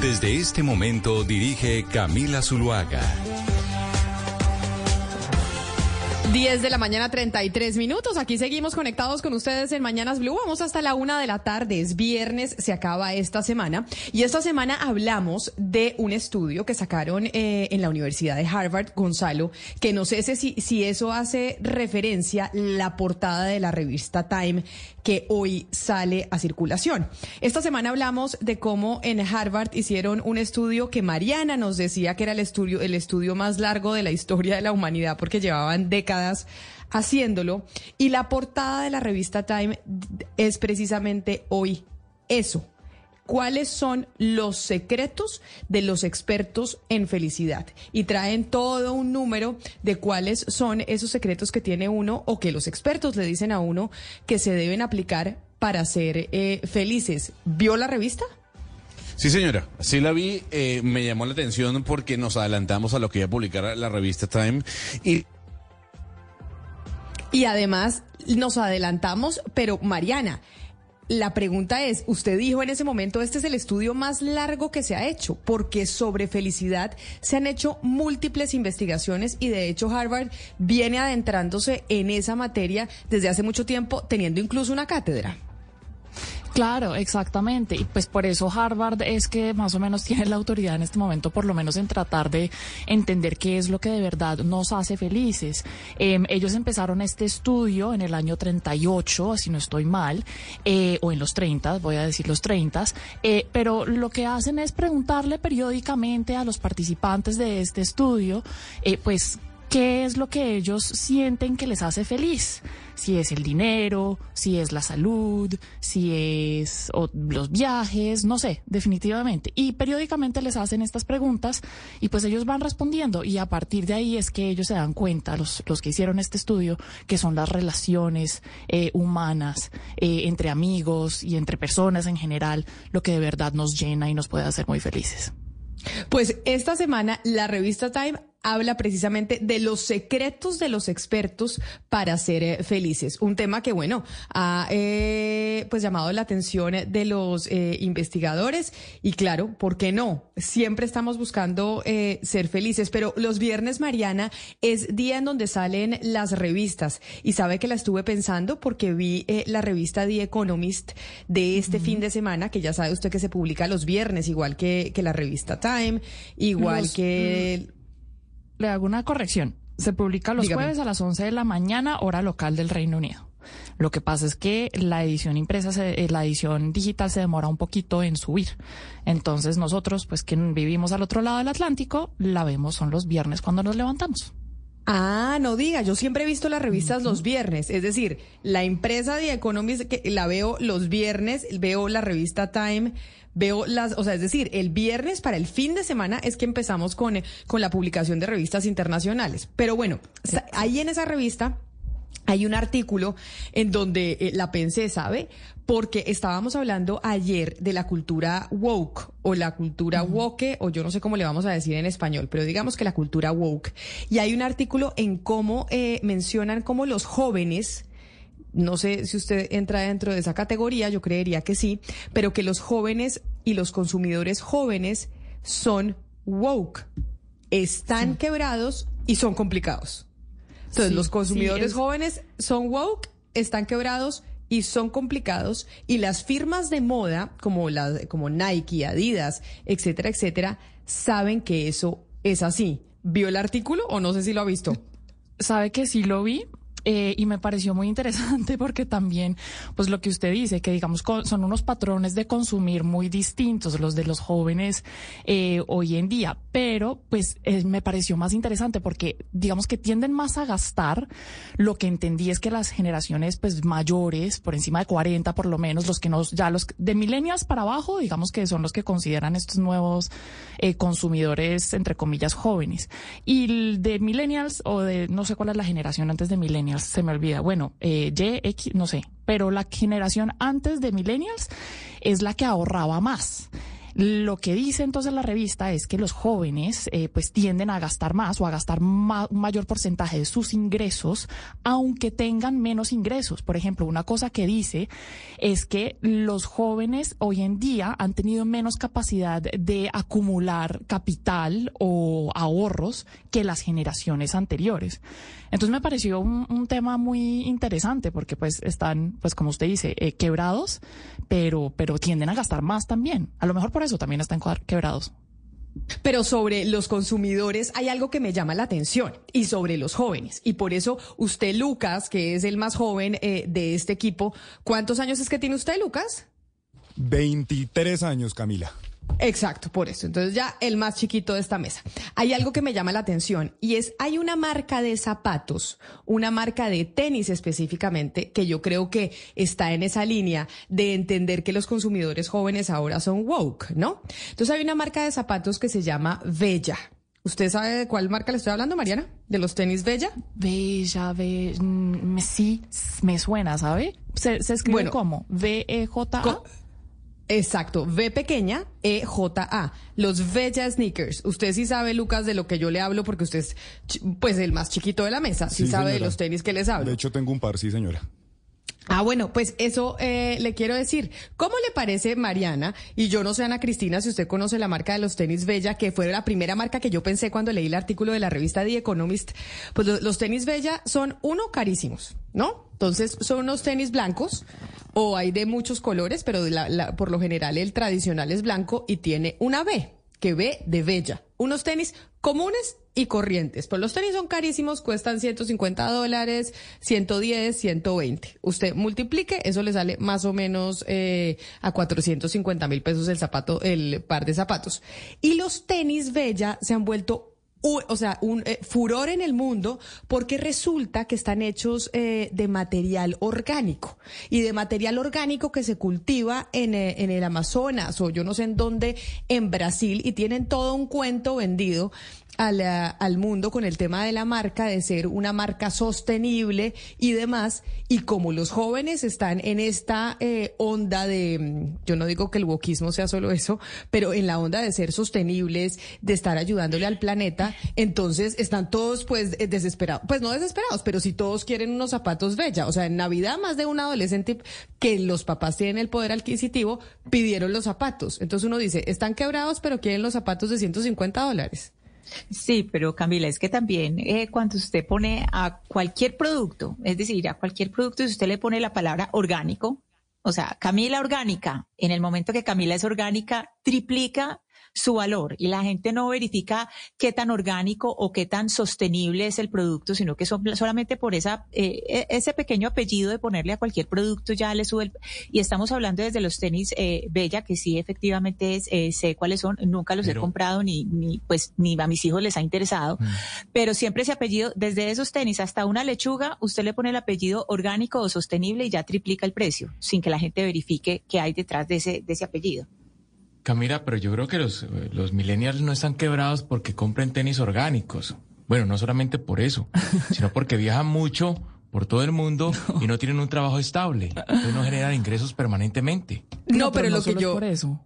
Desde este momento dirige Camila Zuluaga. 10 de la mañana, 33 minutos. Aquí seguimos conectados con ustedes en Mañanas Blue. Vamos hasta la una de la tarde. Es viernes, se acaba esta semana. Y esta semana hablamos de un estudio que sacaron eh, en la Universidad de Harvard, Gonzalo, que no sé si, si eso hace referencia la portada de la revista Time que hoy sale a circulación. Esta semana hablamos de cómo en Harvard hicieron un estudio que Mariana nos decía que era el estudio, el estudio más largo de la historia de la humanidad porque llevaban décadas haciéndolo. Y la portada de la revista Time es precisamente hoy eso cuáles son los secretos de los expertos en felicidad. Y traen todo un número de cuáles son esos secretos que tiene uno o que los expertos le dicen a uno que se deben aplicar para ser eh, felices. ¿Vio la revista? Sí, señora, sí la vi, eh, me llamó la atención porque nos adelantamos a lo que iba a publicar la revista Time y... Y además nos adelantamos, pero Mariana, la pregunta es, usted dijo en ese momento, este es el estudio más largo que se ha hecho, porque sobre felicidad se han hecho múltiples investigaciones y de hecho Harvard viene adentrándose en esa materia desde hace mucho tiempo, teniendo incluso una cátedra. Claro, exactamente. Y pues por eso Harvard es que más o menos tiene la autoridad en este momento, por lo menos en tratar de entender qué es lo que de verdad nos hace felices. Eh, ellos empezaron este estudio en el año 38, si no estoy mal, eh, o en los 30, voy a decir los 30, eh, pero lo que hacen es preguntarle periódicamente a los participantes de este estudio, eh, pues, qué es lo que ellos sienten que les hace feliz. Si es el dinero, si es la salud, si es los viajes, no sé, definitivamente. Y periódicamente les hacen estas preguntas y pues ellos van respondiendo y a partir de ahí es que ellos se dan cuenta, los, los que hicieron este estudio, que son las relaciones eh, humanas eh, entre amigos y entre personas en general lo que de verdad nos llena y nos puede hacer muy felices. Pues esta semana la revista Time habla precisamente de los secretos de los expertos para ser eh, felices. Un tema que, bueno, ha eh, pues llamado la atención de los eh, investigadores. Y claro, ¿por qué no? Siempre estamos buscando eh, ser felices, pero los viernes, Mariana, es día en donde salen las revistas. Y sabe que la estuve pensando porque vi eh, la revista The Economist de este fin de semana, que ya sabe usted que se publica los viernes, igual que, que la revista Time, igual Los- que... Le hago una corrección. Se publica los Dígame. jueves a las 11 de la mañana, hora local del Reino Unido. Lo que pasa es que la edición impresa, se- eh, la edición digital se demora un poquito en subir. Entonces nosotros, pues que vivimos al otro lado del Atlántico, la vemos son los viernes cuando nos levantamos. Ah, no diga, yo siempre he visto las revistas los viernes, es decir, la impresa de Economist que la veo los viernes, veo la revista Time, veo las, o sea, es decir, el viernes para el fin de semana es que empezamos con, eh, con la publicación de revistas internacionales. Pero bueno, ahí en esa revista hay un artículo en donde eh, la pensé, ¿sabe? Porque estábamos hablando ayer de la cultura woke o la cultura woke, o yo no sé cómo le vamos a decir en español, pero digamos que la cultura woke. Y hay un artículo en cómo eh, mencionan cómo los jóvenes, no sé si usted entra dentro de esa categoría, yo creería que sí, pero que los jóvenes y los consumidores jóvenes son woke, están quebrados y son complicados. Entonces, Sí, los consumidores sí, es- jóvenes son woke, están quebrados y son complicados. Y las firmas de moda, como, las, como Nike, Adidas, etcétera, etcétera, saben que eso es así. ¿Vio el artículo o no sé si lo ha visto? Sabe que sí lo vi. Eh, y me pareció muy interesante porque también, pues lo que usted dice, que digamos co- son unos patrones de consumir muy distintos los de los jóvenes eh, hoy en día, pero pues eh, me pareció más interesante porque digamos que tienden más a gastar. Lo que entendí es que las generaciones pues mayores, por encima de 40 por lo menos, los que nos, ya los de millennials para abajo, digamos que son los que consideran estos nuevos eh, consumidores, entre comillas, jóvenes. Y de millennials o de, no sé cuál es la generación antes de millennials, se me olvida. Bueno, eh, Y, X, no sé. Pero la generación antes de millennials es la que ahorraba más. Lo que dice entonces la revista es que los jóvenes eh, pues tienden a gastar más o a gastar un mayor porcentaje de sus ingresos, aunque tengan menos ingresos. Por ejemplo, una cosa que dice es que los jóvenes hoy en día han tenido menos capacidad de acumular capital o ahorros que las generaciones anteriores. Entonces me pareció un, un tema muy interesante porque pues están, pues como usted dice, eh, quebrados, pero, pero tienden a gastar más también. A lo mejor por eso también están quebrados. Pero sobre los consumidores hay algo que me llama la atención y sobre los jóvenes. Y por eso usted, Lucas, que es el más joven eh, de este equipo, ¿cuántos años es que tiene usted, Lucas? 23 años, Camila. Exacto, por eso. Entonces ya el más chiquito de esta mesa. Hay algo que me llama la atención y es, hay una marca de zapatos, una marca de tenis específicamente, que yo creo que está en esa línea de entender que los consumidores jóvenes ahora son woke, ¿no? Entonces hay una marca de zapatos que se llama Bella. ¿Usted sabe de cuál marca le estoy hablando, Mariana? ¿De los tenis Bella? Bella, be, mm, sí, me suena, ¿sabe? Se, se escribe Bueno. como V-E-J-A. Exacto, V pequeña, E J A. Los Bella Sneakers. Usted sí sabe, Lucas, de lo que yo le hablo porque usted es pues el más chiquito de la mesa. Sí, Sí, sabe de los tenis que les hablo. De hecho, tengo un par, sí, señora. Ah, bueno, pues eso eh, le quiero decir. ¿Cómo le parece, Mariana? Y yo no sé, Ana Cristina, si usted conoce la marca de los tenis Bella, que fue la primera marca que yo pensé cuando leí el artículo de la revista The Economist. Pues lo- los tenis Bella son, uno, carísimos, ¿no? Entonces, son unos tenis blancos, o hay de muchos colores, pero por lo general el tradicional es blanco y tiene una B, que B de Bella. Unos tenis comunes y corrientes. Pues los tenis son carísimos, cuestan 150 dólares, 110, 120. Usted multiplique, eso le sale más o menos eh, a 450 mil pesos el zapato, el par de zapatos. Y los tenis Bella se han vuelto o sea, un eh, furor en el mundo porque resulta que están hechos eh, de material orgánico. Y de material orgánico que se cultiva en, eh, en el Amazonas o yo no sé en dónde, en Brasil y tienen todo un cuento vendido al, al mundo con el tema de la marca, de ser una marca sostenible y demás. Y como los jóvenes están en esta eh, onda de, mm, yo no digo que el wokismo sea solo eso, pero en la onda de ser sostenibles, de estar ayudándole al planeta, entonces están todos pues eh, desesperados. Pues no desesperados, pero si todos quieren unos zapatos bella. O sea, en Navidad más de un adolescente que los papás tienen el poder adquisitivo pidieron los zapatos. Entonces uno dice, están quebrados, pero quieren los zapatos de 150 dólares. Sí, pero Camila, es que también eh, cuando usted pone a cualquier producto, es decir, a cualquier producto, si usted le pone la palabra orgánico, o sea, Camila orgánica, en el momento que Camila es orgánica, triplica su valor y la gente no verifica qué tan orgánico o qué tan sostenible es el producto, sino que son- solamente por esa eh, e- ese pequeño apellido de ponerle a cualquier producto ya le sube el, y estamos hablando desde los tenis eh, Bella que sí efectivamente es, eh, sé cuáles son, nunca los he comprado ni ni pues ni a mis hijos les ha interesado, pero siempre ese apellido desde esos tenis hasta una lechuga, usted le pone el apellido orgánico o sostenible y ya triplica el precio sin que la gente verifique qué hay detrás de ese de ese apellido. Camila, pero yo creo que los, eh, los millennials no están quebrados porque compren tenis orgánicos. Bueno, no solamente por eso, sino porque viajan mucho por todo el mundo y no tienen un trabajo estable. Entonces no generan ingresos permanentemente. No, pero, lo que yo... por eso.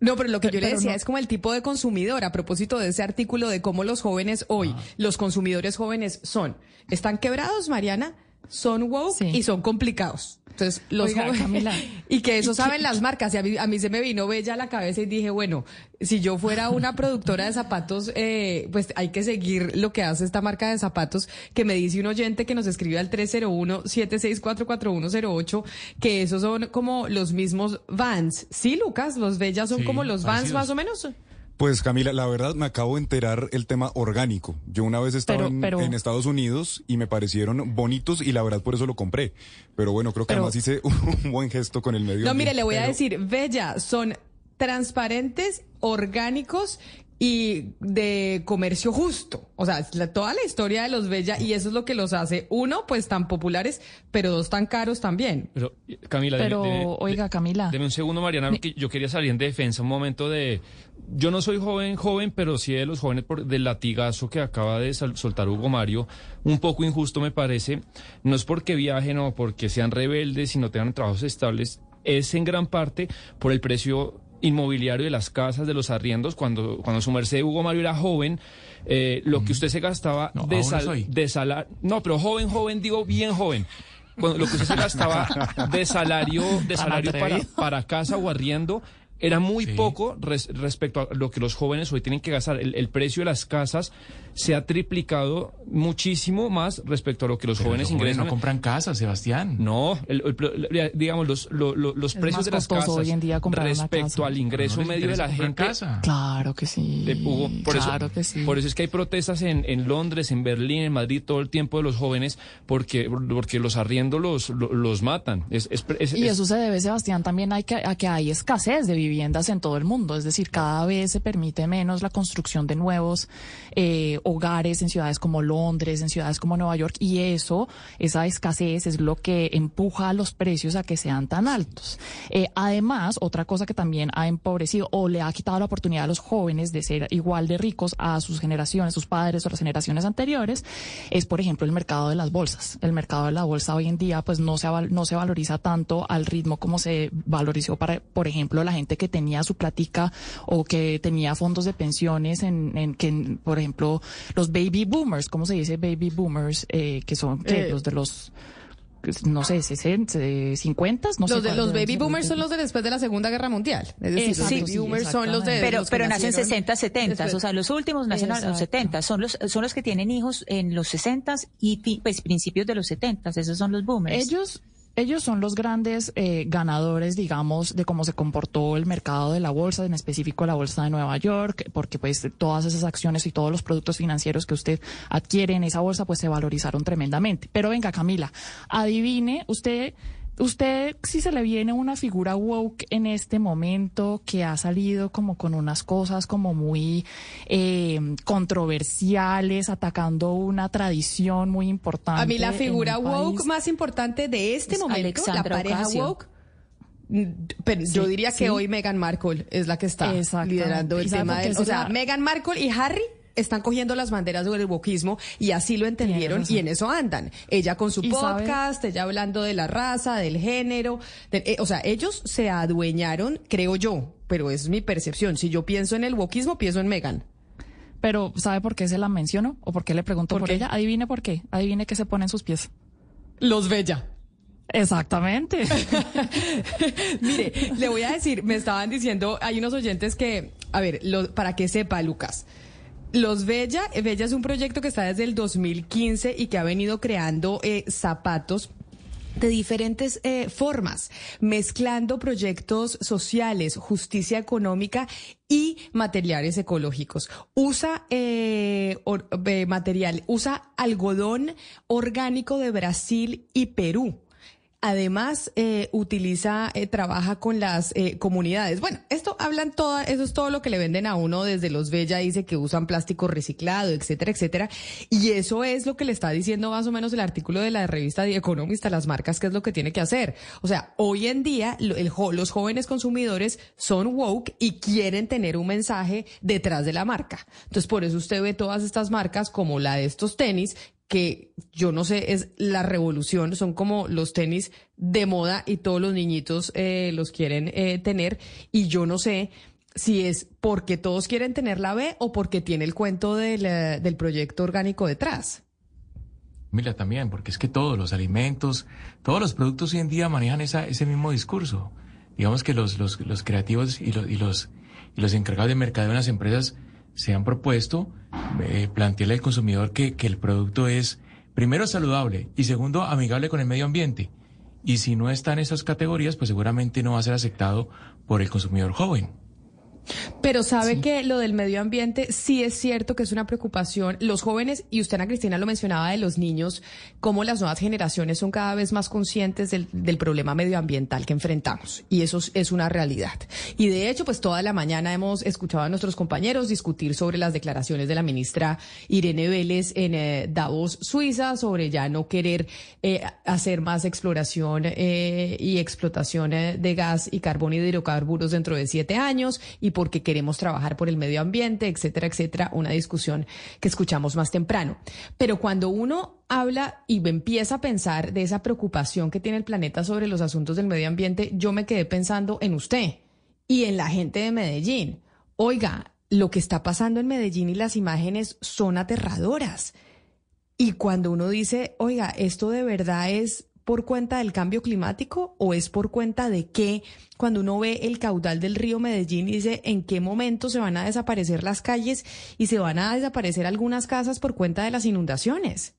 No, pero lo que yo le decía no- es como el tipo de consumidor a propósito de ese artículo de cómo los jóvenes hoy, los consumidores jóvenes son, están quebrados, Mariana, son woke Sí. y son complicados. Entonces, los Oiga, jóvenes, Camila, y que eso ¿y qué- saben las marcas. Y a mí, a mí se me vino bella a la cabeza y dije, bueno, si yo fuera una productora de zapatos, eh, pues hay que seguir lo que hace esta marca de zapatos, que me dice un oyente que nos escribe al 301-7644108, que esos son como los mismos Vans. Sí, Lucas, los Bellas son Sí, como los Vans parecidos. más o menos. Pues Camila, la verdad me acabo de enterar el tema orgánico. Yo una vez estaba Pero- en, pero- en Estados Unidos y me parecieron bonitos y la verdad por eso lo compré. Pero bueno, creo que Pero- además hice un buen gesto con el medio No, mire, le voy a decir, Bella, son transparentes, orgánicos y de comercio justo. O sea, es la- toda la historia de los Bella y eso es lo que los hace, uno, pues tan populares, pero dos, tan caros también. Pero, Camila, Pero, deme- deme- oiga, Camila. Deme un segundo, Mariana, porque yo quería salir en defensa un momento de... Yo no soy joven, joven, pero sí de los jóvenes por, del latigazo que acaba de sal- soltar Hugo Mario. Un poco injusto me parece. No es porque viajen o porque sean rebeldes y no tengan trabajos estables. Es en gran parte por el precio inmobiliario de las casas, de los arriendos. Cuando, cuando su merced Hugo Mario era joven, eh, lo que usted se gastaba No, de, sal- de salario... No, pero joven, joven, digo bien joven. Cuando lo que usted se gastaba de salario, de salario para, para casa o arriendo era muy Sí. poco res- respecto a lo que los jóvenes hoy tienen que gastar. El, el precio de las casas se ha triplicado muchísimo más respecto a lo que los Pero jóvenes los ingresan. no compran casa, Sebastián. No, el- el pro- el- digamos, los, lo- lo- los Es precios de las costoso casas hoy en día respecto casa. al ingreso No medio de la gente. casa. Claro que sí. de Hugo. Por claro eso, que sí. Por eso es que hay protestas en, en Londres, en Berlín, en Madrid todo el tiempo de los jóvenes porque, porque los arriendos los, los, los matan. Es, es- es- Y es- eso se debe, Sebastián, también hay que, a que hay escasez de viviendas en todo el mundo. Es decir, cada vez se permite menos la construcción de nuevos eh, hogares en ciudades como Londres, en ciudades como Nueva York. Y eso, esa escasez es lo que empuja a los precios a que sean tan altos. Eh, además, otra cosa que también ha empobrecido o le ha quitado la oportunidad a los jóvenes de ser igual de ricos a sus generaciones, sus padres o las generaciones anteriores, es, por ejemplo, el mercado de las bolsas. El mercado de la bolsa hoy en día, pues, no se, no se valoriza tanto al ritmo como se valorizó para, por ejemplo, la gente que tenía su platica o que tenía fondos de pensiones en, en que, por ejemplo, los baby boomers, ¿cómo se dice baby boomers? Eh, que son ¿qué? Eh, los de los, no sé, 60, 50, no sé. los, de, los baby boomers son los de después de la Segunda Guerra Mundial. Es decir, Exacto, los baby sí, boomers son los de... Pero, los pero nacen nacieron 60, 70, después. o sea, los últimos nacen a los Exacto. 70, son los, son los que tienen hijos en los 60 y pues, principios de los 70, esos son los boomers. Ellos, ellos son los grandes eh, ganadores, digamos, de cómo se comportó el mercado de la bolsa, en específico la bolsa de Nueva York, porque pues todas esas acciones y todos los productos financieros que usted adquiere en esa bolsa, pues se valorizaron tremendamente. Pero venga, Camila, adivine, usted, usted si se le viene una figura woke en este momento que ha salido como con unas cosas como muy eh, controversiales, atacando una tradición muy importante. A mí la figura woke país. más importante de este Es momento, Alexandra la pareja Ocasio. woke, mm, yo diría que sí. hoy Meghan Markle es la que está liderando ¿Y el tema del... O sea, Meghan Markle y Harry están cogiendo las banderas del wokismo y así lo entendieron y en eso andan. Ella con su podcast, ella hablando de la raza, del género, de- eh, o sea, ellos se adueñaron, creo yo, pero es mi percepción. Si yo pienso en el wokismo, pienso en Meghan. Pero ¿sabe por qué se la menciono? ¿O por qué le pregunto ¿Por ella? Adivine por qué. Adivine qué se pone en sus pies. Los Bella. Exactamente. Mire, le voy a decir, me estaban diciendo, hay unos oyentes que, a ver, lo- para que sepa, Lucas. Los Bella, eh, Bella es un proyecto que está desde el 2015 y que ha venido creando eh, zapatos de diferentes eh, formas, mezclando proyectos sociales, justicia económica y materiales ecológicos. Usa eh, eh, material, usa algodón orgánico de Brasil y Perú. Además, eh, utiliza, eh, trabaja con las eh, comunidades. Bueno, esto hablan toda, eso es todo lo que le venden a uno desde los Bella, dice que usan plástico reciclado, etcétera, etcétera. Y eso es lo que le está diciendo más o menos el artículo de la revista The Economist a las marcas, que es lo que tiene que hacer. O sea, hoy en día los jóvenes consumidores son woke y quieren tener un mensaje detrás de la marca. Entonces, por eso usted ve todas estas marcas como la de estos tenis que yo no sé, es la revolución, son como los tenis de moda y todos los niñitos eh, los quieren eh, tener y yo no sé si es porque todos quieren tener la B o porque tiene el cuento del, proyecto orgánico detrás. Mira, también, porque es que todos los alimentos, todos los productos hoy en día manejan esa, ese mismo discurso. Digamos que los, los, los creativos y los, y, los, y los encargados de mercado de las empresas se han propuesto eh, plantearle al consumidor que, que el producto es, primero, saludable y segundo, amigable con el medio ambiente. Y si no está en esas categorías, pues seguramente no va a ser aceptado por el consumidor joven. Pero sabe que lo del medio ambiente sí es cierto que es una preocupación. Los jóvenes, y usted Ana Cristina lo mencionaba de los niños, cómo las nuevas generaciones son cada vez más conscientes del, del problema medioambiental que enfrentamos. Y eso es, es una realidad. Y de hecho, pues toda la mañana hemos escuchado a nuestros compañeros discutir sobre las declaraciones de la ministra Irene Vélez en eh, Davos, Suiza, sobre ya no querer eh, hacer más exploración eh, y explotación eh, de gas y carbón y de hidrocarburos dentro de siete años y porque queremos trabajar por el medio ambiente, etcétera, etcétera, una discusión que escuchamos más temprano. Pero cuando uno habla y empieza a pensar de esa preocupación que tiene el planeta sobre los asuntos del medio ambiente, yo me quedé pensando en usted y en la gente de Medellín. Oiga, lo que está pasando en Medellín y las imágenes son aterradoras. Y cuando uno dice, oiga, ¿esto de verdad es por cuenta del cambio climático o es por cuenta de qué? Cuando uno ve el caudal del río Medellín y dice en qué momento se van a desaparecer las calles y se van a desaparecer algunas casas por cuenta de las inundaciones.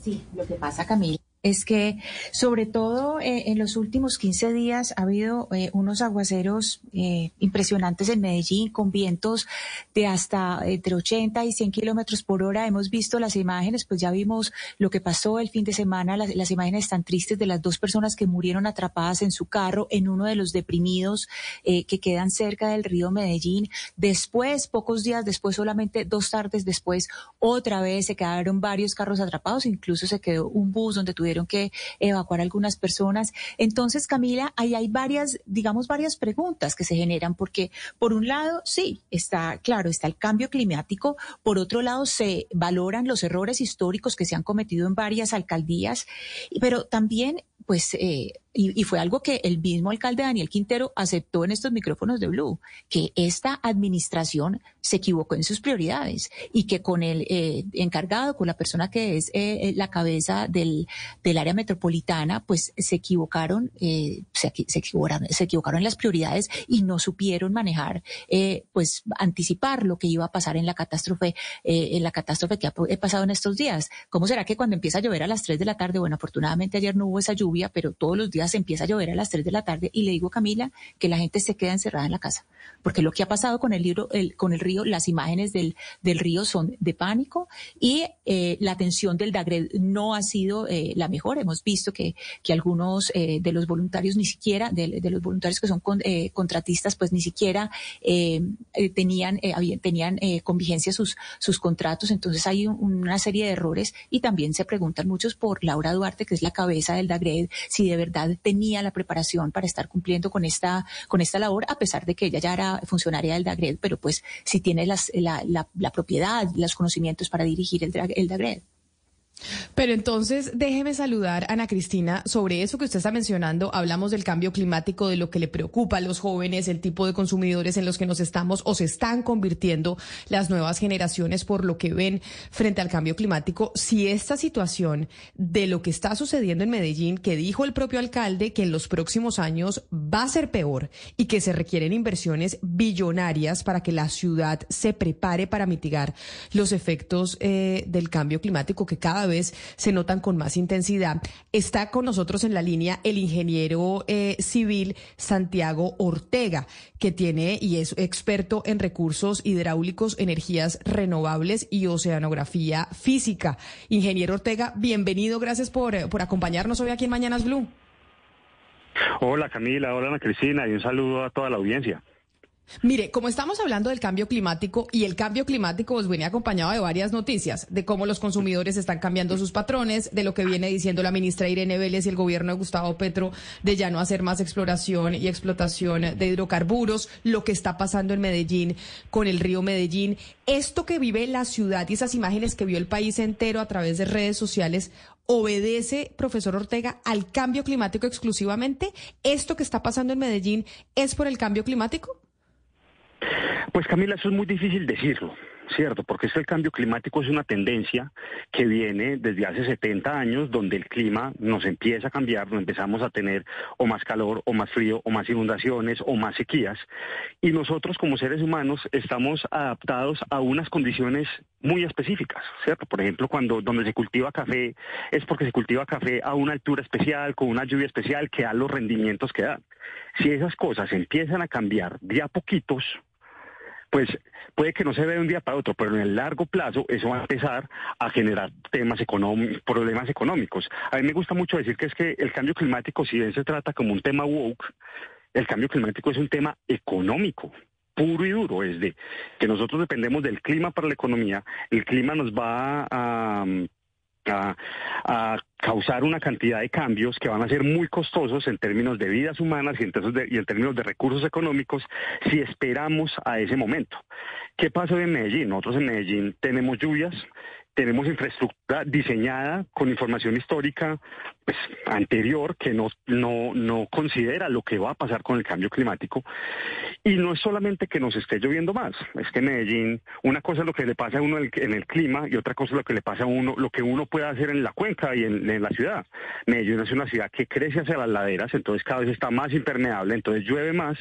Sí, lo que pasa, Camila, es que sobre todo eh, en los últimos 15 días ha habido eh, unos aguaceros eh, impresionantes en Medellín con vientos de hasta entre 80 y 100 kilómetros por hora. Hemos visto las imágenes, pues ya vimos lo que pasó el fin de semana, las, imágenes tan tristes de las dos personas que murieron atrapadas en su carro en uno de los deprimidos que quedan cerca del río Medellín. Después, pocos días después, solamente dos tardes después, otra vez se quedaron varios carros atrapados, incluso se quedó un bus donde tuvieron que evacuar algunas personas. Entonces, Camila, ahí hay varias, digamos, varias preguntas que se generan, porque por un lado, sí, está claro, está el cambio climático, por otro lado, se valoran los errores históricos que se han cometido en varias alcaldías, pero también, pues, eh, y, fue algo que el mismo alcalde Daniel Quintero aceptó en estos micrófonos de Blue, que esta administración se equivocó en sus prioridades y que con el eh, encargado, con la persona que es eh, la cabeza del, del, área metropolitana, pues se equivocaron, eh, se, se, equivocaron, se equivocaron en las prioridades y no supieron manejar, eh, pues anticipar lo que iba a pasar en la catástrofe, eh, en la catástrofe que ha pasado en estos días. ¿Cómo será que cuando empieza a llover a las 3 de la tarde, bueno, afortunadamente ayer no hubo esa lluvia, pero todos los días empieza a llover a las 3 de la tarde y le digo, Camila, que la gente se queda encerrada en la casa. Porque lo que ha pasado con el, libro, el, con el río, las imágenes del, del río son de pánico y eh, la atención del DAGRED no ha sido eh, la mejor. Hemos visto que, que algunos eh, de los voluntarios ni siquiera, de, los voluntarios que son con, eh, contratistas, pues ni siquiera eh, tenían, tenían con vigencia sus, sus contratos. Entonces hay un, una serie de errores y también se preguntan muchos por Laura Duarte, que es la cabeza del DAGRED, si de verdad tenía la preparación para estar cumpliendo con esta, con esta labor, a pesar de que ella ya era funcionaria del DAGRED, pero pues si tiene las, la, la, la, propiedad, los conocimientos para dirigir el, el DAGRED. Pero entonces déjeme saludar a Ana Cristina sobre eso que usted está mencionando. Hablamos del cambio climático, de lo que le preocupa a los jóvenes, el tipo de consumidores en los que nos estamos o se están convirtiendo las nuevas generaciones por lo que ven frente al cambio climático. Si esta situación de lo que está sucediendo en Medellín, que dijo el propio alcalde que en los próximos años va a ser peor y que se requieren inversiones billonarias para que la ciudad se prepare para mitigar los efectos eh, del cambio climático que cada vez se notan con más intensidad. Está con nosotros en la línea el ingeniero eh, civil Santiago Ortega, que tiene y es experto en recursos hidráulicos, energías renovables y oceanografía física. Ingeniero Ortega, bienvenido, gracias por, por acompañarnos hoy aquí en Mañanas Blue. Hola Camila, hola Ana Cristina y un saludo a toda la audiencia. Mire, como estamos hablando del cambio climático y el cambio climático pues viene acompañado de varias noticias, de cómo los consumidores están cambiando sus patrones, de lo que viene diciendo la ministra Irene Vélez y el gobierno de Gustavo Petro de ya no hacer más exploración y explotación de hidrocarburos, lo que está pasando en Medellín con el río Medellín, esto que vive la ciudad y esas imágenes que vio el país entero a través de redes sociales, obedece, profesor Ortega, al cambio climático exclusivamente? ¿Esto que está pasando en Medellín es por el cambio climático? Pues Camila, eso es muy difícil decirlo, ¿cierto? Porque es que el cambio climático es una tendencia que viene desde hace 70 años, donde el clima nos empieza a cambiar, donde empezamos a tener o más calor, o más frío, o más inundaciones, o más sequías. Y nosotros como seres humanos estamos adaptados a unas condiciones muy específicas, ¿cierto? Por ejemplo, cuando donde se cultiva café es porque se cultiva café a una altura especial, con una lluvia especial que da los rendimientos que da. Si esas cosas empiezan a cambiar de a poquitos, pues puede que no se vea de un día para otro, pero en el largo plazo eso va a empezar a generar temas económicos, problemas económicos. A mí me gusta mucho decir que es que el cambio climático, si bien se trata como un tema woke, el cambio climático es un tema económico puro y duro, es de que nosotros dependemos del clima para la economía, el clima nos va a, a, causar una cantidad de cambios que van a ser muy costosos en términos de vidas humanas y en, términos de, recursos económicos si esperamos a ese momento. ¿Qué hoy en Medellín? Nosotros en Medellín tenemos lluvias, tenemos infraestructura diseñada con información histórica pues, anterior que no, no, no considera lo que va a pasar con el cambio climático. Y no es solamente que nos esté lloviendo más, es que Medellín, una cosa es lo que le pasa a uno en el, clima y otra cosa es lo que le pasa a uno, lo que uno puede hacer en la cuenca y en, la ciudad. Medellín es una ciudad que crece hacia las laderas, entonces cada vez está más impermeable, entonces llueve más,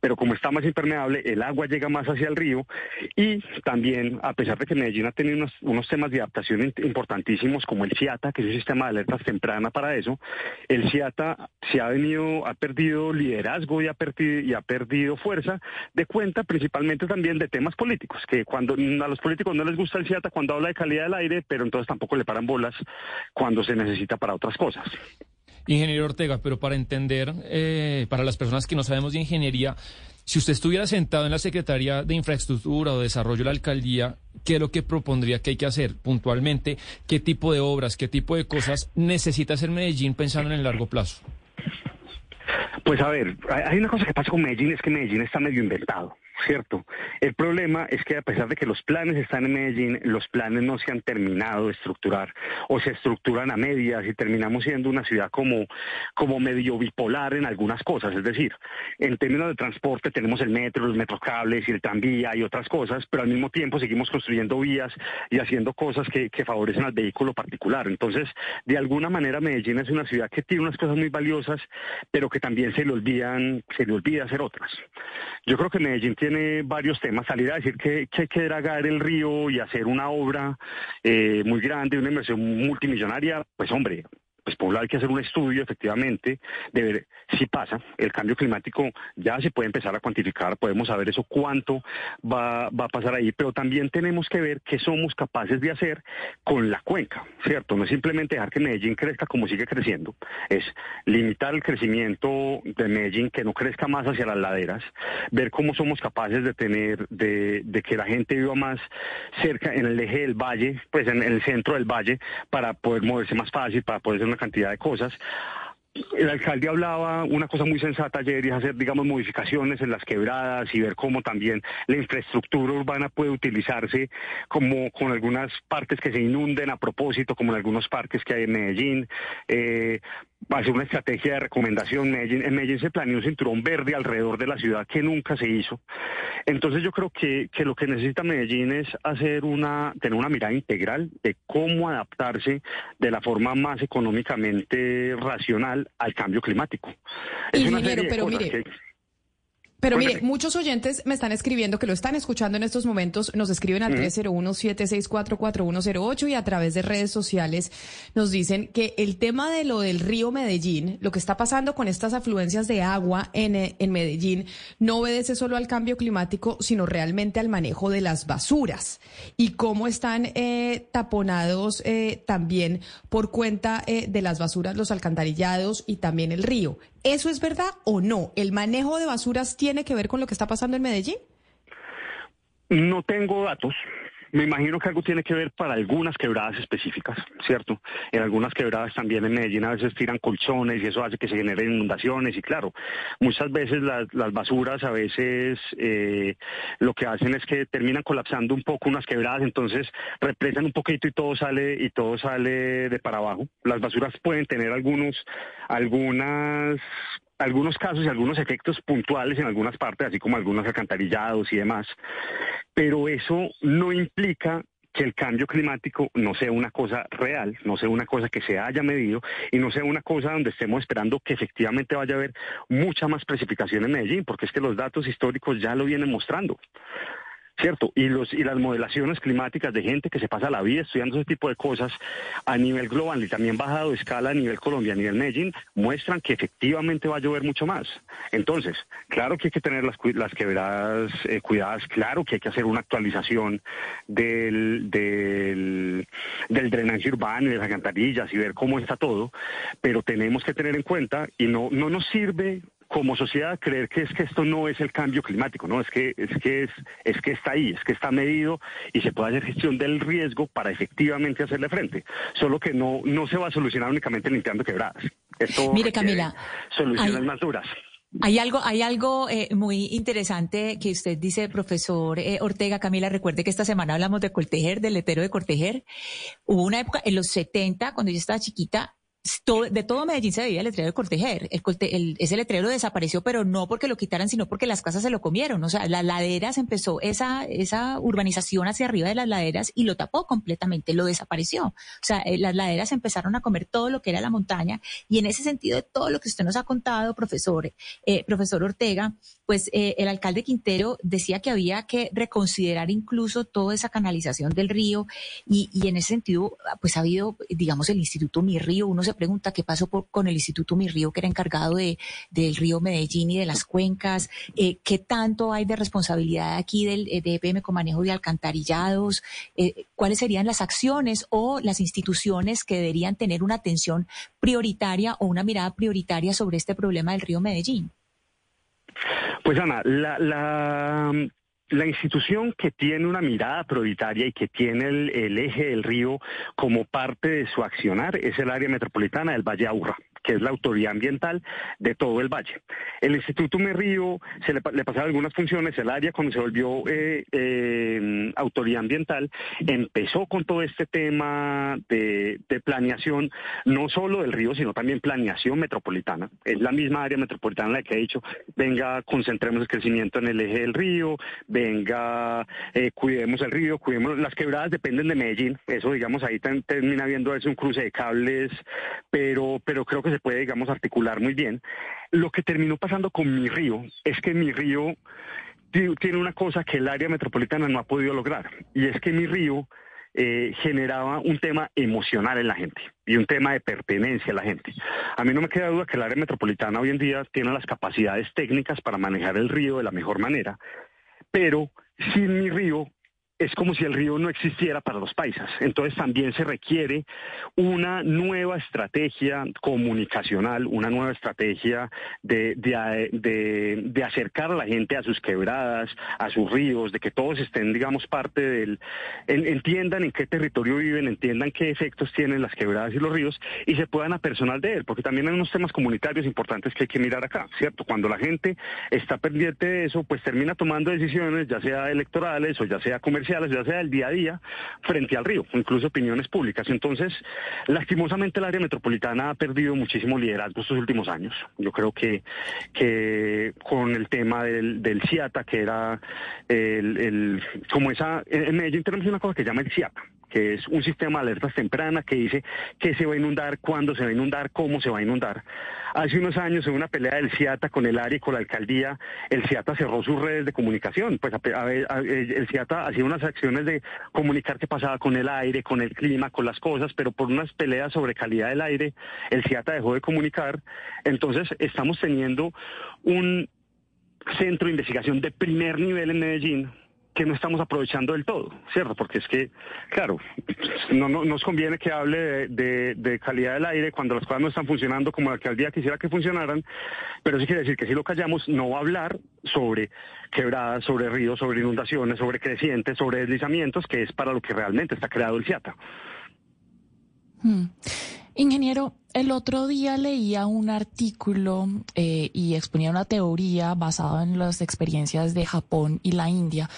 pero como está más impermeable, el agua llega más hacia el río y también, a pesar de que Medellín ha tenido unos, temas de adaptación importantísimos como el CIATA, que es un sistema de alertas temprana para eso, el CIATA se ha venido, ha perdido liderazgo y ha perdido, y ha perdido fuerza de cuenta principalmente también de temas políticos, que cuando a los políticos no les gusta el CIATA cuando habla de calidad del aire, pero entonces tampoco le paran bolas cuando se necesita para otras cosas. Ingeniero Ortega, pero para entender, eh, para las personas que no sabemos de ingeniería, si usted estuviera sentado en la Secretaría de Infraestructura o Desarrollo de la Alcaldía, ¿qué es lo que propondría que hay que hacer puntualmente? ¿Qué tipo de obras, qué tipo de cosas necesita hacer Medellín pensando en el largo plazo? Pues a ver, hay una cosa que pasa con Medellín, es que Medellín está medio inventado. ¿Cierto? El problema es que a pesar de que los planes están en Medellín, los planes no se han terminado de estructurar o se estructuran a medias y terminamos siendo una ciudad como, como medio bipolar en algunas cosas. Es decir, en términos de transporte tenemos el metro, los metrocables y el tranvía y otras cosas, pero al mismo tiempo seguimos construyendo vías y haciendo cosas que, que favorecen al vehículo particular. Entonces, de alguna manera Medellín es una ciudad que tiene unas cosas muy valiosas, pero que también se le olvidan, se le olvida hacer otras. Yo creo que Medellín tiene varios temas. Salir a decir que, que hay que dragar el río y hacer una obra eh, muy grande, una inversión multimillonaria, pues hombre, pues por un lado hay que hacer un estudio efectivamente de ver si pasa. El cambio climático ya se puede empezar a cuantificar, podemos saber eso cuánto va, va a pasar ahí, pero también tenemos que ver qué somos capaces de hacer con la cuenca, ¿cierto? No es simplemente dejar que Medellín crezca como sigue creciendo, es limitar el crecimiento de Medellín, que no crezca más hacia las laderas, ver cómo somos capaces de tener, de, que la gente viva más cerca en el eje del valle, pues en el centro del valle, para poder moverse más fácil, para poder hacer una cantidad de cosas. El alcalde hablaba una cosa muy sensata ayer y es hacer, digamos, modificaciones en las quebradas y ver cómo también la infraestructura urbana puede utilizarse como con algunas partes que se inunden a propósito, como en algunos parques que hay en Medellín. Eh, hacer una estrategia de recomendación. Medellín, en Medellín se planeó un cinturón verde alrededor de la ciudad que nunca se hizo. Entonces yo creo que, que lo que necesita Medellín es hacer una, tener una mirada integral de cómo adaptarse de la forma más económicamente racional al cambio climático. Es una Ingeniero, serie de pero cosas mire, que- Pero mire, muchos oyentes me están escribiendo que lo están escuchando en estos momentos, nos escriben al 301-764-4108 y a través de redes sociales nos dicen que el tema de lo del río Medellín, lo que está pasando con estas afluencias de agua en, eh, en Medellín, no obedece solo al cambio climático, sino realmente al manejo de las basuras. Y cómo están eh, taponados eh, también por cuenta eh, de las basuras los alcantarillados y también el río. ¿Eso es verdad o no? ¿El manejo de basuras tiene que ver con lo que está pasando en Medellín? No tengo datos. Me imagino que algo tiene que ver para algunas quebradas específicas, ¿cierto? En algunas quebradas también en Medellín a veces tiran colchones y eso hace que se generen inundaciones y claro, muchas veces las, basuras a veces eh, lo que hacen es que terminan colapsando un poco unas quebradas, entonces represan un poquito y todo sale y todo sale de para abajo. Las basuras pueden tener algunos algunas algunos casos y algunos efectos puntuales en algunas partes, así como algunos alcantarillados y demás, pero eso no implica que el cambio climático no sea una cosa real, no sea una cosa que se haya medido y no sea una cosa donde estemos esperando que efectivamente vaya a haber mucha más precipitación en Medellín, porque es que los datos históricos ya lo vienen mostrando. ¿Cierto? Y, los, y las modelaciones climáticas de gente que se pasa la vida estudiando ese tipo de cosas a nivel global y también bajado de escala a nivel Colombia, a nivel Medellín, muestran que efectivamente va a llover mucho más. Entonces, claro que hay que tener las, las quebradas eh, cuidadas, claro que hay que hacer una actualización del, del, del drenaje urbano y de las alcantarillas y ver cómo está todo, pero tenemos que tener en cuenta y no, no nos sirve como sociedad creer que es que esto no es el cambio climático, no, es que es que es, es que está ahí, es que está medido y se puede hacer gestión del riesgo para efectivamente hacerle frente. Solo que no, no se va a solucionar únicamente limpiando quebradas. Esto Mire, Camila, soluciones hay- más duras. Hay algo, hay algo eh, muy interesante que usted dice, profesor eh, Ortega. Camila, recuerde que esta semana hablamos de Cortejer, del letero de Cortejer. Hubo una época, en los 70, cuando yo estaba chiquita, de todo Medellín se veía el letrero de Cortejer. El, el- ese letrero desapareció, pero no porque lo quitaran, sino porque las casas se lo comieron. O sea, las laderas empezó esa, esa urbanización hacia arriba de las laderas y lo tapó completamente, lo desapareció. O sea, eh, las laderas empezaron a comer todo lo que era la montaña y en ese sentido de todo lo que usted nos ha contado, profesor, eh, profesor Ortega, pues eh, el alcalde Quintero decía que había que reconsiderar incluso toda esa canalización del río y, y en ese sentido, pues ha habido, digamos, el Instituto Mi Río. Uno se pregunta qué pasó por- con el Instituto Mi Río, que era encargado de, del río Medellín y de las cuencas, eh, qué tanto hay de responsabilidad aquí del eh, de EPM con manejo de alcantarillados, eh, cuáles serían las acciones o las instituciones que deberían tener una atención prioritaria o una mirada prioritaria sobre este problema del río Medellín. Pues Ana, la, la, la institución que tiene una mirada prioritaria y que tiene el, eje del río como parte de su accionar es el área metropolitana del Valle Aburrá que es la autoridad ambiental de todo el valle. El Instituto Me Río se le, le pasaron algunas funciones, el área cuando se volvió eh, eh, autoridad ambiental empezó con todo este tema de, planeación, no solo del río, sino también planeación metropolitana. Es la misma área metropolitana la que ha dicho, venga, concentremos el crecimiento en el eje del río, venga, eh, cuidemos el río, cuidemos, las quebradas dependen de Medellín, eso digamos ahí termina viendo es un cruce de cables, pero, pero creo que se puede, digamos, articular muy bien. Lo que terminó pasando con mi río es que mi río ti- tiene una cosa que el área metropolitana no ha podido lograr, y es que mi río eh, generaba un tema emocional en la gente y un tema de pertenencia a la gente. A mí no me queda duda que el área metropolitana hoy en día tiene las capacidades técnicas para manejar el río de la mejor manera, pero sin mi río es como si el río no existiera para los paisas. Entonces también se requiere una nueva estrategia comunicacional, una nueva estrategia de, acercar a la gente a sus quebradas, a sus ríos, de que todos estén, digamos, parte del... en- entiendan en qué territorio viven, entiendan qué efectos tienen las quebradas y los ríos y se puedan apersonal de él, porque también hay unos temas comunitarios importantes que hay que mirar acá, ¿cierto? Cuando la gente está pendiente de eso, pues termina tomando decisiones, ya sea electorales o ya sea comerciales, ya sea del día a día, frente al río, incluso opiniones públicas. Entonces, lastimosamente el área metropolitana ha perdido muchísimo liderazgo estos últimos años. Yo creo que, que con el tema del, del CIATA, que era el, como esa, en Medellín tenemos una cosa que llama el CIATA que es un sistema de alertas temprana que dice qué se va a inundar, cuándo se va a inundar, cómo se va a inundar. Hace unos años, en una pelea del CIATA con el área y con la alcaldía, el CIATA cerró sus redes de comunicación. Pues el CIATA hacía unas acciones de comunicar qué pasaba con el aire, con el clima, con las cosas, pero por unas peleas sobre calidad del aire, el CIATA dejó de comunicar. Entonces, estamos teniendo un centro de investigación de primer nivel en Medellín que no estamos aprovechando del todo, ¿cierto? Porque es que, claro, no, no nos conviene que hable de calidad del aire cuando las cosas no están funcionando como la alcaldía quisiera que funcionaran, pero sí quiere decir que si lo callamos, no va a hablar sobre quebradas, sobre ríos, sobre inundaciones, sobre crecientes, sobre deslizamientos, que es para lo que realmente está creado el CIATA. Hmm. Ingeniero, el otro día leía un artículo eh, y exponía una teoría basada en las experiencias de Japón y la India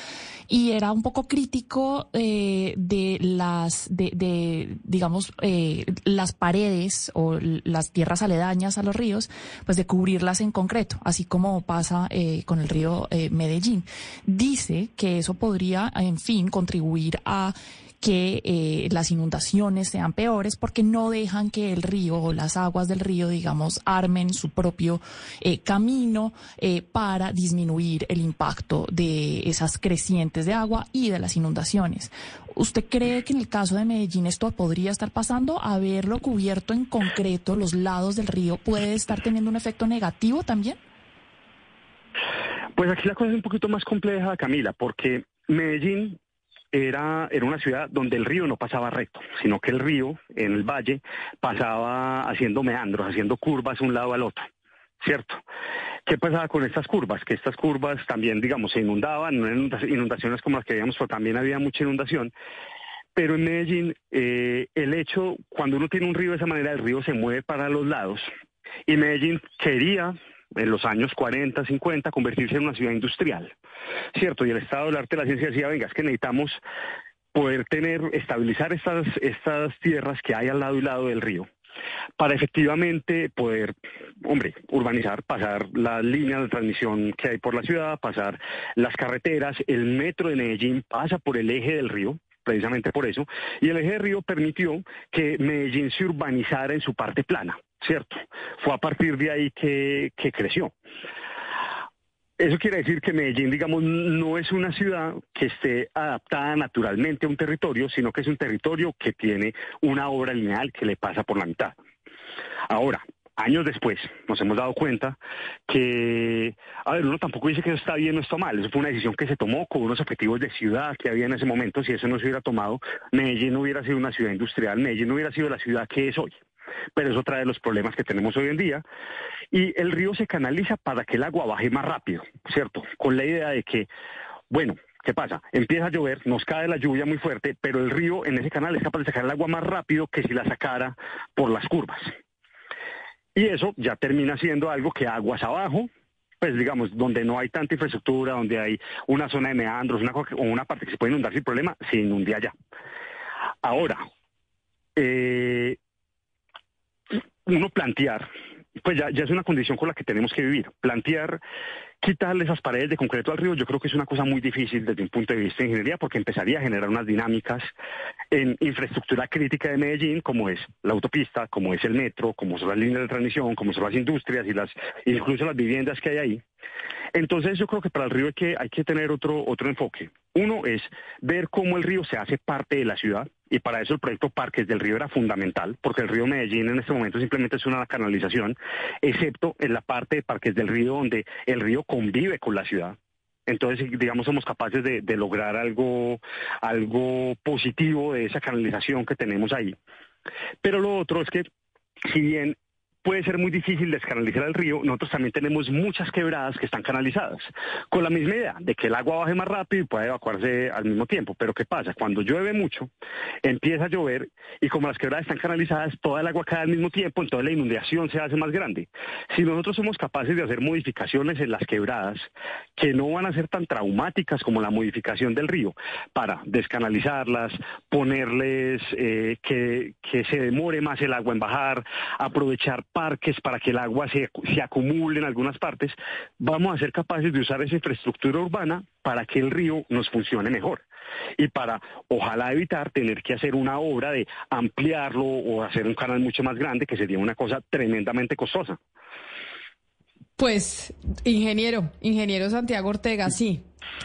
y era un poco crítico eh, de las, de, de, digamos, eh, las paredes o las tierras aledañas a los ríos, pues de cubrirlas en concreto, así como pasa eh, con el río eh, Medellín. Dice que eso podría, en fin, contribuir a que eh, las inundaciones sean peores porque no dejan que el río o las aguas del río, digamos, armen su propio eh, camino eh, para disminuir el impacto de esas crecientes de agua y de las inundaciones. ¿Usted cree que en el caso de Medellín esto podría estar pasando? ¿Haberlo cubierto en concreto los lados del río puede estar teniendo un efecto negativo también? Pues aquí la cosa es un poquito más compleja, Camila, porque Medellín era, era una ciudad donde el río no pasaba recto, sino que el río en el valle pasaba haciendo meandros, haciendo curvas un lado al otro, ¿cierto? ¿Qué pasaba con estas curvas? Que estas curvas también, digamos, se inundaban, no eran inundaciones como las que veíamos, pero también había mucha inundación. Pero en Medellín, eh, el hecho, cuando uno tiene un río de esa manera, el río se mueve para los lados. Y Medellín quería en los años 40, 50, convertirse en una ciudad industrial, ¿cierto? Y el Estado del Arte de la Ciencia decía, venga, es que necesitamos poder tener, estabilizar estas, estas tierras que hay al lado y lado del río para efectivamente poder, hombre, urbanizar, pasar las líneas de transmisión que hay por la ciudad, pasar las carreteras, el metro de Medellín pasa por el eje del río, precisamente por eso, y el eje del río permitió que Medellín se urbanizara en su parte plana. ¿cierto? Fue a partir de ahí que, que creció. Eso quiere decir que Medellín, digamos, no es una ciudad que esté adaptada naturalmente a un territorio, sino que es un territorio que tiene una obra lineal que le pasa por la mitad. Ahora, años después, nos hemos dado cuenta que, a ver, uno tampoco dice que eso está bien o está mal, eso fue una decisión que se tomó con unos objetivos de ciudad que había en ese momento, si eso no se hubiera tomado, Medellín no hubiera sido una ciudad industrial, Medellín no hubiera sido la ciudad que es hoy pero eso trae los problemas que tenemos hoy en día. Y el río se canaliza para que el agua baje más rápido, ¿cierto? Con la idea de que, bueno, ¿Qué pasa? Empieza a llover, nos cae la lluvia muy fuerte, pero el río en ese canal es capaz de sacar el agua más rápido que si la sacara por las curvas. Y eso ya termina siendo algo que aguas abajo, pues digamos, donde no hay tanta infraestructura, donde hay una zona de meandros, una, una parte que se puede inundar sin problema, se inunde allá. Ahora, eh, uno plantear, pues ya, ya es una condición con la que tenemos que vivir. Plantear quitarle esas paredes de concreto al río, yo creo que es una cosa muy difícil desde un punto de vista de ingeniería, porque empezaría a generar unas dinámicas en infraestructura crítica de Medellín, como es la autopista, como es el metro, como son las líneas de transmisión, como son las industrias y las, incluso las viviendas que hay ahí. Entonces yo creo que para el río hay que, hay que tener otro, otro enfoque. Uno es ver cómo el río se hace parte de la ciudad y para eso el proyecto Parques del Río era fundamental, porque el río Medellín en este momento simplemente es una canalización, excepto en la parte de Parques del Río donde el río convive con la ciudad. Entonces, digamos, somos capaces de, de lograr algo, algo positivo de esa canalización que tenemos ahí. Pero lo otro es que, si bien puede ser muy difícil descanalizar el río, nosotros también tenemos muchas quebradas que están canalizadas, con la misma idea de que el agua baje más rápido y pueda evacuarse al mismo tiempo. Pero ¿qué pasa? Cuando llueve mucho, empieza a llover y como las quebradas están canalizadas, toda el agua cae al mismo tiempo, entonces la inundación se hace más grande. Si nosotros somos capaces de hacer modificaciones en las quebradas que no van a ser tan traumáticas como la modificación del río, para descanalizarlas, ponerles eh, que, que se demore más el agua en bajar, aprovechar parques para que el agua se, se acumule en algunas partes, vamos a ser capaces de usar esa infraestructura urbana para que el río nos funcione mejor y para ojalá evitar tener que hacer una obra de ampliarlo o hacer un canal mucho más grande, que sería una cosa tremendamente costosa. Pues, ingeniero, ingeniero Santiago Ortega, sí.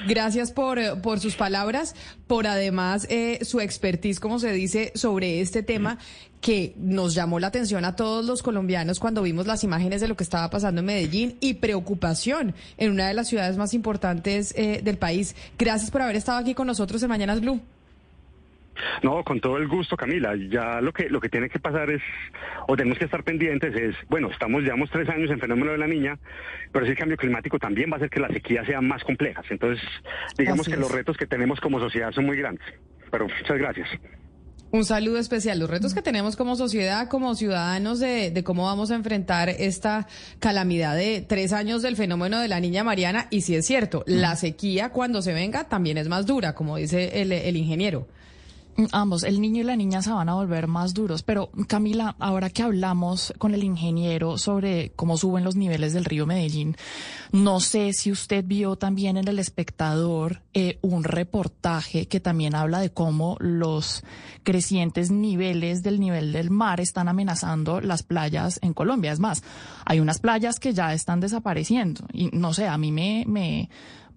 Gracias por, eh, por sus palabras, por además eh, su expertise, como se dice, sobre este tema que nos llamó la atención a todos los colombianos cuando vimos las imágenes de lo que estaba pasando en Medellín y preocupación en una de las ciudades más importantes eh, del país. Gracias por haber estado aquí con nosotros en Mañanas Blue. No, con todo el gusto, Camila. Ya lo que lo que tiene que pasar es, o tenemos que estar pendientes es, bueno, estamos llevamos tres años en fenómeno de la niña, pero ese cambio climático también va a hacer que las sequías sean más complejas. Entonces, digamos Así que es. los retos que tenemos como sociedad son muy grandes. Pero muchas gracias. Un saludo especial. Los retos que tenemos como sociedad, como ciudadanos, de, de cómo vamos a enfrentar esta calamidad de tres años del fenómeno de la niña Mariana. Y si es cierto, la sequía cuando se venga también es más dura, como dice el, el ingeniero. Mm, Ambos, el niño y la niña se van a volver más duros. Pero Camila, ahora que hablamos con el ingeniero sobre cómo suben los niveles del río Medellín, no sé si usted vio también en El Espectador eh, un reportaje que también habla de cómo los crecientes niveles del nivel del mar están amenazando las playas en Colombia. Es más, hay unas playas que ya están desapareciendo. Y no sé, a mí me... me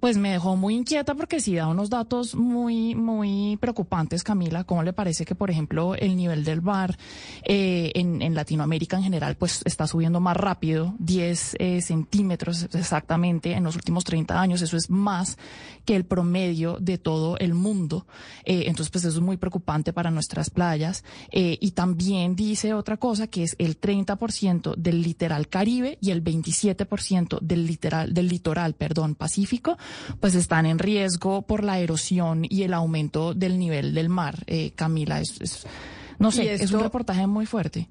pues me dejó muy inquieta porque sí da unos datos muy, muy preocupantes, Camila. ¿Cómo le parece que, por ejemplo, el nivel del mar eh, en, Latinoamérica en general, pues está subiendo más rápido, 10 eh, centímetros exactamente en los últimos 30 años? Eso es más que el promedio de todo el mundo. Eh, entonces, pues eso es muy preocupante para nuestras playas. Eh, y también dice otra cosa que es el 30% del litoral caribe y el 27% del literal, del litoral, perdón, pacífico pues están en riesgo por la erosión y el aumento del nivel del mar. Eh, Camila, es, es no sé, esto, es un reportaje muy fuerte.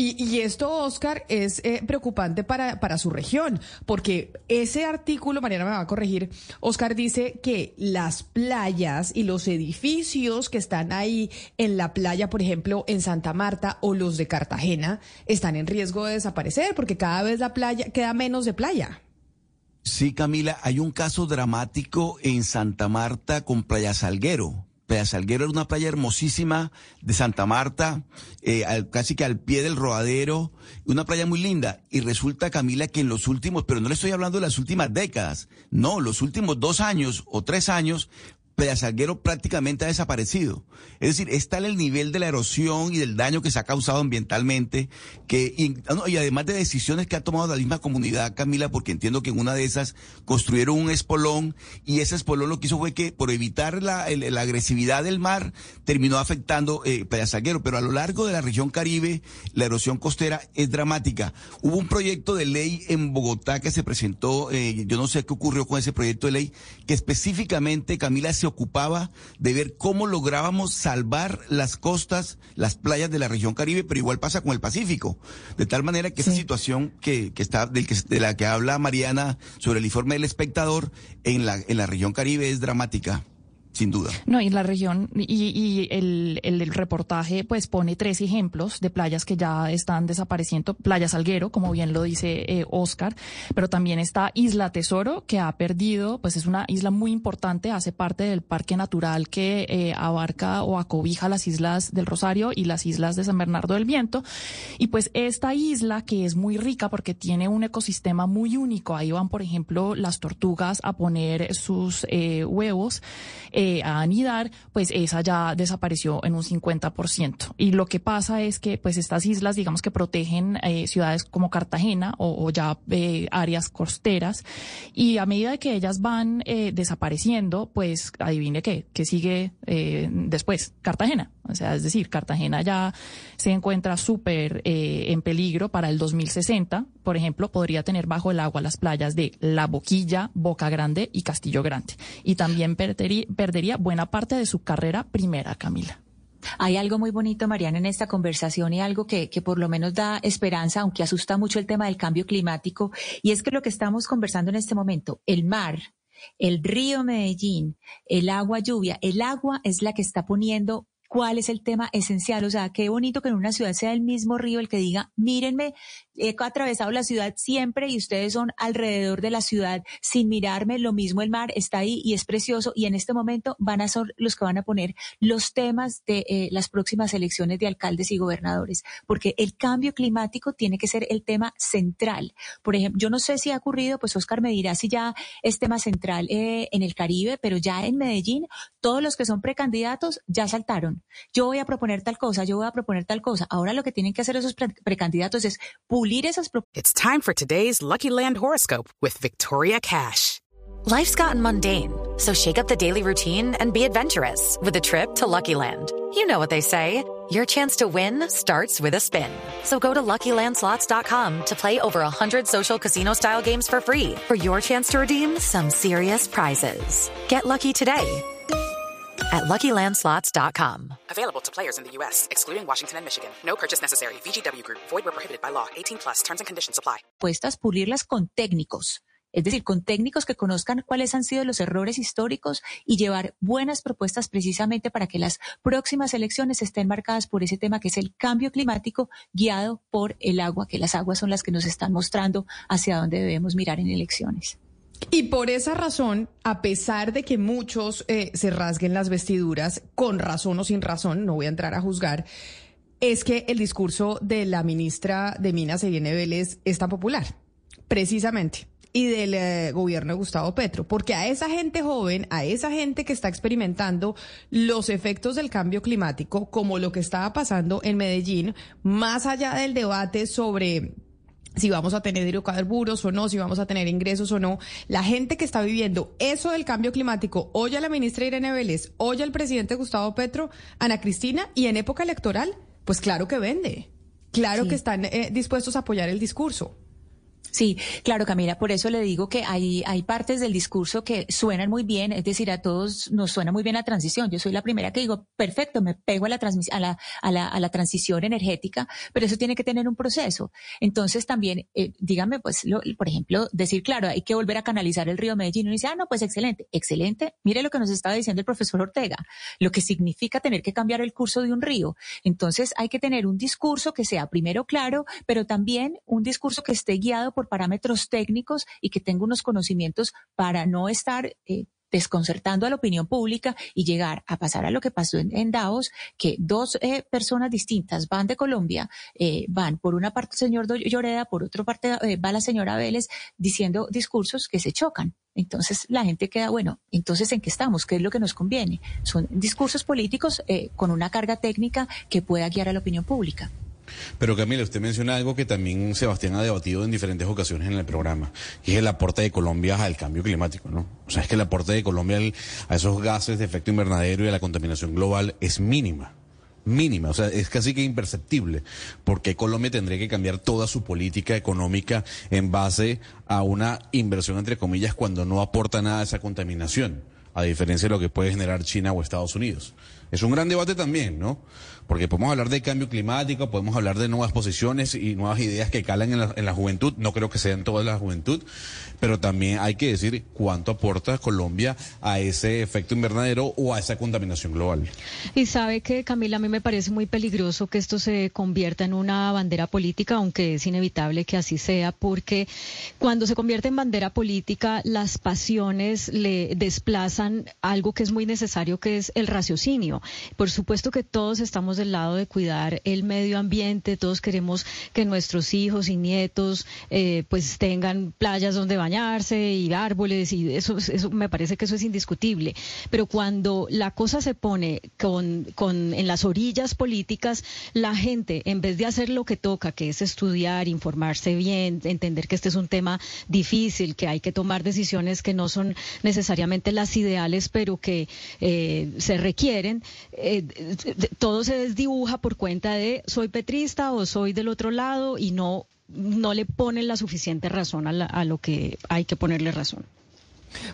Y, y esto, Oscar, es eh, preocupante para, para su región, porque ese artículo, Mariana me va a corregir, Oscar dice que las playas y los edificios que están ahí en la playa, por ejemplo, en Santa Marta o los de Cartagena, están en riesgo de desaparecer, porque cada vez la playa queda menos de playa. Sí, Camila, hay un caso dramático en Santa Marta con Playa Salguero. Playa Salguero era una playa hermosísima de Santa Marta, eh, casi que al pie del rodadero, una playa muy linda. Y resulta, Camila, que en los últimos, pero no le estoy hablando de las últimas décadas, no, los últimos dos años o tres años, Salguero prácticamente ha desaparecido. Es decir, está en el nivel de la erosión y del daño que se ha causado ambientalmente, que, y, y, además de decisiones que ha tomado la misma comunidad, Camila, porque entiendo que en una de esas construyeron un espolón y ese espolón lo que hizo fue que, por evitar la, agresividad del mar, terminó afectando eh, Salguero. Pero a lo largo de la región Caribe, la erosión costera es dramática. Hubo un proyecto de ley en Bogotá que se presentó, eh, yo no sé qué ocurrió con ese proyecto de ley, que específicamente, Camila, se ocupaba de ver cómo lográbamos salvar las costas, las playas de la región Caribe, pero igual pasa con el Pacífico. De tal manera que sí. esa situación que, que está, del que, de la que habla Mariana sobre el informe del espectador en la, en la región Caribe es dramática sin duda. No, y la región y, y el, el, reportaje pues pone tres ejemplos de playas que ya están desapareciendo. Playa Salguero, como bien lo dice eh, Oscar, pero también está Isla Tesoro, que ha perdido, pues es una isla muy importante, hace parte del parque natural que eh, abarca o acobija las islas del Rosario y las islas de San Bernardo del Viento. Y pues esta isla, que es muy rica porque tiene un ecosistema muy único, ahí van, por ejemplo, las tortugas a poner sus eh, huevos. Eh, a anidar, pues esa ya desapareció en un 50%. Y lo que pasa es que pues estas islas, digamos que protegen eh, ciudades como Cartagena o, ya eh, áreas costeras y a medida que ellas van eh, desapareciendo, pues adivine qué, que sigue después Cartagena. O sea, es decir, Cartagena ya se encuentra súper en peligro para el 2060. Por ejemplo, podría tener bajo el agua las playas de La Boquilla, Boca Grande y Castillo Grande. Y también perdería, buena parte de su carrera primera, Camila. Hay algo muy bonito, Mariana, en esta conversación y algo que, que, por lo menos da esperanza, aunque asusta mucho el tema del cambio climático, y es que lo que estamos conversando en este momento, el mar, el río Medellín, el agua lluvia, el agua es la que está poniendo cuál es el tema esencial. O sea, qué bonito que en una ciudad sea el mismo río el que diga, mírenme, he atravesado la ciudad siempre y ustedes son alrededor de la ciudad sin mirarme. Lo mismo el mar está ahí y es precioso y en este momento van a ser los que van a poner los temas de eh, las próximas elecciones de alcaldes y gobernadores, porque el cambio climático tiene que ser el tema central. Por ejemplo, yo no sé si ha ocurrido, pues Oscar me dirá si ya es tema central eh, en el Caribe, pero ya en Medellín todos los que son precandidatos ya saltaron. Yo voy a proponer tal cosa, yo voy a proponer tal cosa. Ahora lo que tienen que hacer esos pre precandidatos es pulir esas It's time for today's Lucky Land horoscope with Victoria Cash. Life's gotten mundane, so shake up the daily routine and be adventurous with a trip to Lucky Land. You know what they say. Your chance to win starts with a spin. So go to LuckyLandSlots.com to play over 100 social casino-style games for free for your chance to redeem some serious prizes. Get lucky today at LuckyLandSlots.com. Available to players in the U.S., excluding Washington and Michigan. No purchase necessary. VGW Group. Void where prohibited by law. 18 plus. Terms and conditions apply. Puestas pulirlas con técnicos es decir, con técnicos que conozcan cuáles han sido los errores históricos y llevar buenas propuestas precisamente para que las próximas elecciones estén marcadas por ese tema que es el cambio climático guiado por el agua, que las aguas son las que nos están mostrando hacia dónde debemos mirar en elecciones. Y por esa razón, a pesar de que muchos eh, se rasguen las vestiduras, con razón o sin razón, no voy a entrar a juzgar, es que el discurso de la ministra de Minas, Irene Vélez, es tan popular, precisamente y del eh, gobierno de Gustavo Petro, porque a esa gente joven, a esa gente que está experimentando los efectos del cambio climático, como lo que estaba pasando en Medellín, más allá del debate sobre si vamos a tener hidrocarburos o no, si vamos a tener ingresos o no. La gente que está viviendo eso del cambio climático, oye a la ministra Irene Vélez, oye al presidente Gustavo Petro, Ana Cristina, y en época electoral, pues claro que vende. Claro que están eh, dispuestos a apoyar el discurso. Sí, claro, Camila, por eso le digo que hay, hay partes del discurso que suenan muy bien, es decir, a todos nos suena muy bien la transición. Yo soy la primera que digo, perfecto, me pego a la, a la, a la, transición energética, pero eso tiene que tener un proceso. Entonces también, eh, dígame, pues, por ejemplo, decir, claro, hay que volver a canalizar el río Medellín. Y uno dice, ah, no, pues excelente, excelente. Mire lo que nos estaba diciendo el profesor Ortega, lo que significa tener que cambiar el curso de un río. Entonces hay que tener un discurso que sea primero claro, pero también un discurso que esté guiado por parámetros técnicos y que tenga unos conocimientos para no estar eh, desconcertando a la opinión pública y llegar a pasar a lo que pasó en, Davos, que dos eh, personas distintas van de Colombia, eh, van por una parte el señor Lloreda, por otra parte va la señora Vélez diciendo discursos que se chocan. Entonces la gente queda, bueno, entonces ¿en qué estamos? ¿Qué es lo que nos conviene? Son discursos políticos con una carga técnica que pueda guiar a la opinión pública. Pero Camila, usted menciona algo que también Sebastián ha debatido en diferentes ocasiones en el programa, que es el aporte de Colombia al cambio climático, ¿no? O sea, es que el aporte de Colombia a esos gases de efecto invernadero y a la contaminación global es mínima mínima, o sea, es casi que imperceptible, porque Colombia tendría que cambiar toda su política económica en base a una inversión, entre comillas, cuando no aporta nada a esa contaminación, a diferencia de lo que puede generar China o Estados Unidos. Es un gran debate también, ¿no? Porque podemos hablar de cambio climático, podemos hablar de nuevas posiciones y nuevas ideas que calan en la, en la juventud, no creo que sean toda la juventud, pero también hay que decir cuánto aporta Colombia a ese efecto invernadero o a esa contaminación global. Y sabe que, Camila, a mí me parece muy peligroso que esto se convierta en una bandera política, aunque es inevitable que así sea, porque cuando se convierte en bandera política, las pasiones le desplazan algo que es muy necesario, que es el raciocinio. Por supuesto que todos estamos del lado de cuidar el medio ambiente, todos queremos que nuestros hijos y nietos eh, pues tengan playas donde bañarse y árboles y eso, eso me parece que eso es indiscutible. Pero cuando la cosa se pone con, con en las orillas políticas, la gente en vez de hacer lo que toca, que es estudiar, informarse bien, entender que este es un tema difícil, que hay que tomar decisiones que no son necesariamente las ideales, pero que eh, se requieren, eh, todo se dibuja por cuenta de soy petrista o soy del otro lado y no, no le ponen la suficiente razón a, a lo que hay que ponerle razón.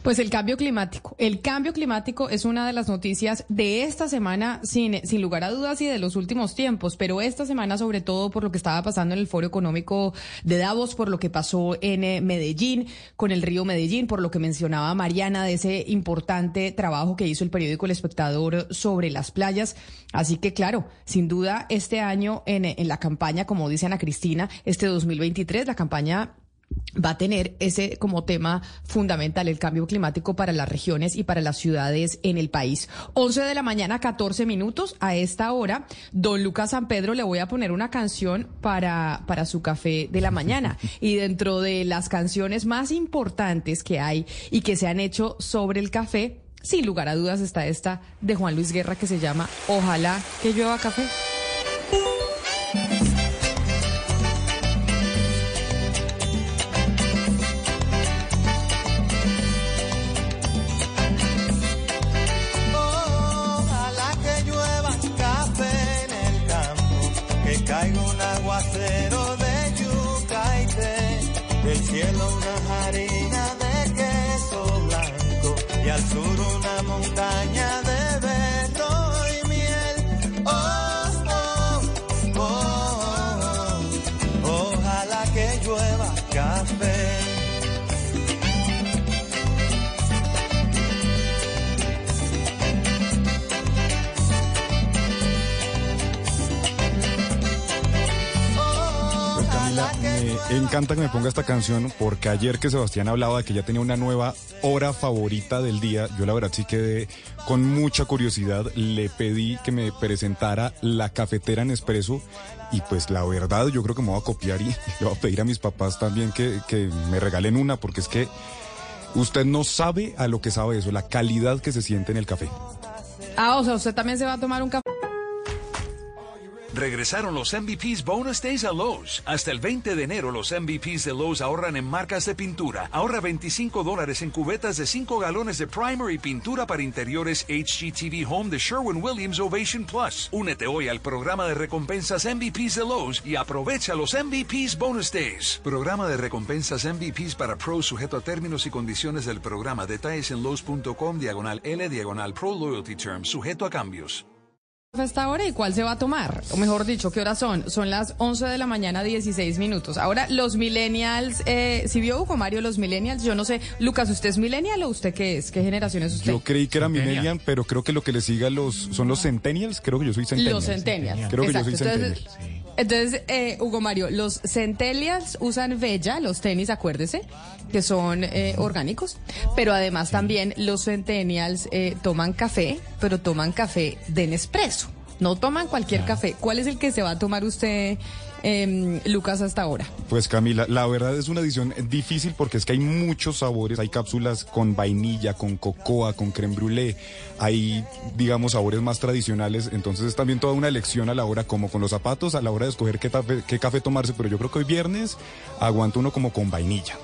Pues el cambio climático. El cambio climático es una de las noticias de esta semana, sin, sin lugar a dudas, y de los últimos tiempos, pero esta semana sobre todo por lo que estaba pasando en el Foro Económico de Davos, por lo que pasó en eh, Medellín, con el río Medellín, por lo que mencionaba Mariana de ese importante trabajo que hizo el periódico El Espectador sobre las playas. Así que claro, sin duda este año en, en la campaña, como dice Ana Cristina, este 2023, la campaña va a tener ese como tema fundamental el cambio climático para las regiones y para las ciudades en el país. 11 de la mañana, 14 minutos. A esta hora, don Lucas San Pedro le voy a poner una canción para, para su café de la mañana. Y dentro de las canciones más importantes que hay y que se han hecho sobre el café, sin lugar a dudas está esta de Juan Luis Guerra que se llama Ojalá que llueva café. montaña. Encanta que me ponga esta canción porque ayer que Sebastián hablaba de que ya tenía una nueva hora favorita del día, yo la verdad sí quedé con mucha curiosidad. Le pedí que me presentara la cafetera en expreso y pues la verdad yo creo que me voy a copiar y le voy a pedir a mis papás también que, que me regalen una porque es que usted no sabe a lo que sabe eso, la calidad que se siente en el café. Ah, o sea, usted también se va a tomar un café. Regresaron los MVPs Bonus Days a Lowe's. Hasta el 20 de enero los MVPs de Lowe's ahorran en marcas de pintura. Ahorra 25 dólares en cubetas de 5 galones de primer y pintura para interiores HGTV Home de Sherwin-Williams Ovation Plus. Únete hoy al programa de recompensas MVPs de Lowe's y aprovecha los MVPs Bonus Days. Programa de recompensas MVPs para pros sujeto a términos y condiciones del programa. Detalles en Lowe's.com diagonal L diagonal Pro Loyalty Term. Sujeto a cambios. Esta hora y cuál se va a tomar. O mejor dicho, ¿qué horas son? Son las 11 de la mañana, 16 minutos. Ahora, los millennials, eh, si vio Hugo Mario, los millennials, yo no sé. Lucas, ¿usted es millennial o usted qué es? ¿Qué generación es usted? Yo creí que era millennial, pero creo que lo que le sigue a los son los centennials. Creo que yo soy centennial. Los centennials. Creo que Exacto. yo soy Entonces, centennial. Entonces, eh, Hugo Mario, los centennials usan Bella, los tenis, acuérdese, que son eh, orgánicos, pero además también los centennials eh, toman café, pero toman café de Nespresso. No toman cualquier café. ¿Cuál es el que se va a tomar usted, em, Lucas, hasta ahora? Pues Camila, la verdad es una edición difícil porque es que hay muchos sabores, hay cápsulas con vainilla, con cocoa, con creme brûlée, hay digamos sabores más tradicionales, entonces es también toda una elección a la hora como con los zapatos, a la hora de escoger qué, tafe- qué café tomarse, pero yo creo que hoy viernes aguanto uno como con vainilla.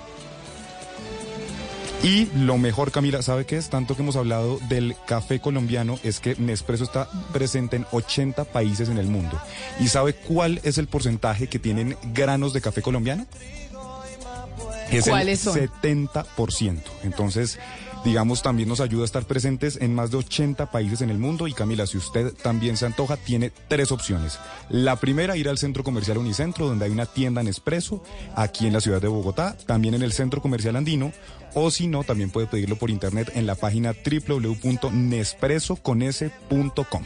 Y lo mejor, Camila, ¿sabe qué es? Tanto que hemos hablado del café colombiano, es que Nespresso está presente en 80 países en el mundo. ¿Y sabe cuál es el porcentaje que tienen granos de café colombiano? Es ¿Cuáles el son? 70%. Entonces, digamos, también nos ayuda a estar presentes en más de 80 países en el mundo. Y Camila, si usted también se antoja, tiene tres opciones. La primera, ir al centro comercial Unicentro, donde hay una tienda Nespresso, aquí en la ciudad de Bogotá, también en el centro comercial andino. O si no, también puede pedirlo por internet en la página www.nespressoconese.com.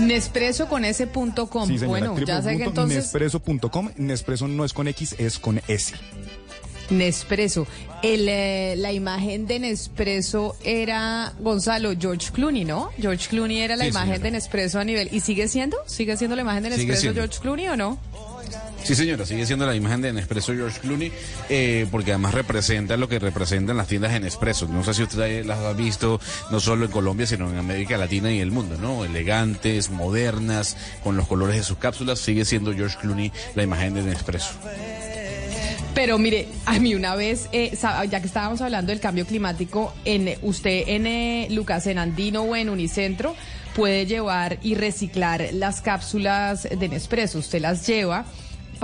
Nespresso con ese punto com. Sí, señora, bueno, ya sé que entonces Nespresso.com. Nespresso no es con X, es con S. Nespresso. El, eh, la imagen de Nespresso era Gonzalo George Clooney, ¿no? George Clooney era la Sí, imagen señora. de Nespresso a nivel. ¿Y sigue siendo? ¿Sigue siendo la imagen de Nespresso. George Clooney o no? Sí, señora, sigue siendo la imagen de Nespresso George Clooney, eh, porque además representa lo que representan las tiendas de Nespresso. No sé si usted las ha visto, no solo en Colombia, sino en América Latina y el mundo, ¿no? Elegantes, modernas, con los colores de sus cápsulas, sigue siendo George Clooney la imagen de Nespresso. Pero mire, a mí una vez, eh, ya que estábamos hablando del cambio climático, en usted en eh, Lucas, en Andino o en Unicentro, puede llevar y reciclar las cápsulas de Nespresso. Usted las lleva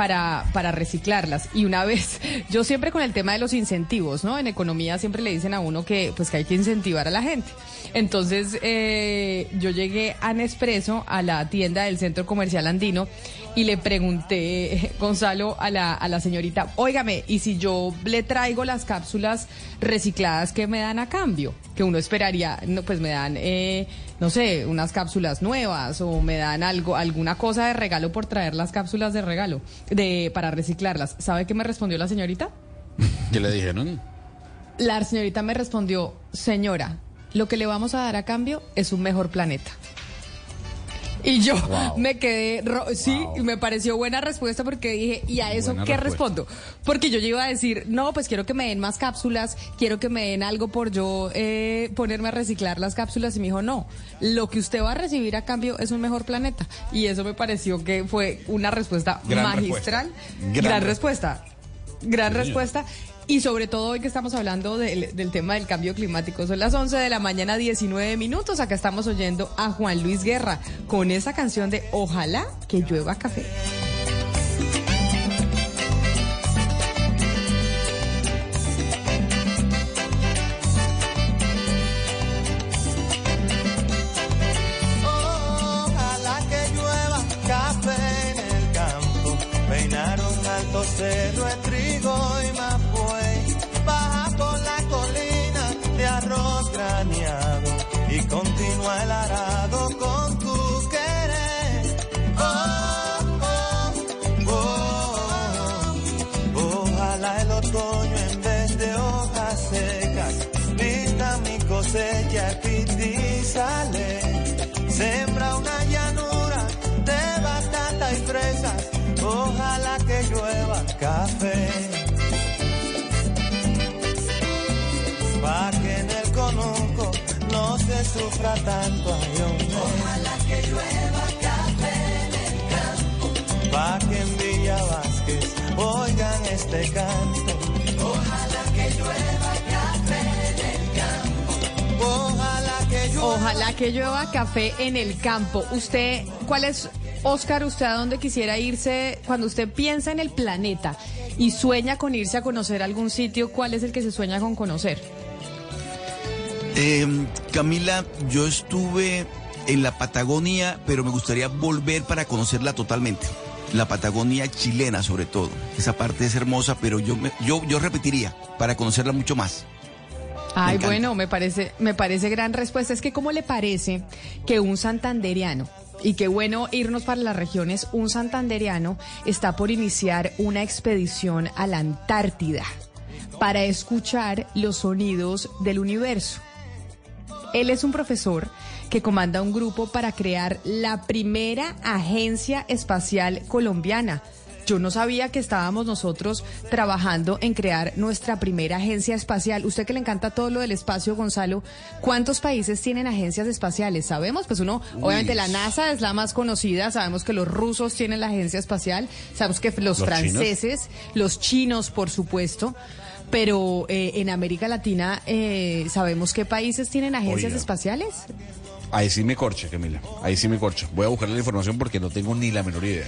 para, para reciclarlas. Y una vez, yo siempre con el tema de los incentivos, ¿no? En economía siempre le dicen a uno que pues que hay que incentivar a la gente. Entonces, eh, yo llegué a Nespresso, a la tienda del centro comercial andino, y le pregunté, Gonzalo, a la, a la señorita, óigame, ¿y si yo le traigo las cápsulas recicladas, qué me dan a cambio? Que uno esperaría, no, pues me dan, eh, no sé, unas cápsulas nuevas o me dan algo, alguna cosa de regalo por traer las cápsulas de regalo, de, para reciclarlas. ¿Sabe qué me respondió la señorita? ¿Qué le dijeron? La señorita me respondió, señora, lo que le vamos a dar a cambio es un mejor planeta. Y yo Wow. me quedé, ro- sí, y me pareció buena respuesta porque dije, ¿y a eso Buena qué respuesta. respondo? Porque yo iba a decir, no, pues quiero que me den más cápsulas, quiero que me den algo por yo eh, ponerme a reciclar las cápsulas. Y me dijo, no, lo que usted va a recibir a cambio es un mejor planeta. Y eso me pareció que fue una respuesta Gran magistral. respuesta. Gran, Gran respuesta. Gran Sí, señor. Y sobre todo hoy que estamos hablando del, del tema del cambio climático. Son las 11 de la mañana, 19 minutos. Acá estamos oyendo a Juan Luis Guerra con esa canción de Ojalá que llueva café. Sufra tanto. Ojalá que llueva café en el campo. Pa' que en Villa Vázquez oigan este canto. Ojalá que llueva café en el campo. Ojalá que llueva. Ojalá que llueva café en el campo. Usted, ¿cuál es, Oscar, usted a dónde quisiera irse cuando usted piensa en el planeta y sueña con irse a conocer algún sitio? ¿Cuál es el que se sueña con conocer? Eh, Camila, yo estuve en la Patagonia, pero me gustaría volver para conocerla totalmente. La Patagonia chilena, sobre todo. Esa parte es hermosa, pero yo, me- yo, yo repetiría para conocerla mucho más. Ay, bueno, me parece, me parece gran respuesta. Es que, ¿cómo le parece que un santanderiano, y qué bueno irnos para las regiones, un santanderiano está por iniciar una expedición a la Antártida para escuchar los sonidos del universo? Él es un profesor que comanda un grupo para crear la primera agencia espacial colombiana. Yo no sabía que estábamos nosotros trabajando en crear nuestra primera agencia espacial. Usted que le encanta todo lo del espacio, Gonzalo, ¿cuántos países tienen agencias espaciales? Sabemos, pues uno, Uy. obviamente la NASA es la más conocida, sabemos que los rusos tienen la agencia espacial, sabemos que los, ¿Los franceses, los chinos, por supuesto. Pero eh, en América Latina, eh, ¿sabemos qué países tienen agencias Oiga. espaciales? Ahí sí me corcha, Camila. Ahí sí me corcha. Voy a buscar la información porque no tengo ni la menor idea.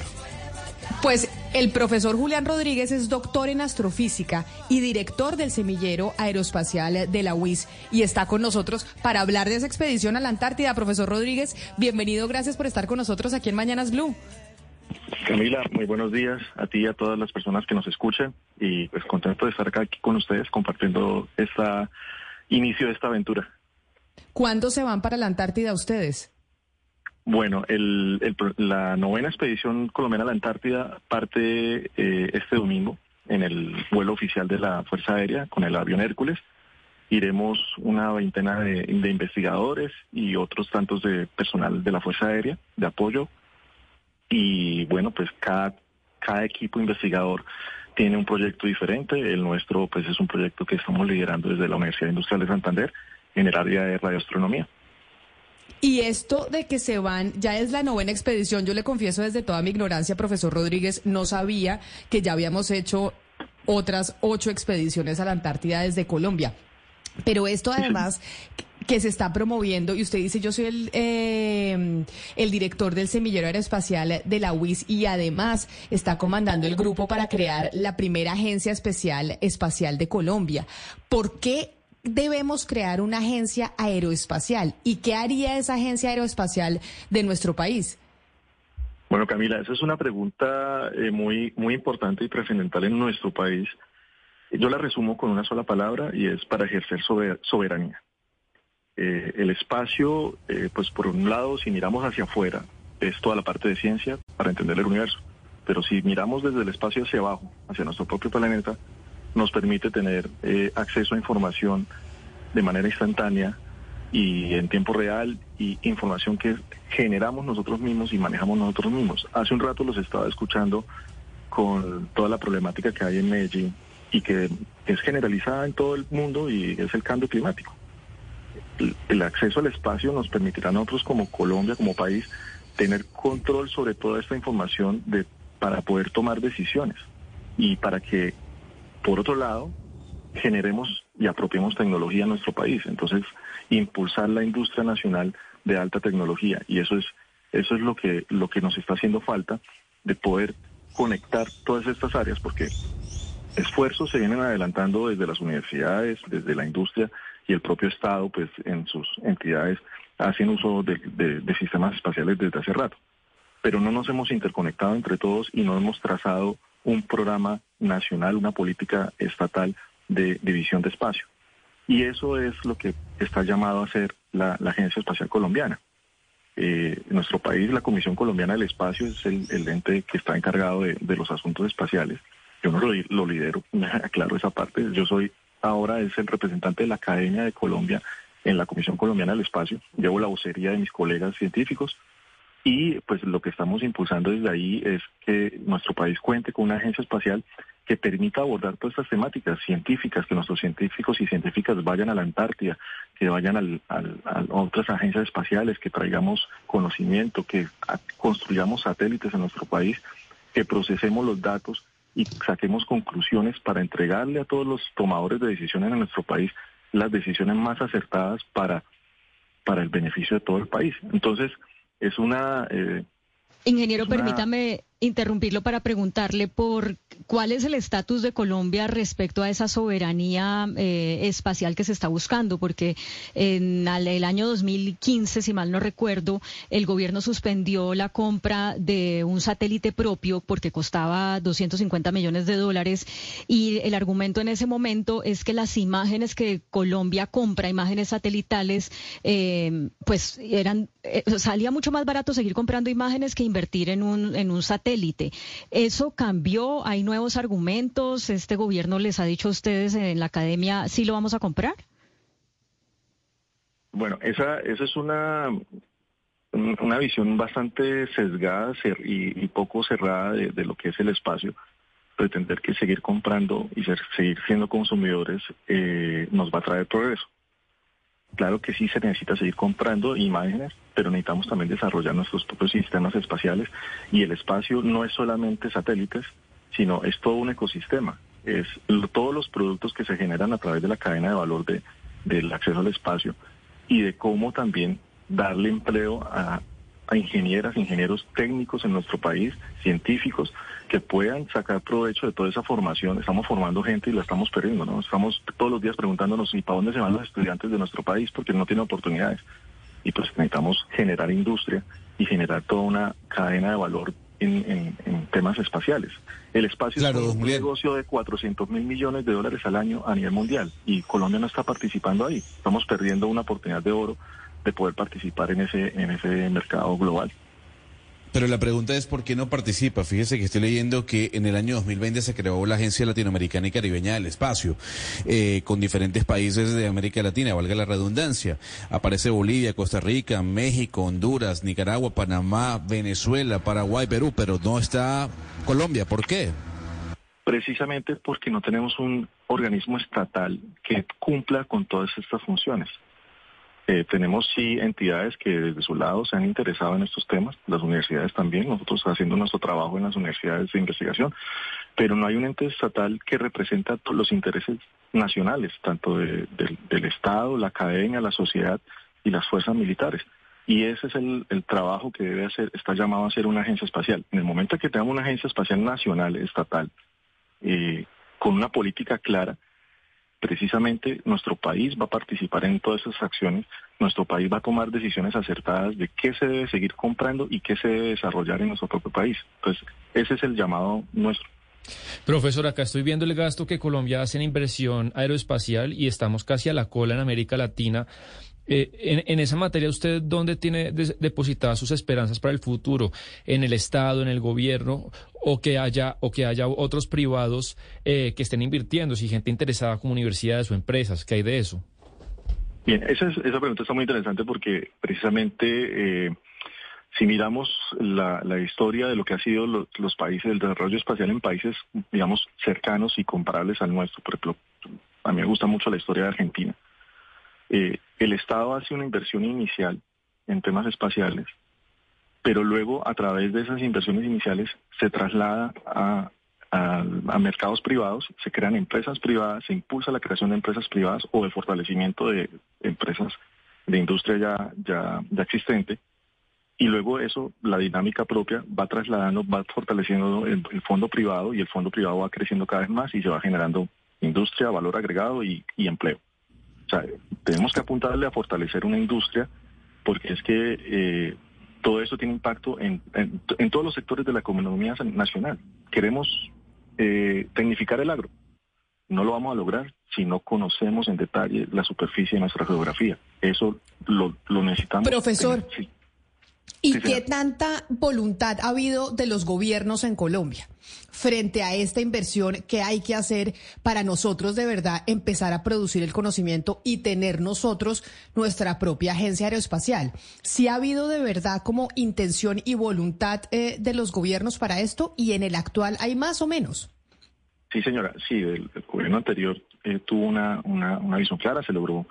Pues el profesor Julián Rodríguez es doctor en astrofísica y director del semillero aeroespacial de la UIS y está con nosotros para hablar de esa expedición a la Antártida. Profesor Rodríguez, bienvenido, gracias por estar con nosotros aquí en Mañanas Blue. Camila, muy buenos días a ti y a todas las personas que nos escuchan y pues contento de estar acá aquí con ustedes compartiendo esta inicio de esta aventura. ¿Cuándo se van para la Antártida ustedes? Bueno, el- el la novena expedición colombiana a la Antártida parte eh, este domingo en el vuelo oficial de la Fuerza Aérea con el avión Hércules. Iremos una veintena de, de investigadores y otros tantos de personal de la Fuerza Aérea de apoyo. Y bueno, pues cada, cada equipo investigador tiene un proyecto diferente. El nuestro pues es un proyecto que estamos liderando desde la Universidad Industrial de Santander en el área de radioastronomía. Y esto de que se van, ya es la novena expedición, yo le confieso desde toda mi ignorancia, profesor Rodríguez, no sabía que ya habíamos hecho otras ocho expediciones a la Antártida desde Colombia. Pero esto además que se está promoviendo, y usted dice, yo soy el, eh, el director del semillero aeroespacial de la UIS y además está comandando el grupo para crear la primera agencia especial espacial de Colombia. ¿Por qué debemos crear una agencia aeroespacial? ¿Y qué haría esa agencia aeroespacial de nuestro país? Bueno, Camila, esa es una pregunta eh, muy, muy importante y trascendental en nuestro país. Yo la resumo con una sola palabra y es para ejercer sober- soberanía. Eh, el espacio, eh, pues por un lado, si miramos hacia afuera, es toda la parte de ciencia para entender el universo. Pero si miramos desde el espacio hacia abajo, hacia nuestro propio planeta, nos permite tener eh, acceso a información de manera instantánea y en tiempo real y información que generamos nosotros mismos y manejamos nosotros mismos. Hace un rato los estaba escuchando con toda la problemática que hay en Medellín y que es generalizada en todo el mundo y es el cambio climático. El, acceso al espacio nos permitirá a nosotros como Colombia, como país, tener control sobre toda esta información de, para poder tomar decisiones y para que, por otro lado, generemos y apropiemos tecnología en nuestro país. Entonces, impulsar la industria nacional de alta tecnología y eso es eso es lo que lo que nos está haciendo falta de poder conectar todas estas áreas porque esfuerzos se vienen adelantando desde las universidades, desde la industria y el propio Estado, pues en sus entidades hacen uso de, sistemas espaciales desde hace rato. Pero no nos hemos interconectado entre todos y no hemos trazado un programa nacional, una política estatal de división de espacio. Y eso es lo que está llamado a hacer la, Agencia Espacial Colombiana. Eh, en nuestro país, la Comisión Colombiana del Espacio es el, ente que está encargado de, de los asuntos espaciales Yo no lo, lo lidero, aclaro esa parte. Yo soy ahora es el representante de la Academia de Colombia en la Comisión Colombiana del Espacio. Llevo la vocería de mis colegas científicos y pues lo que estamos impulsando desde ahí es que nuestro país cuente con una agencia espacial que permita abordar todas estas temáticas científicas, que nuestros científicos y científicas vayan a la Antártida, que vayan al, a otras agencias espaciales, que traigamos conocimiento, que construyamos satélites en nuestro país, que procesemos los datos y saquemos conclusiones para entregarle a todos los tomadores de decisiones en nuestro país las decisiones más acertadas para, para el beneficio de todo el país. Entonces, es una... Eh, Ingeniero, permítame interrumpirlo para preguntarle por cuál es el estatus de Colombia respecto a esa soberanía eh, espacial que se está buscando, porque en el año 2015, si mal no recuerdo, el gobierno suspendió la compra de un satélite propio porque costaba 250 millones de dólares y el argumento en ese momento es que las imágenes que Colombia compra, imágenes satelitales, eh, pues eran eh, salía mucho más barato seguir comprando imágenes que invertir en un en un satélite ¿Eso cambió? ¿Hay nuevos argumentos? ¿Este gobierno les ha dicho a ustedes en la academia si lo vamos a comprar? Bueno, esa, esa es una, una visión bastante sesgada y, poco cerrada de, lo que es el espacio. Pretender que seguir comprando y seguir siendo consumidores eh, nos va a traer progreso. Claro que sí se necesita seguir comprando imágenes, pero necesitamos también desarrollar nuestros propios sistemas espaciales y el espacio no es solamente satélites, sino es todo un ecosistema. Es todos los productos que se generan a través de la cadena de valor de, del acceso al espacio y de cómo también darle empleo a, a ingenieras, ingenieros técnicos en nuestro país, científicos, que puedan sacar provecho de toda esa formación. Estamos formando gente y la estamos perdiendo, ¿no? Estamos todos los días preguntándonos, ¿y para dónde se van los estudiantes de nuestro país? Porque no tienen oportunidades. Y pues necesitamos generar industria y generar toda una cadena de valor en, temas espaciales. El espacio es un negocio de 400 mil millones de dólares al año a nivel mundial y Colombia no está participando ahí. Estamos perdiendo una oportunidad de oro de poder participar en ese, en ese mercado global. Pero la pregunta es por qué no participa. Fíjese que estoy leyendo que en el año 2020 se creó la Agencia Latinoamericana y Caribeña del Espacio, eh, con diferentes países de América Latina, valga la redundancia. Aparece Bolivia, Costa Rica, México, Honduras, Nicaragua, Panamá, Venezuela, Paraguay, Perú, pero no está Colombia. ¿Por qué? Precisamente porque no tenemos un organismo estatal que cumpla con todas estas funciones. Eh, tenemos sí entidades que desde su lado se han interesado en estos temas, las universidades también, nosotros haciendo nuestro trabajo en las universidades de investigación, pero no hay un ente estatal que representa los intereses nacionales, tanto del Estado, la academia, la sociedad y las fuerzas militares. Y ese es el, trabajo que debe hacer, está llamado a ser una agencia espacial. En el momento que tengamos una agencia espacial nacional, estatal, eh, con una política clara, precisamente nuestro país va a participar en todas esas acciones, nuestro país va a tomar decisiones acertadas de qué se debe seguir comprando y qué se debe desarrollar en nuestro propio país. Entonces, ese es el llamado nuestro. Profesor, acá estoy viendo el gasto que Colombia hace en inversión aeroespacial y estamos casi a la cola en América Latina. Eh, en, esa materia, ¿usted dónde tiene depositadas sus esperanzas para el futuro? ¿En el Estado, en el gobierno, o que haya, o que haya otros privados eh, que estén invirtiendo, si gente interesada como universidades o empresas? ¿Qué hay de eso? Bien, esa, esa pregunta está muy interesante porque precisamente eh, si miramos la, historia de lo que ha sido los países, el desarrollo espacial en países, digamos, cercanos y comparables al nuestro, por ejemplo, a mí me gusta mucho la historia de Argentina. Eh, el Estado hace una inversión inicial en temas espaciales, pero luego a través de esas inversiones iniciales se traslada a, mercados privados, se crean empresas privadas, se impulsa la creación de empresas privadas o el fortalecimiento de empresas de industria ya, existente. Y luego eso, la dinámica propia va trasladando, va fortaleciendo el, fondo privado y el fondo privado va creciendo cada vez más y se va generando industria, valor agregado y empleo sea, tenemos que apuntarle a fortalecer una industria porque es que eh, todo eso tiene impacto en, todos los sectores de la economía nacional. Queremos eh, tecnificar el agro. No lo vamos a lograr si no conocemos en detalle la superficie de nuestra geografía. Eso lo, necesitamos. Profesor. ¿Y qué tanta voluntad ha habido de los gobiernos en Colombia frente a esta inversión que hay que hacer para nosotros de verdad empezar a producir el conocimiento y tener nosotros nuestra propia agencia aeroespacial? ¿Sí ha habido de verdad como intención y voluntad eh, de los gobiernos para esto y en el actual hay más o menos? Sí, señora, sí, el, gobierno anterior eh, tuvo una, una, una, visión clara, se logró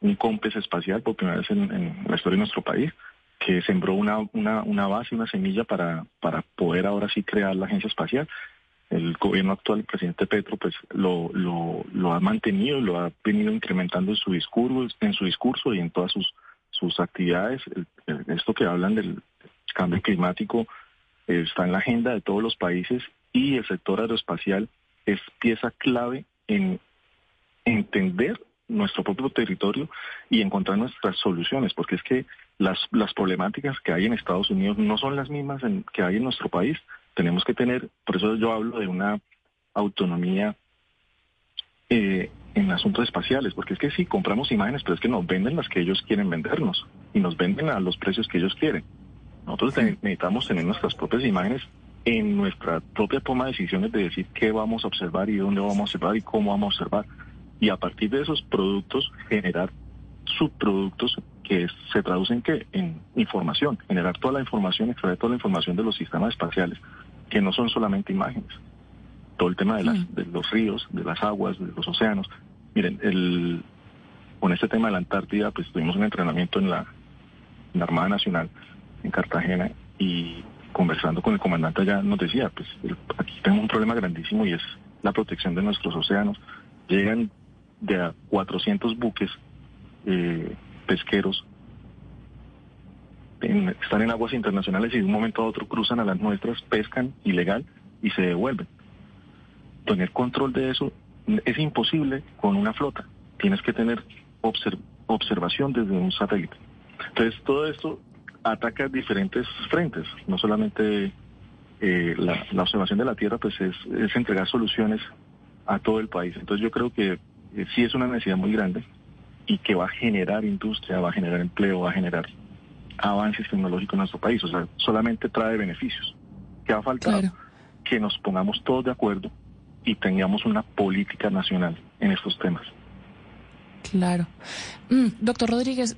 un COMPES espacial por primera vez en, en la historia de nuestro país que sembró una, una, una base, una semilla para, para poder ahora sí crear la agencia espacial. El gobierno actual, el presidente Petro, pues lo, lo, lo ha mantenido, lo ha venido incrementando en su discurso, en su discurso y en todas sus, sus actividades. esto que hablan del cambio climático eh, está en la agenda de todos los países y el sector aeroespacial es pieza clave en entender nuestro propio territorio y encontrar nuestras soluciones, porque es que las, las problemáticas que hay en Estados Unidos no son las mismas en, que hay en nuestro país. Tenemos que tener, por eso yo hablo de una autonomía eh, en asuntos espaciales, porque es que sí, compramos imágenes, pero es que nos venden las que ellos quieren vendernos y nos venden a los precios que ellos quieren. Nosotros necesitamos tener nuestras propias imágenes en nuestra propia toma de decisiones de decir qué vamos a observar y dónde vamos a observar y cómo vamos a observar y a partir de esos productos generar subproductos que se traducen que en información, generar toda la información, extraer toda la información de los sistemas espaciales, que no son solamente imágenes. Todo el tema de, las, de los ríos, de las aguas, de los océanos. Miren, el, con este tema de la Antártida, pues tuvimos un entrenamiento en la, en la Armada Nacional en Cartagena y conversando con el comandante allá nos decía, pues aquí tenemos un problema grandísimo y es la protección de nuestros océanos. Llegan de a 400 buques eh, pesqueros están en aguas internacionales y de un momento a otro cruzan a las nuestras, pescan ilegal y se devuelven. Tener control de eso es imposible con una flota. Tienes que tener observación desde un satélite. Entonces todo esto ataca diferentes frentes, no solamente eh, la, observación de la Tierra, pues es, es entregar soluciones a todo el país. Entonces yo creo que eh, sí es una necesidad muy grande y que va a generar industria, va a generar empleo, va a generar avances tecnológicos en nuestro país. O sea, solamente trae beneficios. ¿Qué va a faltar? Que nos pongamos todos de acuerdo y tengamos una política nacional en estos temas. Claro. Mm, doctor Rodríguez,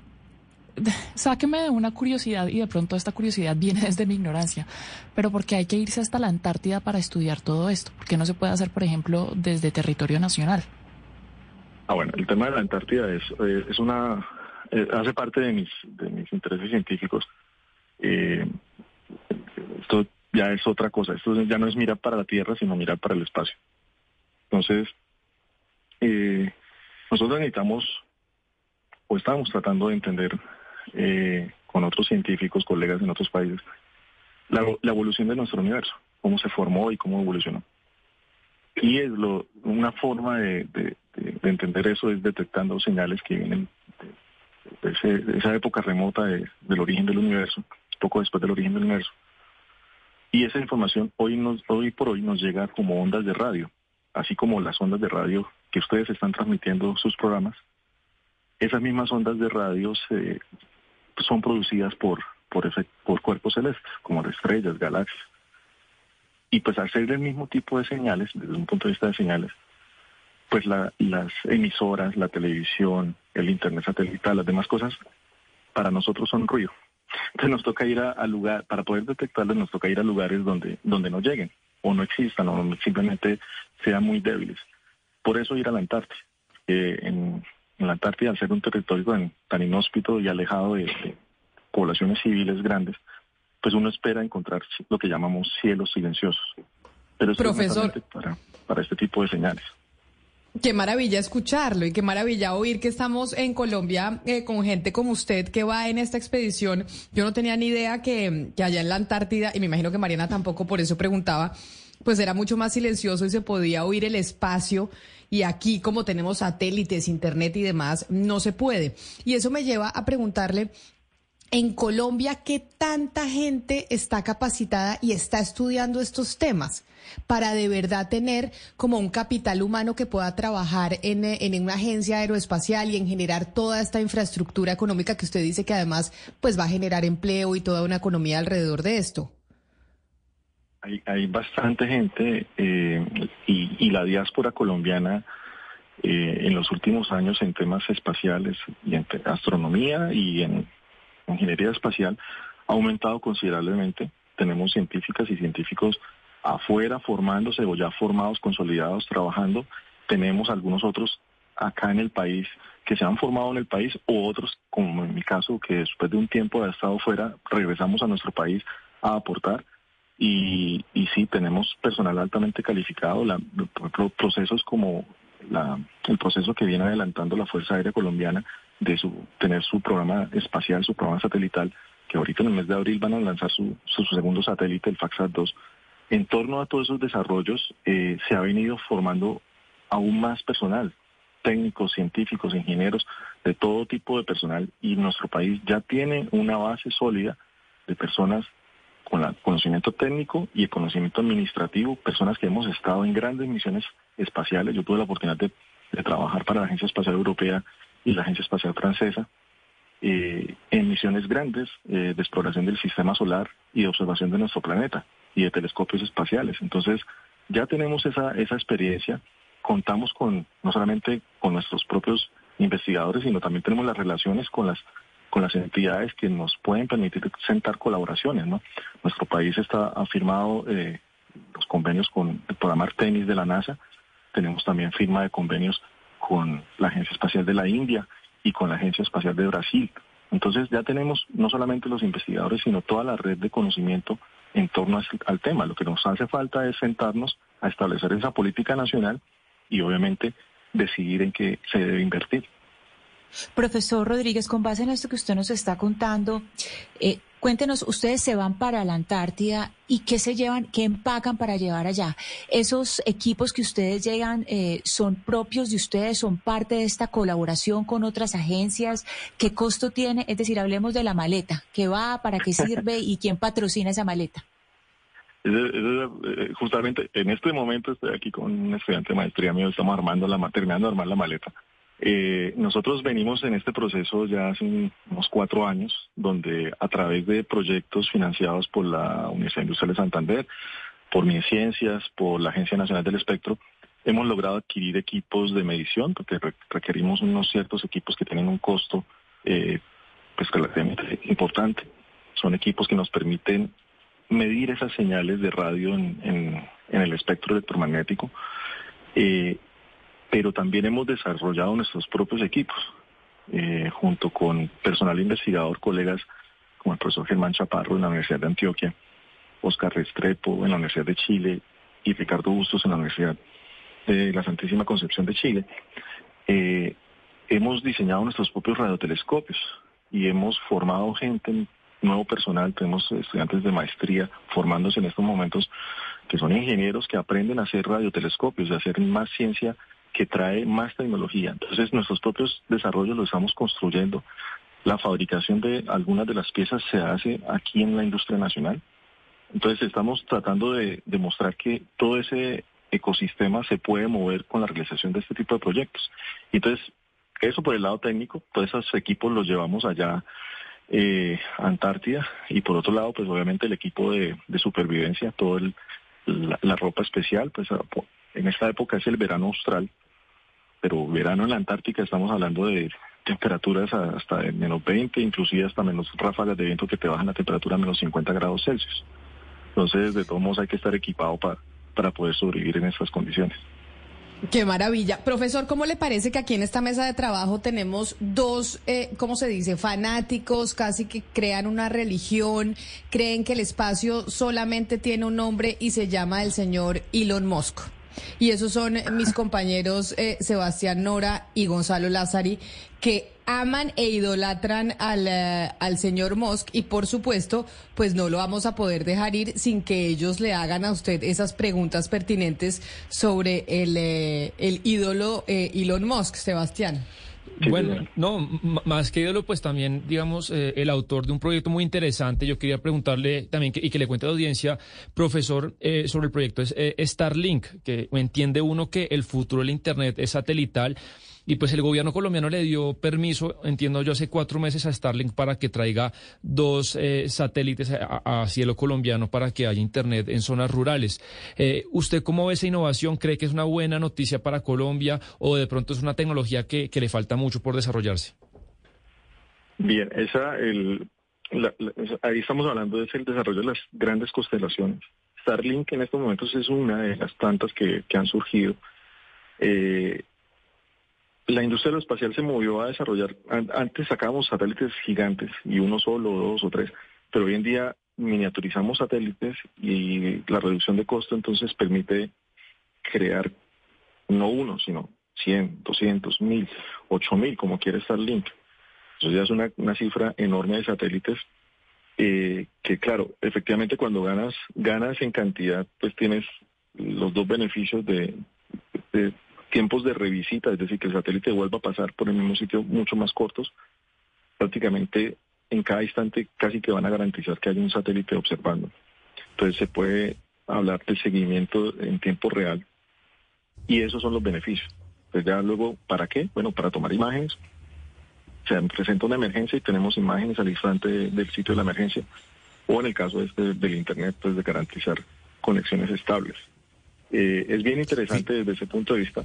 sáqueme de una curiosidad y de pronto esta curiosidad viene desde mi ignorancia, pero ¿por qué hay que irse hasta la Antártida para estudiar todo esto? ¿Por qué no se puede hacer, por ejemplo, desde territorio nacional? Ah, bueno, el tema de la Antártida es, eh, es una, eh, hace parte de mis, de mis intereses científicos. Eh, esto ya es otra cosa, esto ya no es mirar para la Tierra, sino mirar para el espacio. Entonces, nosotros necesitamos, o estamos tratando de entender con otros científicos, colegas en otros países, la, evolución de nuestro universo, cómo se formó y cómo evolucionó. Y es lo, una forma de entender eso es detectando señales que vienen de, esa época remota del origen del universo, poco después del origen del universo. Y esa información hoy, nos, hoy por hoy nos llega como ondas de radio, así como las ondas de radio que ustedes están transmitiendo sus programas. Esas mismas ondas de radio son producidas por, por, por cuerpos celestes, como estrellas, galaxias. Y pues al ser el mismo tipo de señales, desde un punto de vista de señales, pues las emisoras, la televisión, el internet satelital, las demás cosas, para nosotros son ruido. Entonces nos toca ir a, lugar, para poder detectarlas nos toca ir a lugares donde, donde no lleguen, o no existan, o simplemente sean muy débiles. Por eso ir a la Antártida. en, la Antártida, al ser un territorio tan, inhóspito y alejado de, poblaciones civiles grandes, pues uno espera encontrar lo que llamamos cielos silenciosos. Pero eso Profesor. es para, para este tipo de señales. Qué maravilla escucharlo y qué maravilla oír que estamos en Colombia eh, con gente como usted que va en esta expedición. Yo no tenía ni idea que, que allá en la Antártida, y me imagino que Mariana tampoco, por eso preguntaba, pues era mucho más silencioso y se podía oír el espacio. Y aquí, como tenemos satélites, internet y demás, no se puede. Y eso me lleva a preguntarle En Colombia, ¿qué tanta gente está capacitada y está estudiando estos temas para de verdad tener como un capital humano que pueda trabajar en, en una agencia aeroespacial y en generar toda esta infraestructura económica que usted dice que además pues va a generar empleo y toda una economía alrededor de esto? Hay, hay bastante gente eh, y, y, la diáspora colombiana eh, en los últimos años en temas espaciales y en astronomía y en ingeniería espacial ha aumentado considerablemente. Tenemos científicas y científicos afuera formándose o ya formados, consolidados, trabajando. Tenemos algunos otros acá en el país que se han formado en el país o otros, como en mi caso, que después de un tiempo de estado fuera, regresamos a nuestro país a aportar. Y, y sí, tenemos personal altamente calificado, la, procesos como la, el proceso que viene adelantando la Fuerza Aérea Colombiana de su, tener su programa espacial, su programa satelital, que ahorita en el mes de abril van a lanzar su, su segundo satélite, el FAXAT-2. En torno a todos esos desarrollos eh, se ha venido formando aún más personal, técnicos, científicos, ingenieros, de todo tipo de personal, y nuestro país ya tiene una base sólida de personas con el conocimiento técnico y el conocimiento administrativo, personas que hemos estado en grandes misiones espaciales. Yo tuve la oportunidad de, trabajar para la Agencia Espacial Europea y la Agencia Espacial Francesa eh, en misiones grandes eh, de exploración del sistema solar y de observación de nuestro planeta y de telescopios espaciales. Entonces, ya tenemos esa, esa experiencia, contamos con no solamente con nuestros propios investigadores, sino también tenemos las relaciones con las con las entidades que nos pueden permitir sentar colaboraciones. Nuestro país está ha firmado eh, los convenios con el programa Artemis de la NASA, tenemos también firma de convenios con la Agencia Espacial de la India y con la Agencia Espacial de Brasil. Entonces ya tenemos no solamente los investigadores, sino toda la red de conocimiento en torno al tema. Lo que nos hace falta es sentarnos a establecer esa política nacional y obviamente decidir en qué se debe invertir. Profesor Rodríguez, con base en esto que usted nos está contando, eh, cuéntenos, ustedes se van para la Antártida y qué se llevan, qué empacan para llevar allá. ¿Esos equipos que ustedes llegan eh, son propios de ustedes, son parte de esta colaboración con otras agencias? ¿Qué costo tiene? Es decir, hablemos de la maleta, ¿qué va, para qué sirve y quién patrocina esa maleta? Eh, justamente en este momento estoy aquí con un estudiante de maestría mío, estamos armando la, terminando de armar la maleta. Eh, nosotros venimos en este proceso ya hace unos cuatro años, donde a través de proyectos financiados por la Universidad Industrial de Santander, por Ciencias, por la Agencia Nacional del Espectro, hemos logrado adquirir equipos de medición, porque requerimos unos ciertos equipos que tienen un costo eh, pues relativamente importante. Son equipos que nos permiten medir esas señales de radio en, el espectro electromagnético. Eh, pero también hemos desarrollado nuestros propios equipos, eh, junto con personal investigador, colegas como el profesor Germán Chaparro en la Universidad de Antioquia, Oscar Restrepo en la Universidad de Chile y Ricardo Bustos en la Universidad de la Santísima Concepción de Chile. Eh, hemos diseñado nuestros propios radiotelescopios y hemos formado gente, nuevo personal, tenemos estudiantes de maestría formándose en estos momentos que son ingenieros que aprenden a hacer radiotelescopios, a hacer más ciencia que trae más tecnología. Entonces nuestros propios desarrollos los estamos construyendo. La fabricación de algunas de las piezas se hace aquí en la industria nacional. Entonces estamos tratando de demostrar que todo ese ecosistema se puede mover con la realización de este tipo de proyectos. Entonces, eso por el lado técnico, todos esos equipos los llevamos allá eh, a Antártida y por otro lado, pues obviamente el equipo de, supervivencia, toda la, ropa especial, pues en esta época es el verano austral, pero verano en la Antártica estamos hablando de temperaturas hasta de menos 20, inclusive hasta menos ráfagas de viento que te bajan la temperatura a menos 50 grados Celsius. Entonces, de todos modos, hay que estar equipado para, para poder sobrevivir en estas condiciones. Qué maravilla. Profesor, ¿cómo le parece que aquí en esta mesa de trabajo tenemos dos, eh, ¿cómo se dice? Fanáticos, casi que crean una religión, creen que el espacio solamente tiene un nombre y se llama el señor Elon Musk. Y esos son mis compañeros eh, Sebastián Nora y Gonzalo Lázari, que aman e idolatran al, eh, al señor Musk y por supuesto, pues no lo vamos a poder dejar ir sin que ellos le hagan a usted esas preguntas pertinentes sobre el, eh, el ídolo Elon Musk, Sebastián. Bueno, no, más que ídolo, pues también, digamos, eh, el autor de un proyecto muy interesante. Yo quería preguntarle también y que le cuente a la audiencia, profesor, eh, sobre el proyecto es, eh, Starlink, que entiende uno que el futuro del Internet es satelital y pues el gobierno colombiano le dio permiso, entiendo yo, hace cuatro meses a Starlink para que traiga dos eh, satélites a, cielo colombiano para que haya Internet en zonas rurales. Eh, ¿Usted cómo ve esa innovación? ¿Cree que es una buena noticia para Colombia o de pronto es una tecnología que, le falta mucho por desarrollarse? Bien, esa, el, ahí estamos hablando de el desarrollo de las grandes constelaciones. Starlink en estos momentos es una de las tantas que, han surgido. Eh, la industria aeroespacial se movió a desarrollar, antes sacábamos satélites gigantes y uno solo, dos o tres, pero hoy en día miniaturizamos satélites y la reducción de costo entonces permite crear no uno, sino 100, 200, 1000, 8000, como quiere Starlink. Eso ya es una, cifra enorme de satélites eh, que, claro, efectivamente cuando ganas, ganas en cantidad, pues tienes los dos beneficios de tiempos de revisita, es decir, que el satélite vuelva a pasar por el mismo sitio mucho más cortos, prácticamente en cada instante casi que van a garantizar que haya un satélite observando. Entonces se puede hablar del seguimiento en tiempo real y esos son los beneficios. Pues ya luego, ¿para qué? Bueno, para tomar imágenes. Se presenta una emergencia y tenemos imágenes al instante del sitio de la emergencia. O en el caso este del Internet, pues de garantizar conexiones estables. Eh, es bien interesante desde ese punto de vista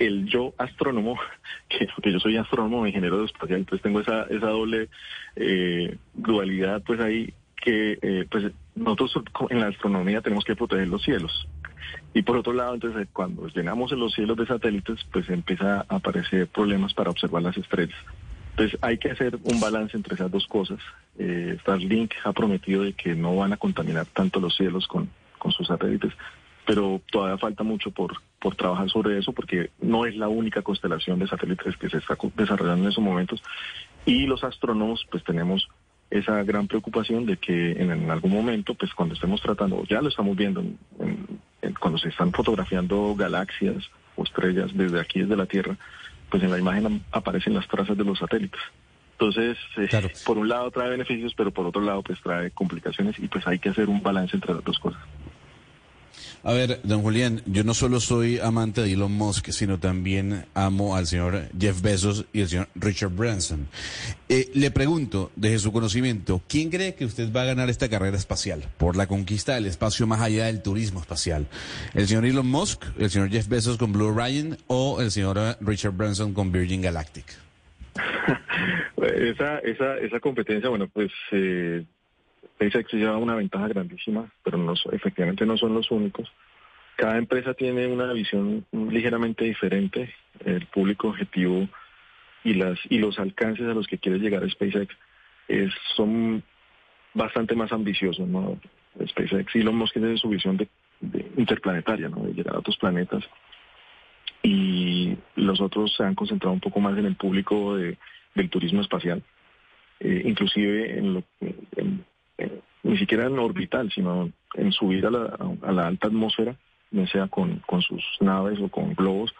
el yo astrónomo, que, yo soy astrónomo, ingeniero espacial, entonces tengo esa, esa doble eh, dualidad pues ahí que eh, pues nosotros en la astronomía tenemos que proteger los cielos. Y por otro lado, entonces cuando llenamos en los cielos de satélites, pues empieza a aparecer problemas para observar las estrellas. Entonces hay que hacer un balance entre esas dos cosas. Eh, Starlink ha prometido de que no van a contaminar tanto los cielos con, con sus satélites, pero todavía falta mucho por, por trabajar sobre eso porque no es la única constelación de satélites que se está desarrollando en esos momentos y los astrónomos pues tenemos esa gran preocupación de que en, algún momento pues cuando estemos tratando, ya lo estamos viendo cuando se están fotografiando galaxias o estrellas desde aquí, desde la Tierra, pues en la imagen aparecen las trazas de los satélites. Entonces, eh, por un lado trae beneficios, pero por otro lado pues trae complicaciones y pues hay que hacer un balance entre las dos cosas. A ver, don Julián, yo no solo soy amante de Elon Musk, sino también amo al señor Jeff Bezos y al señor Richard Branson. Eh, le pregunto, desde su conocimiento, ¿quién cree que usted va a ganar esta carrera espacial por la conquista del espacio más allá del turismo espacial? ¿El señor Elon Musk, el señor Jeff Bezos con Blue Ryan o el señor Richard Branson con Virgin Galactic? esa, esa, esa competencia, bueno, pues... Eh SpaceX lleva una ventaja grandísima, pero no, efectivamente no son los únicos. Cada empresa tiene una visión ligeramente diferente. El público objetivo y los alcances a los que quiere llegar SpaceX son bastante más ambiciosos, ¿no? SpaceX y lo Musk tiene su visión de, interplanetaria, ¿no? De llegar a otros planetas. Y los otros se han concentrado un poco más en el público de, del turismo espacial. Eh, inclusive en, lo, en, ni siquiera en orbital, sino en subir a la, a la alta atmósfera, ya sea con, sus naves o con globos.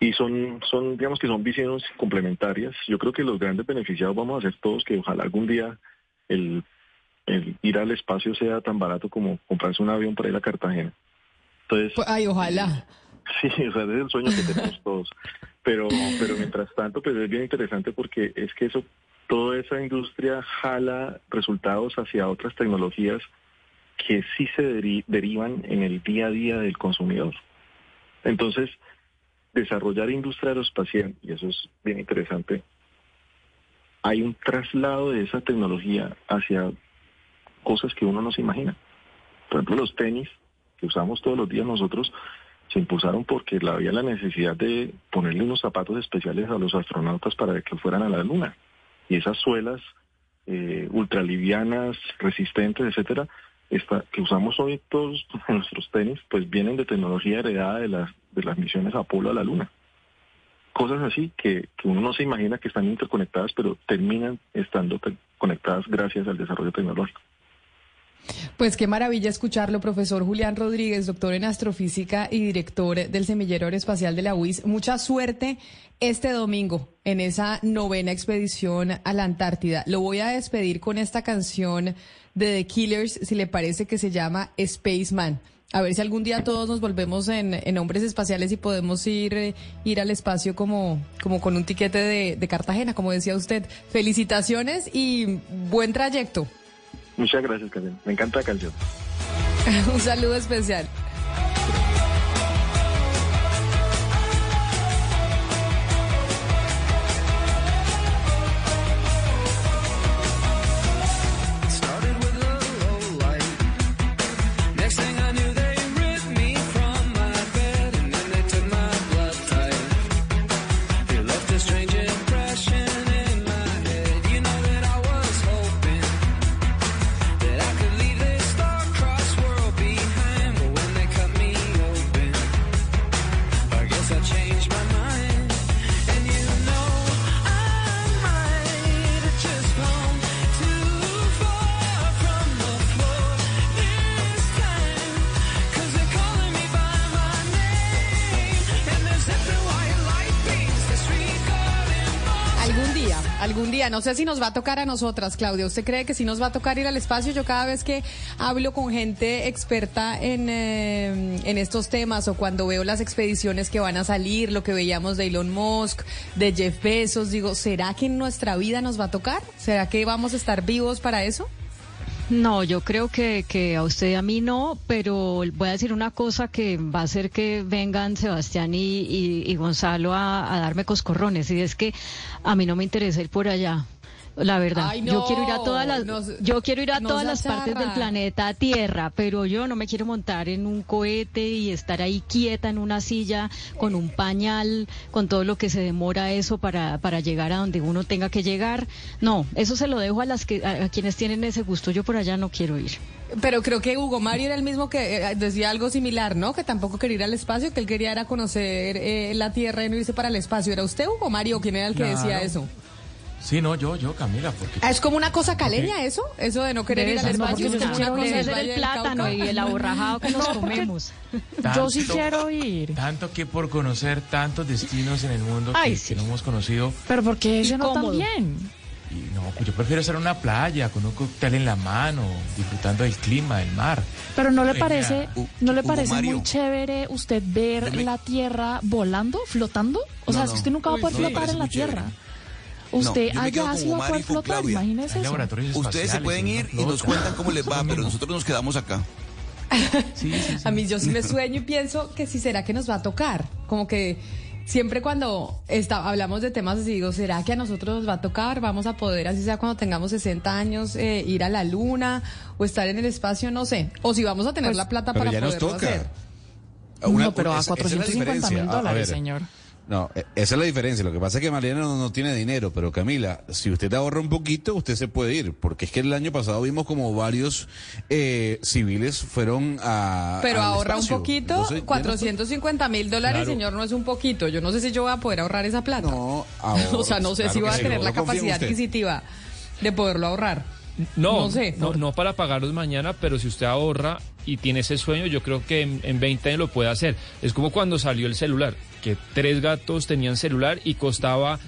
Y son, son, digamos que son visiones complementarias. Yo creo que los grandes beneficiados vamos a ser todos que ojalá algún día el, el ir al espacio sea tan barato como comprarse un avión para ir a Cartagena. Entonces, pues, ay, ojalá. Sí, o sea, es el sueño que tenemos todos. Pero, pero mientras tanto, pues es bien interesante porque es que eso toda esa industria jala resultados hacia otras tecnologías que sí se derivan en el día a día del consumidor. Entonces, desarrollar industria aeroespacial, y eso es bien interesante, hay un traslado de esa tecnología hacia cosas que uno no se imagina. Por ejemplo, los tenis que usamos todos los días nosotros se impulsaron porque había la necesidad de ponerle unos zapatos especiales a los astronautas para que fueran a la luna y esas suelas eh, ultralivianas, resistentes, etcétera, que usamos hoy todos nuestros tenis, pues vienen de tecnología heredada de las, de las misiones Apolo a la Luna. Cosas así que uno no se imagina que están interconectadas, pero terminan estando conectadas gracias al desarrollo tecnológico. Pues qué maravilla escucharlo, profesor Julián Rodríguez, doctor en astrofísica y director del Semillero Aeroespacial de la UIS. Mucha suerte este domingo en esa novena expedición a la Antártida. Lo voy a despedir con esta canción de The Killers, si le parece que se llama Spaceman. A ver si algún día todos nos volvemos en, hombres espaciales y podemos ir, eh, ir al espacio como, como con un tiquete de Cartagena, como decía usted. Felicitaciones y buen trayecto. Muchas gracias, Camila. Me encanta la canción. un saludo especial. No sé si nos va a tocar a nosotras, Claudia. ¿Usted cree que si nos va a tocar ir al espacio? Yo cada vez que hablo con gente experta en, eh, en estos temas o cuando veo las expediciones que van a salir, lo que veíamos de Elon Musk, de Jeff Bezos, digo, ¿será que en nuestra vida nos va a tocar? ¿Será que vamos a estar vivos para eso? No, yo creo que, que a usted y a mí no, pero voy a decir una cosa que va a hacer que vengan Sebastián y, y- y Gonzalo a, a darme coscorrones, y es que a mí no me interesa ir por allá. La verdad, Ay, yo quiero ir a todas las, nos- yo quiero ir a todas las partes del planeta Tierra, pero yo no me quiero montar en un cohete y estar ahí quieta en una silla con un pañal, con todo lo que se demora eso para, para llegar a donde uno tenga que llegar. No, eso se lo dejo a las que, a, a quienes tienen ese gusto. Yo por allá no quiero ir. Pero creo que Hugo Mario era el mismo que eh, decía algo similar, ¿no? Que tampoco quería ir al espacio, que él quería era conocer eh, la Tierra y no irse para el espacio. ¿Era usted, Hugo Mario, quién era el que Claro. decía eso? Sí, no, yo, yo, Camila, porque... Ah, ¿Es como una cosa caleña eso? Eso de no querer ir al no, es como una cosa del plátano y el aborrajado que nos comemos. Yo sí quiero ir. Tanto que por conocer tantos destinos en el mundo Ay, que, sí. que no hemos conocido. Pero porque ese no cómodo. también. Y no, pues yo prefiero estar en una playa con un cóctel en la mano, disfrutando del clima, del mar. Pero no le parece, no le parece Mario. muy chévere usted ver Deme- la Tierra volando, flotando. O No, sea, es que usted nunca va a poder flotar en la chévere. Tierra. No, Usted quedo allá sí va a Claudia. imagínese eso. Ustedes se pueden en ir y nos cuentan cómo les va, pero nosotros nos quedamos acá. Sí, sí, sí. A mí yo sí me sueño y pienso que si será que nos va a tocar. Como que siempre cuando está, hablamos de temas así, digo, ¿será que a nosotros nos va a tocar? Vamos a poder, así sea cuando tengamos 60 años, eh, ir a la luna o estar en el espacio, no sé. O si vamos a tener Pues, la plata Pero para ya nos poderlo toca. hacer. Una- no, pero a esa- esa es la 450 mil. A- dólares, ver, señor. No, e- esa es la diferencia. Lo que pasa es que Mariana no, no tiene dinero, pero Camila, si usted ahorra un poquito, usted se puede ir, porque es que el año pasado vimos como varios eh, civiles fueron a. Pero ahorra un poquito, Entonces, ya no- 450 mil dólares, Claro. señor, no es un poquito. Yo no sé si yo voy a poder ahorrar esa plata. No, o sea, no sé claro si voy a tener la capacidad adquisitiva de poderlo ahorrar. No, No sé. no, no para pagarlos mañana, pero si usted ahorra y tiene ese sueño, yo creo que en, en 20 años lo puede hacer. Es como cuando salió el celular, que tres gatos tenían celular y costaba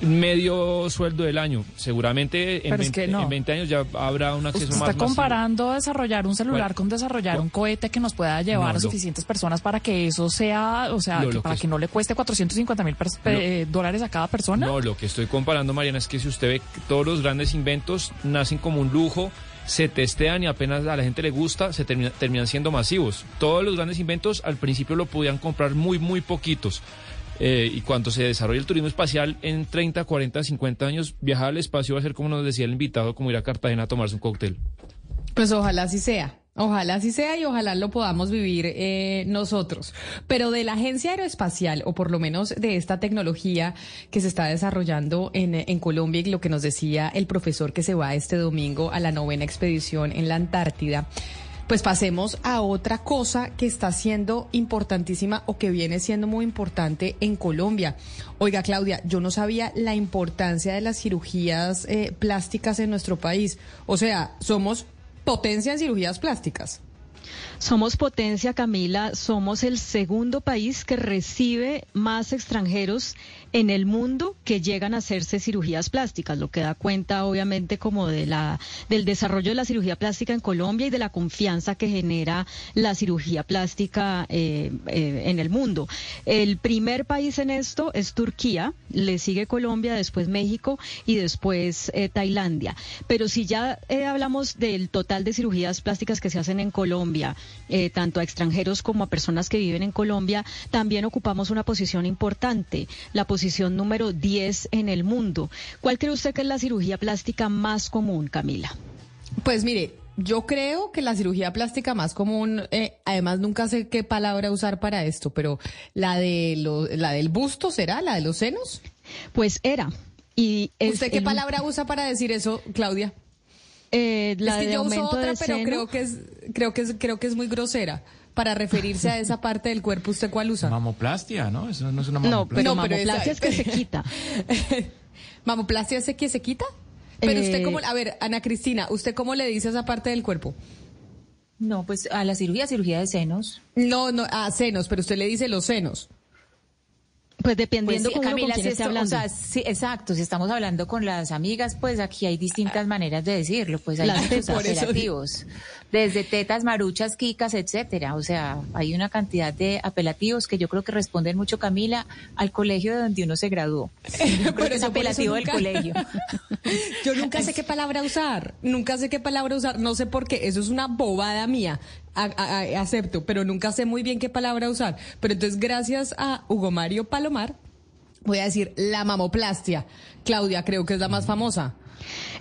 medio sueldo del año. Seguramente en, Pero es 20, que no. en 20 años ya habrá un acceso Usted más está masivo. comparando desarrollar un celular Bueno, con desarrollar bueno. un cohete que nos pueda llevar No, a lo- suficientes personas para que eso sea, o sea, Lo- que lo para que no le cueste 450 mil eh, dólares a cada persona. No, lo que estoy comparando, Mariana, es que si usted ve que todos los grandes inventos nacen como un lujo, se testean y apenas a la gente le gusta, se termina- terminan siendo masivos. Todos los grandes inventos al principio lo podían comprar muy, muy poquitos. Eh, y cuando se desarrolle el turismo espacial en 30, 40, 50 años, viajar al espacio va a ser como nos decía el invitado, como ir a Cartagena a tomarse un cóctel. Pues ojalá así sea. Ojalá así sea y ojalá lo podamos vivir eh, nosotros. Pero de la Agencia Aeroespacial, o por lo menos de esta tecnología que se está desarrollando en, en Colombia y lo que nos decía el profesor que se va este domingo a la novena expedición en la Antártida, pues pasemos a otra cosa que está siendo importantísima o que viene siendo muy importante en Colombia. Oiga, Claudia, yo no sabía la importancia de las cirugías eh, plásticas en nuestro país. O sea, somos potencia en cirugías plásticas. Somos potencia, Camila. Somos el segundo país que recibe más extranjeros en el mundo que llegan a hacerse cirugías plásticas, lo que da cuenta obviamente como de la del desarrollo de la cirugía plástica en Colombia y de la confianza que genera la cirugía plástica eh, eh, en el mundo. El primer país en esto es Turquía, le sigue Colombia, después México y después eh, Tailandia. Pero si ya hablamos del total de cirugías plásticas que se hacen en Colombia, tanto a extranjeros como a personas que viven en Colombia, también ocupamos una posición importante, la posición número 10 en el mundo. ¿Cuál cree usted que es la cirugía plástica más común, Camila? Pues mire, yo creo que la cirugía plástica más común, eh, además nunca sé qué palabra usar para esto, pero la de la del busto será, la de los senos. Pues era. Y ¿Usted qué palabra usa para decir eso, Claudia? Eh, la es que de yo aumento uso otra, pero seno. creo que es, creo que es, creo que es muy grosera para referirse a esa parte del cuerpo, ¿usted cuál usa? Mamoplastia, ¿no? Eso no es una No, mamoplastia. pero No, pero mamoplastia esa- es que se quita. ¿Mamoplastia es que se quita? Pero usted Eh, cómo, a ver, Ana Cristina, ¿usted cómo le dice a esa parte del cuerpo? No, pues a la cirugía, cirugía de senos. No, no, a senos, pero usted le dice los senos. Pues dependiendo Pues con Camila, quién si esté hablando. O sea, sí, exacto, si estamos hablando con las amigas, pues aquí hay distintas maneras de decirlo, pues hay muchos apelativos, desde tetas, maruchas, quicas, etcétera, o sea, hay una cantidad de apelativos que yo creo que responden mucho, Camila, al colegio de donde uno se graduó. Yo creo que es apelativo del colegio. Yo nunca sé qué palabra usar, nunca sé qué palabra usar, no sé por qué, eso es una bobada mía, A- a- acepto, pero nunca sé muy bien qué palabra usar. Pero entonces, gracias a Hugo Mario Palomar, voy a decir la mamoplastia. Claudia, creo que es la más famosa.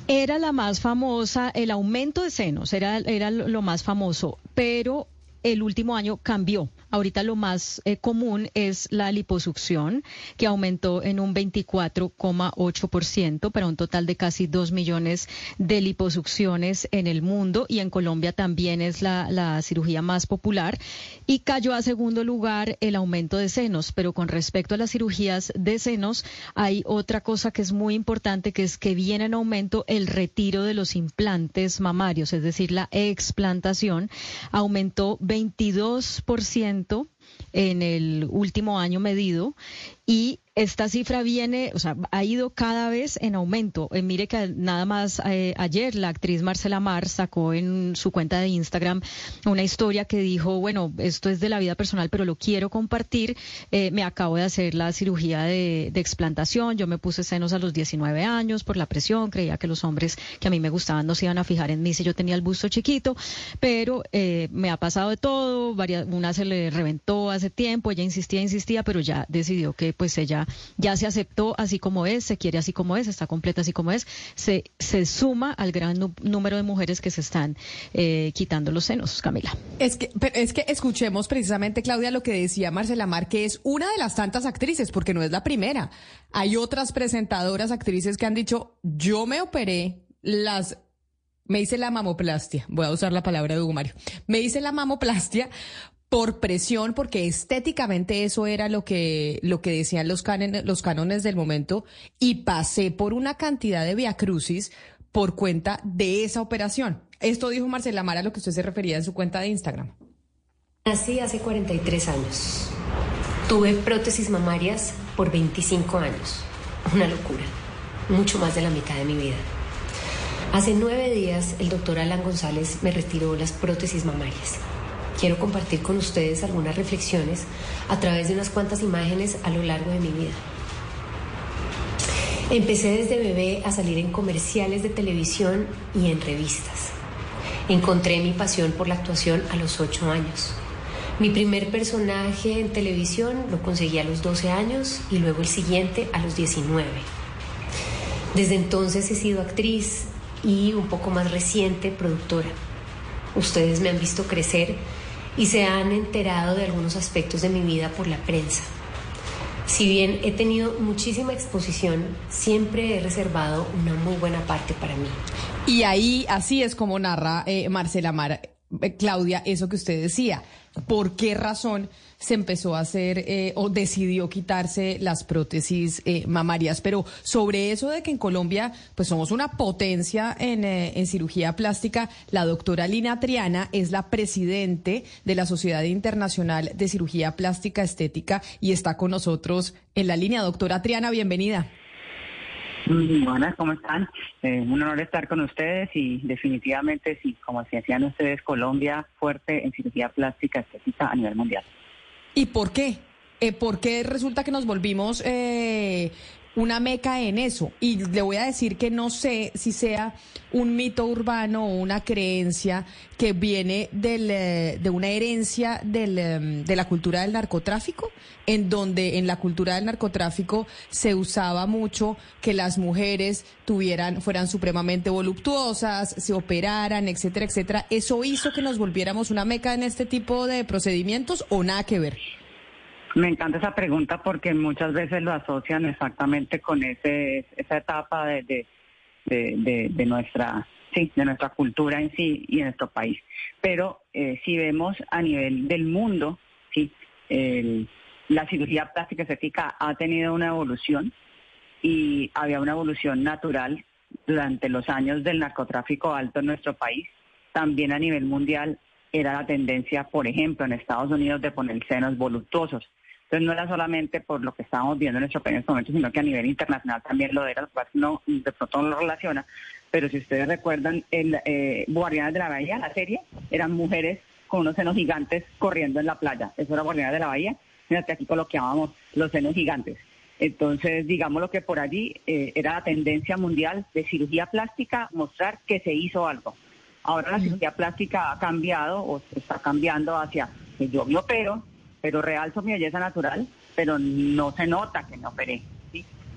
Era la más famosa, el aumento de senos era, era lo más famoso, pero el último año cambió. Ahorita lo más eh, común es la liposucción, que aumentó en un 24,8% para un total de casi 2 millones de liposucciones en el mundo y en Colombia también es la, la cirugía más popular. Y cayó a segundo lugar el aumento de senos, pero con respecto a las cirugías de senos hay otra cosa que es muy importante, que es que viene en aumento el retiro de los implantes mamarios, es decir, la explantación aumentó 22% en el último año medido y esta cifra viene, o sea, ha ido cada vez en aumento. Eh, mire que nada más eh, ayer la actriz Marcela Mar sacó en su cuenta de Instagram una historia que dijo, bueno, esto es de la vida personal, pero lo quiero compartir. Eh, me acabo de hacer la cirugía de, de explantación. Yo me puse senos a los 19 años por la presión. Creía que los hombres que a mí me gustaban no se iban a fijar en mí si yo tenía el busto chiquito, pero me ha pasado de todo. Varias, una se le reventó hace tiempo. Ella insistía, insistía, pero ya decidió que pues ella ya se aceptó así como es, se quiere así como es, está completa así como es, se, se suma al gran número de mujeres que se están eh, quitando los senos, Camila. Es que, pero es que escuchemos precisamente, Claudia, lo que decía Marcela Mar, que es una de las tantas actrices, porque no es la primera. Hay otras presentadoras, actrices que han dicho, yo me operé las me hice la mamoplastia, voy a usar la palabra de Hugo Mario, me hice la mamoplastia por presión, porque estéticamente eso era lo que, lo que decían los, cánones, del momento, y pasé por una cantidad de viacrucis por cuenta de esa operación. Esto dijo Marcela Mara, a lo que usted se refería en su cuenta de Instagram. Nací hace 43 años. Tuve prótesis mamarias por 25 años. Una locura. Mucho más de la mitad de mi vida. Hace nueve días el doctor Alan González me retiró las prótesis mamarias. Quiero compartir con ustedes algunas reflexiones a través de unas cuantas imágenes a lo largo de mi vida. Empecé desde bebé a salir en comerciales de televisión y en revistas. Encontré mi pasión por la actuación a los 8 años. Mi primer personaje en televisión lo conseguí a los 12 años y luego el siguiente a los 19. Desde entonces he sido actriz y un poco más reciente productora. Ustedes me han visto crecer y se han enterado de algunos aspectos de mi vida por la prensa. Si bien he tenido muchísima exposición, siempre he reservado una muy buena parte para mí. Y ahí, así es como narra eh, Marcela Mara. Eh, Claudia, eso que usted decía. ¿Por qué razón se empezó a hacer eh, o decidió quitarse las prótesis eh, mamarias? Pero sobre eso de que en Colombia pues somos una potencia en, en cirugía plástica, la doctora Lina Triana es la presidente de la Sociedad Internacional de Cirugía Plástica Estética y está con nosotros en la línea. Doctora Triana, bienvenida. Buenas, ¿cómo están? Eh, un honor estar con ustedes y definitivamente, sí, como decían ustedes, Colombia fuerte en cirugía plástica estética a nivel mundial. ¿Y por qué? Eh, ¿Por qué resulta que nos volvimos eh, una meca en eso. Y le voy a decir que no sé si sea un mito urbano o una creencia que viene del, eh, de una herencia del, em, de la cultura del narcotráfico, en donde en la cultura del narcotráfico se usaba mucho que las mujeres tuvieran, fueran supremamente voluptuosas, se operaran, etcétera, etcétera. ¿Eso hizo que nos volviéramos una meca en este tipo de procedimientos o nada que ver? Me encanta esa pregunta porque muchas veces lo asocian exactamente con ese, esa etapa de, de, nuestra de cultura en sí y en nuestro país. Pero eh, si vemos a nivel del mundo, sí, la cirugía plástica estética ha tenido una evolución y había una evolución natural durante los años del narcotráfico alto en nuestro país. También a nivel mundial era la tendencia, por ejemplo, en Estados Unidos de poner senos voluptuosos. Entonces no era solamente por lo que estábamos viendo en nuestro país en este momento, sino que a nivel internacional también lo era, lo cual no, de pronto no lo relaciona. Pero si ustedes recuerdan, el eh, Guardianes de la Bahía, la serie, eran mujeres con unos senos gigantes corriendo en la playa. Eso era Guardianes de la Bahía. Mira que aquí coloquiábamos los senos gigantes. Entonces, digamos lo que por allí eh, era la tendencia mundial de cirugía plástica, mostrar que se hizo algo. Ahora la cirugía plástica ha cambiado o está cambiando hacia que yo me opero, pero realzo mi belleza natural, pero no se nota que me operé.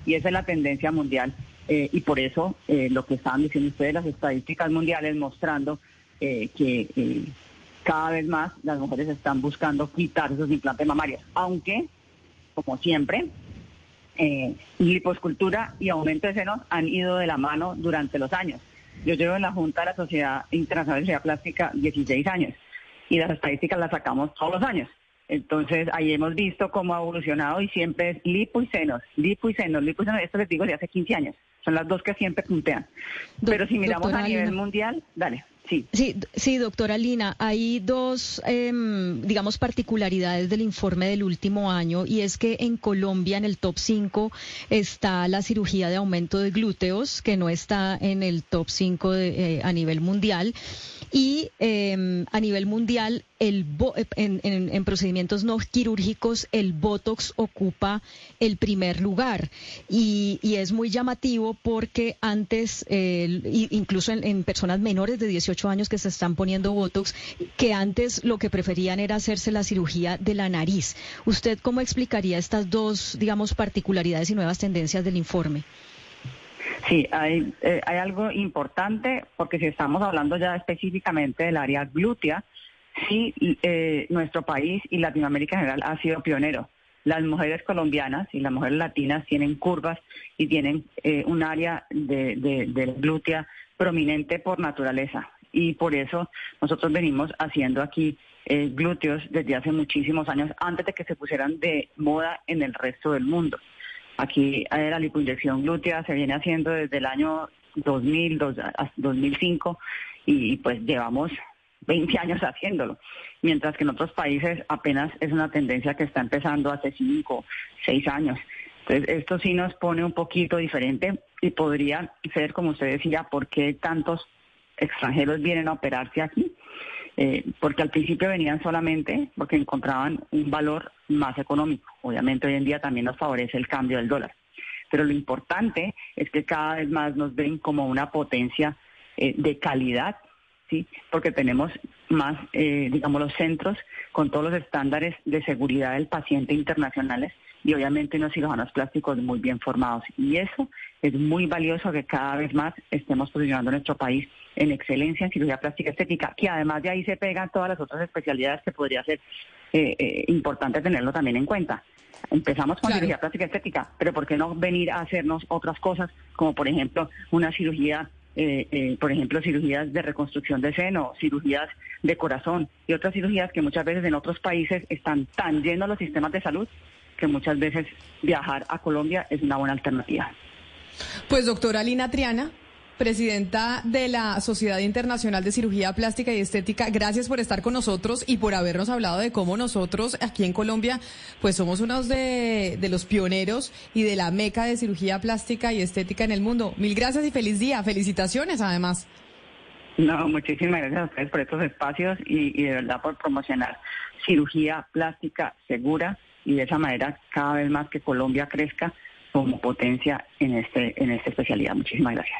Y esa es la tendencia mundial. Eh, y por eso eh, lo que estaban diciendo ustedes, las estadísticas mundiales mostrando eh, que cada vez más las mujeres están buscando quitar esos implantes mamarios, aunque, como siempre, liposcultura y aumento de senos han ido de la mano durante los años. Yo llevo en la Junta de la Sociedad Internacional de Cirugía Plástica 16 años y las estadísticas las sacamos todos los años. Entonces, ahí hemos visto cómo ha evolucionado y siempre es lipo y senos, lipo y senos, lipo y senos, esto les digo de hace 15 años. Son las dos que siempre puntean. Pero si miramos a nivel mundial, dale. Sí. sí, sí, doctora Lina, hay dos, em, digamos, particularidades del informe del último año y es que en Colombia en el top 5 está la cirugía de aumento de glúteos, que no está en el top 5 eh, a nivel mundial. Y em, a nivel mundial, el en, procedimientos no quirúrgicos, el Botox ocupa el primer lugar. Y, es muy llamativo porque antes, incluso en, personas menores de 18 años que se están poniendo Botox, que antes lo que preferían era hacerse la cirugía de la nariz. ¿Usted cómo explicaría estas dos, digamos, particularidades y nuevas tendencias del informe? Sí, hay, eh, hay algo importante porque si estamos hablando ya específicamente del área glútea, sí, eh, nuestro país y Latinoamérica en general ha sido pionero. Las mujeres colombianas y las mujeres latinas tienen curvas y tienen eh, un área de, de, glútea prominente por naturaleza. Y por eso nosotros venimos haciendo aquí glúteos desde hace muchísimos años, antes de que se pusieran de moda en el resto del mundo. Aquí la lipoinyección glútea se viene haciendo desde el año 2000, 2005 y pues llevamos 20 años haciéndolo, mientras que en otros países apenas es una tendencia que está empezando hace 5, 6 años. Entonces, esto sí nos pone un poquito diferente y podría ser, como usted decía, por qué tantos extranjeros vienen a operarse aquí. Eh, porque al principio venían solamente porque encontraban un valor más económico. Obviamente hoy en día también nos favorece el cambio del dólar. Pero lo importante es que cada vez más nos ven como una potencia eh, de calidad, ¿sí? porque tenemos más, eh, digamos, los centros con todos los estándares de seguridad del paciente internacionales y obviamente unos cirujanos plásticos muy bien formados. Y eso es muy valioso que cada vez más estemos posicionando nuestro país en excelencia en cirugía plástica estética, que además de ahí se pegan todas las otras especialidades que podría ser eh, eh, importante tenerlo también en cuenta. Empezamos con cirugía plástica estética, pero ¿por qué no venir a hacernos otras cosas, como por ejemplo una cirugía eh, eh, por ejemplo, cirugías de reconstrucción de seno, cirugías de corazón y otras cirugías que muchas veces en otros países están tan llenos los sistemas de salud que muchas veces viajar a Colombia es una buena alternativa. Pues doctora Lina Triana, presidenta de la Sociedad Internacional de Cirugía Plástica y Estética, gracias por estar con nosotros y por habernos hablado de cómo nosotros aquí en Colombia, pues somos unos de, de los pioneros y de la meca de cirugía plástica y estética en el mundo. Mil gracias y feliz día. Felicitaciones además. No, muchísimas gracias a ustedes por estos espacios y, y de verdad por promocionar cirugía plástica segura y de esa manera cada vez más que Colombia crezca como potencia en este en esta especialidad. Muchísimas gracias.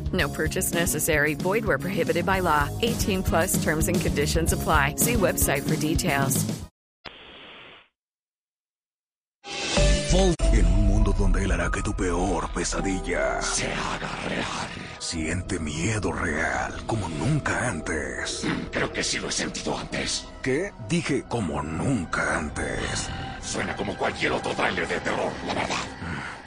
No purchase necessary. Void where prohibited by law. 18 plus terms and conditions apply. See website for details. En un mundo donde él hará que tu peor pesadilla se haga real. Siente miedo real como nunca antes. Creo que sí lo he sentido antes. ¿Qué? Dije como nunca antes. Suena como cualquier otro tráiler de terror, la verdad.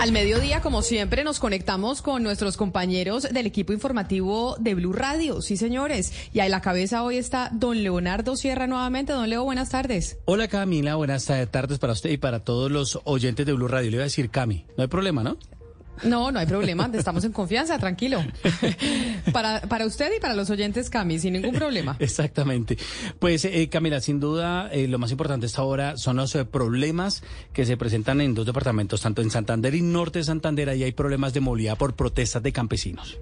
Al mediodía, como siempre, nos conectamos con nuestros compañeros del equipo informativo de Blue Radio. Sí, señores. Y a la cabeza hoy está don Leonardo Sierra nuevamente. Don Leo, buenas tardes. Hola Camila, buenas tardes para usted y para todos los oyentes de Blue Radio. Le iba a decir Cami, no hay problema, ¿no? No, no hay problema, estamos en confianza, tranquilo. Para, para usted y para los oyentes, Cami, sin ningún problema. Exactamente. Pues, eh, Camila, sin duda, eh, lo más importante esta hora son los eh, problemas que se presentan en dos departamentos, tanto en Santander y Norte de Santander, ahí hay problemas de movilidad por protestas de campesinos.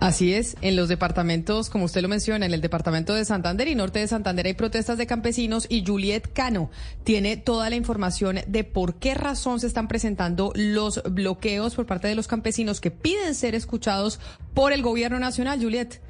Así es, en los departamentos, como usted lo menciona, en el departamento de Santander y norte de Santander hay protestas de campesinos y Juliet Cano tiene toda la información de por qué razón se están presentando los bloqueos por parte de los campesinos que piden ser escuchados por el gobierno nacional. Juliet.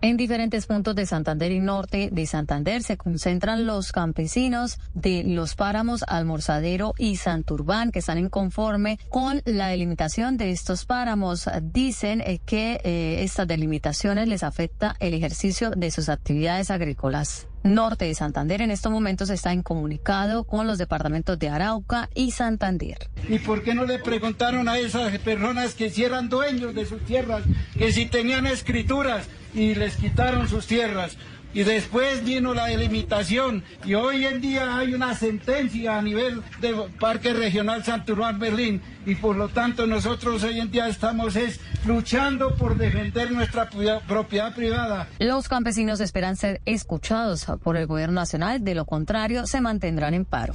En diferentes puntos de Santander y norte de Santander se concentran los campesinos de los páramos Almorzadero y Santurbán que están inconforme con la delimitación de estos páramos. Dicen eh, que eh, estas delimitaciones les afecta el ejercicio de sus actividades agrícolas. Norte de Santander en estos momentos está incomunicado con los departamentos de Arauca y Santander. ¿Y por qué no le preguntaron a esas personas que si eran dueños de sus tierras, que si tenían escrituras y les quitaron sus tierras? Y después vino la delimitación y hoy en día hay una sentencia a nivel del Parque Regional Santurbán Berlín y por lo tanto nosotros hoy en día estamos es luchando por defender nuestra propiedad privada. Los campesinos esperan ser escuchados por el gobierno nacional, de lo contrario se mantendrán en paro.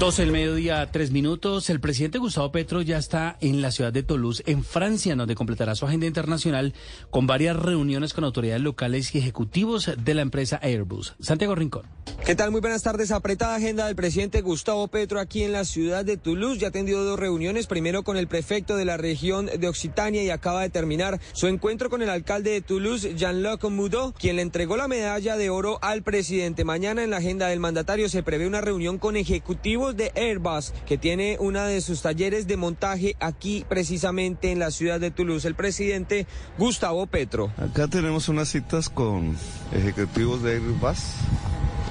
12 del mediodía, tres minutos. El presidente Gustavo Petro ya está en la ciudad de Toulouse, en Francia, donde completará su agenda internacional con varias reuniones con autoridades locales y ejecutivos de la empresa Airbus. Santiago Rincón. ¿Qué tal? Muy buenas tardes. Apretada agenda del presidente Gustavo Petro aquí en la ciudad de Toulouse. Ya ha tenido dos reuniones, primero con el prefecto de la región de Occitania y acaba de terminar su encuentro con el alcalde de Toulouse, Jean-Luc Moudot, quien le entregó la medalla de oro al presidente. Mañana en la agenda del mandatario se prevé una reunión con ejecutivos de Airbus, que tiene una de sus talleres de montaje aquí precisamente en la ciudad de Toulouse. El presidente Gustavo Petro. Acá tenemos unas citas con ejecutivos de Airbus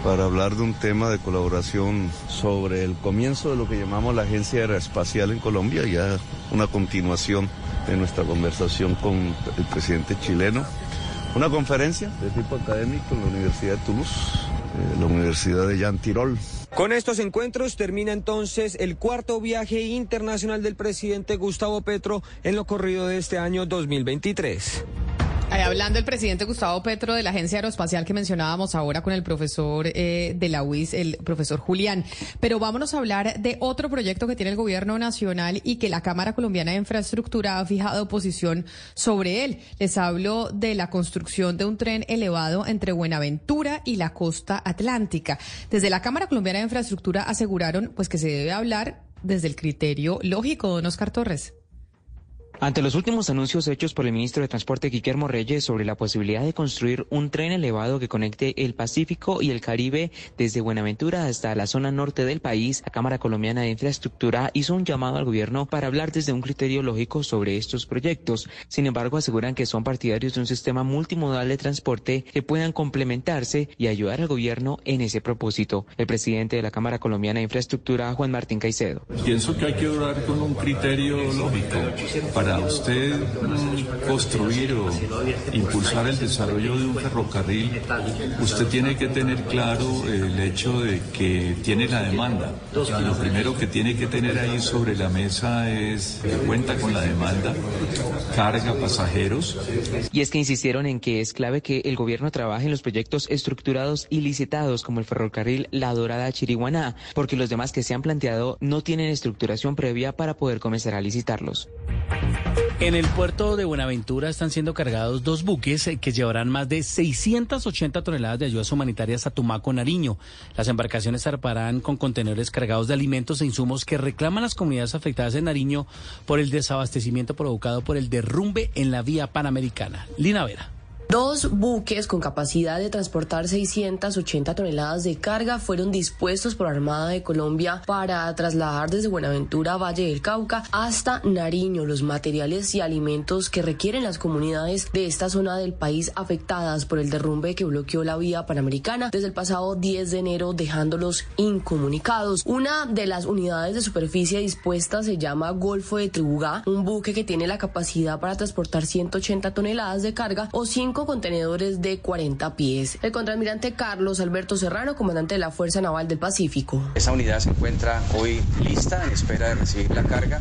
para hablar de un tema de colaboración sobre el comienzo de lo que llamamos la Agencia Aeroespacial en Colombia, ya una continuación de nuestra conversación con el presidente chileno. Una conferencia de tipo académico en la Universidad de Toulouse, eh, la Universidad de Jean Tirol. Con estos encuentros termina entonces el cuarto viaje internacional del presidente Gustavo Petro en lo corrido de este año 2023. Ahí hablando el presidente Gustavo Petro de la Agencia Aeroespacial que mencionábamos ahora con el profesor eh, de la UIS, el profesor Julián. Pero vámonos a hablar de otro proyecto que tiene el gobierno nacional y que la Cámara Colombiana de Infraestructura ha fijado posición sobre él. Les hablo de la construcción de un tren elevado entre Buenaventura y la costa atlántica. Desde la Cámara Colombiana de Infraestructura aseguraron pues que se debe hablar desde el criterio lógico, don Oscar Torres. Ante los últimos anuncios hechos por el ministro de Transporte Guillermo Reyes sobre la posibilidad de construir un tren elevado que conecte el Pacífico y el Caribe desde Buenaventura hasta la zona norte del país, la Cámara Colombiana de Infraestructura hizo un llamado al gobierno para hablar desde un criterio lógico sobre estos proyectos. Sin embargo, aseguran que son partidarios de un sistema multimodal de transporte que puedan complementarse y ayudar al gobierno en ese propósito. El presidente de la Cámara Colombiana de Infraestructura, Juan Martín Caicedo. Pienso que hay que hablar con un criterio lógico para para usted mm, construir o impulsar el desarrollo de un ferrocarril, usted tiene que tener claro el hecho de que tiene la demanda. Y lo primero que tiene que tener ahí sobre la mesa es cuenta con la demanda, carga pasajeros. Y es que insistieron en que es clave que el gobierno trabaje en los proyectos estructurados y licitados como el ferrocarril La Dorada Chiriguaná, porque los demás que se han planteado no tienen estructuración previa para poder comenzar a licitarlos. En el puerto de Buenaventura están siendo cargados dos buques eh, que llevarán más de 680 toneladas de ayudas humanitarias a Tumaco, Nariño. Las embarcaciones zarparán con contenedores cargados de alimentos e insumos que reclaman las comunidades afectadas en Nariño por el desabastecimiento provocado por el derrumbe en la vía panamericana. Lina Vera. Dos buques con capacidad de transportar 680 toneladas de carga fueron dispuestos por Armada de Colombia para trasladar desde Buenaventura, Valle del Cauca, hasta Nariño los materiales y alimentos que requieren las comunidades de esta zona del país afectadas por el derrumbe que bloqueó la vía panamericana desde el pasado 10 de enero, dejándolos incomunicados. Una de las unidades de superficie dispuestas se llama Golfo de Tribugá, un buque que tiene la capacidad para transportar 180 toneladas de carga o 5 contenedores de 40 pies. El contraalmirante Carlos Alberto Serrano, comandante de la Fuerza Naval del Pacífico. Esa unidad se encuentra hoy lista en espera de recibir la carga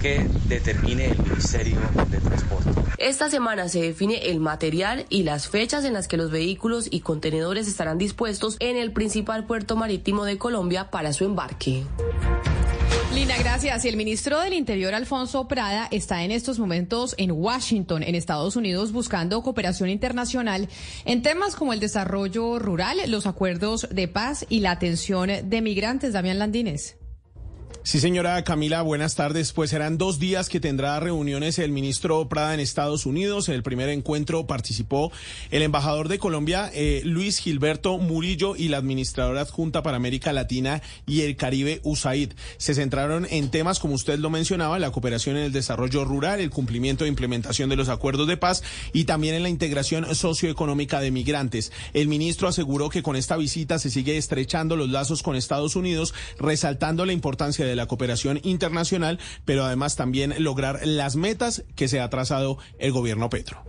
que determine el Ministerio de Transporte. Esta semana se define el material y las fechas en las que los vehículos y contenedores estarán dispuestos en el principal puerto marítimo de Colombia para su embarque. Lina, gracias. Y el ministro del Interior, Alfonso Prada, está en estos momentos en Washington, en Estados Unidos, buscando cooperación internacional en temas como el desarrollo rural, los acuerdos de paz y la atención de migrantes. Damián Landines. Sí, señora Camila, buenas tardes. Pues serán dos días que tendrá reuniones el ministro Prada en Estados Unidos. En el primer encuentro participó el embajador de Colombia, eh, Luis Gilberto Murillo, y la administradora adjunta para América Latina y el Caribe, USAID. Se centraron en temas, como usted lo mencionaba, la cooperación en el desarrollo rural, el cumplimiento e implementación de los acuerdos de paz y también en la integración socioeconómica de migrantes. El ministro aseguró que con esta visita se sigue estrechando los lazos con Estados Unidos, resaltando la importancia de la cooperación internacional, pero además también lograr las metas que se ha trazado el gobierno Petro.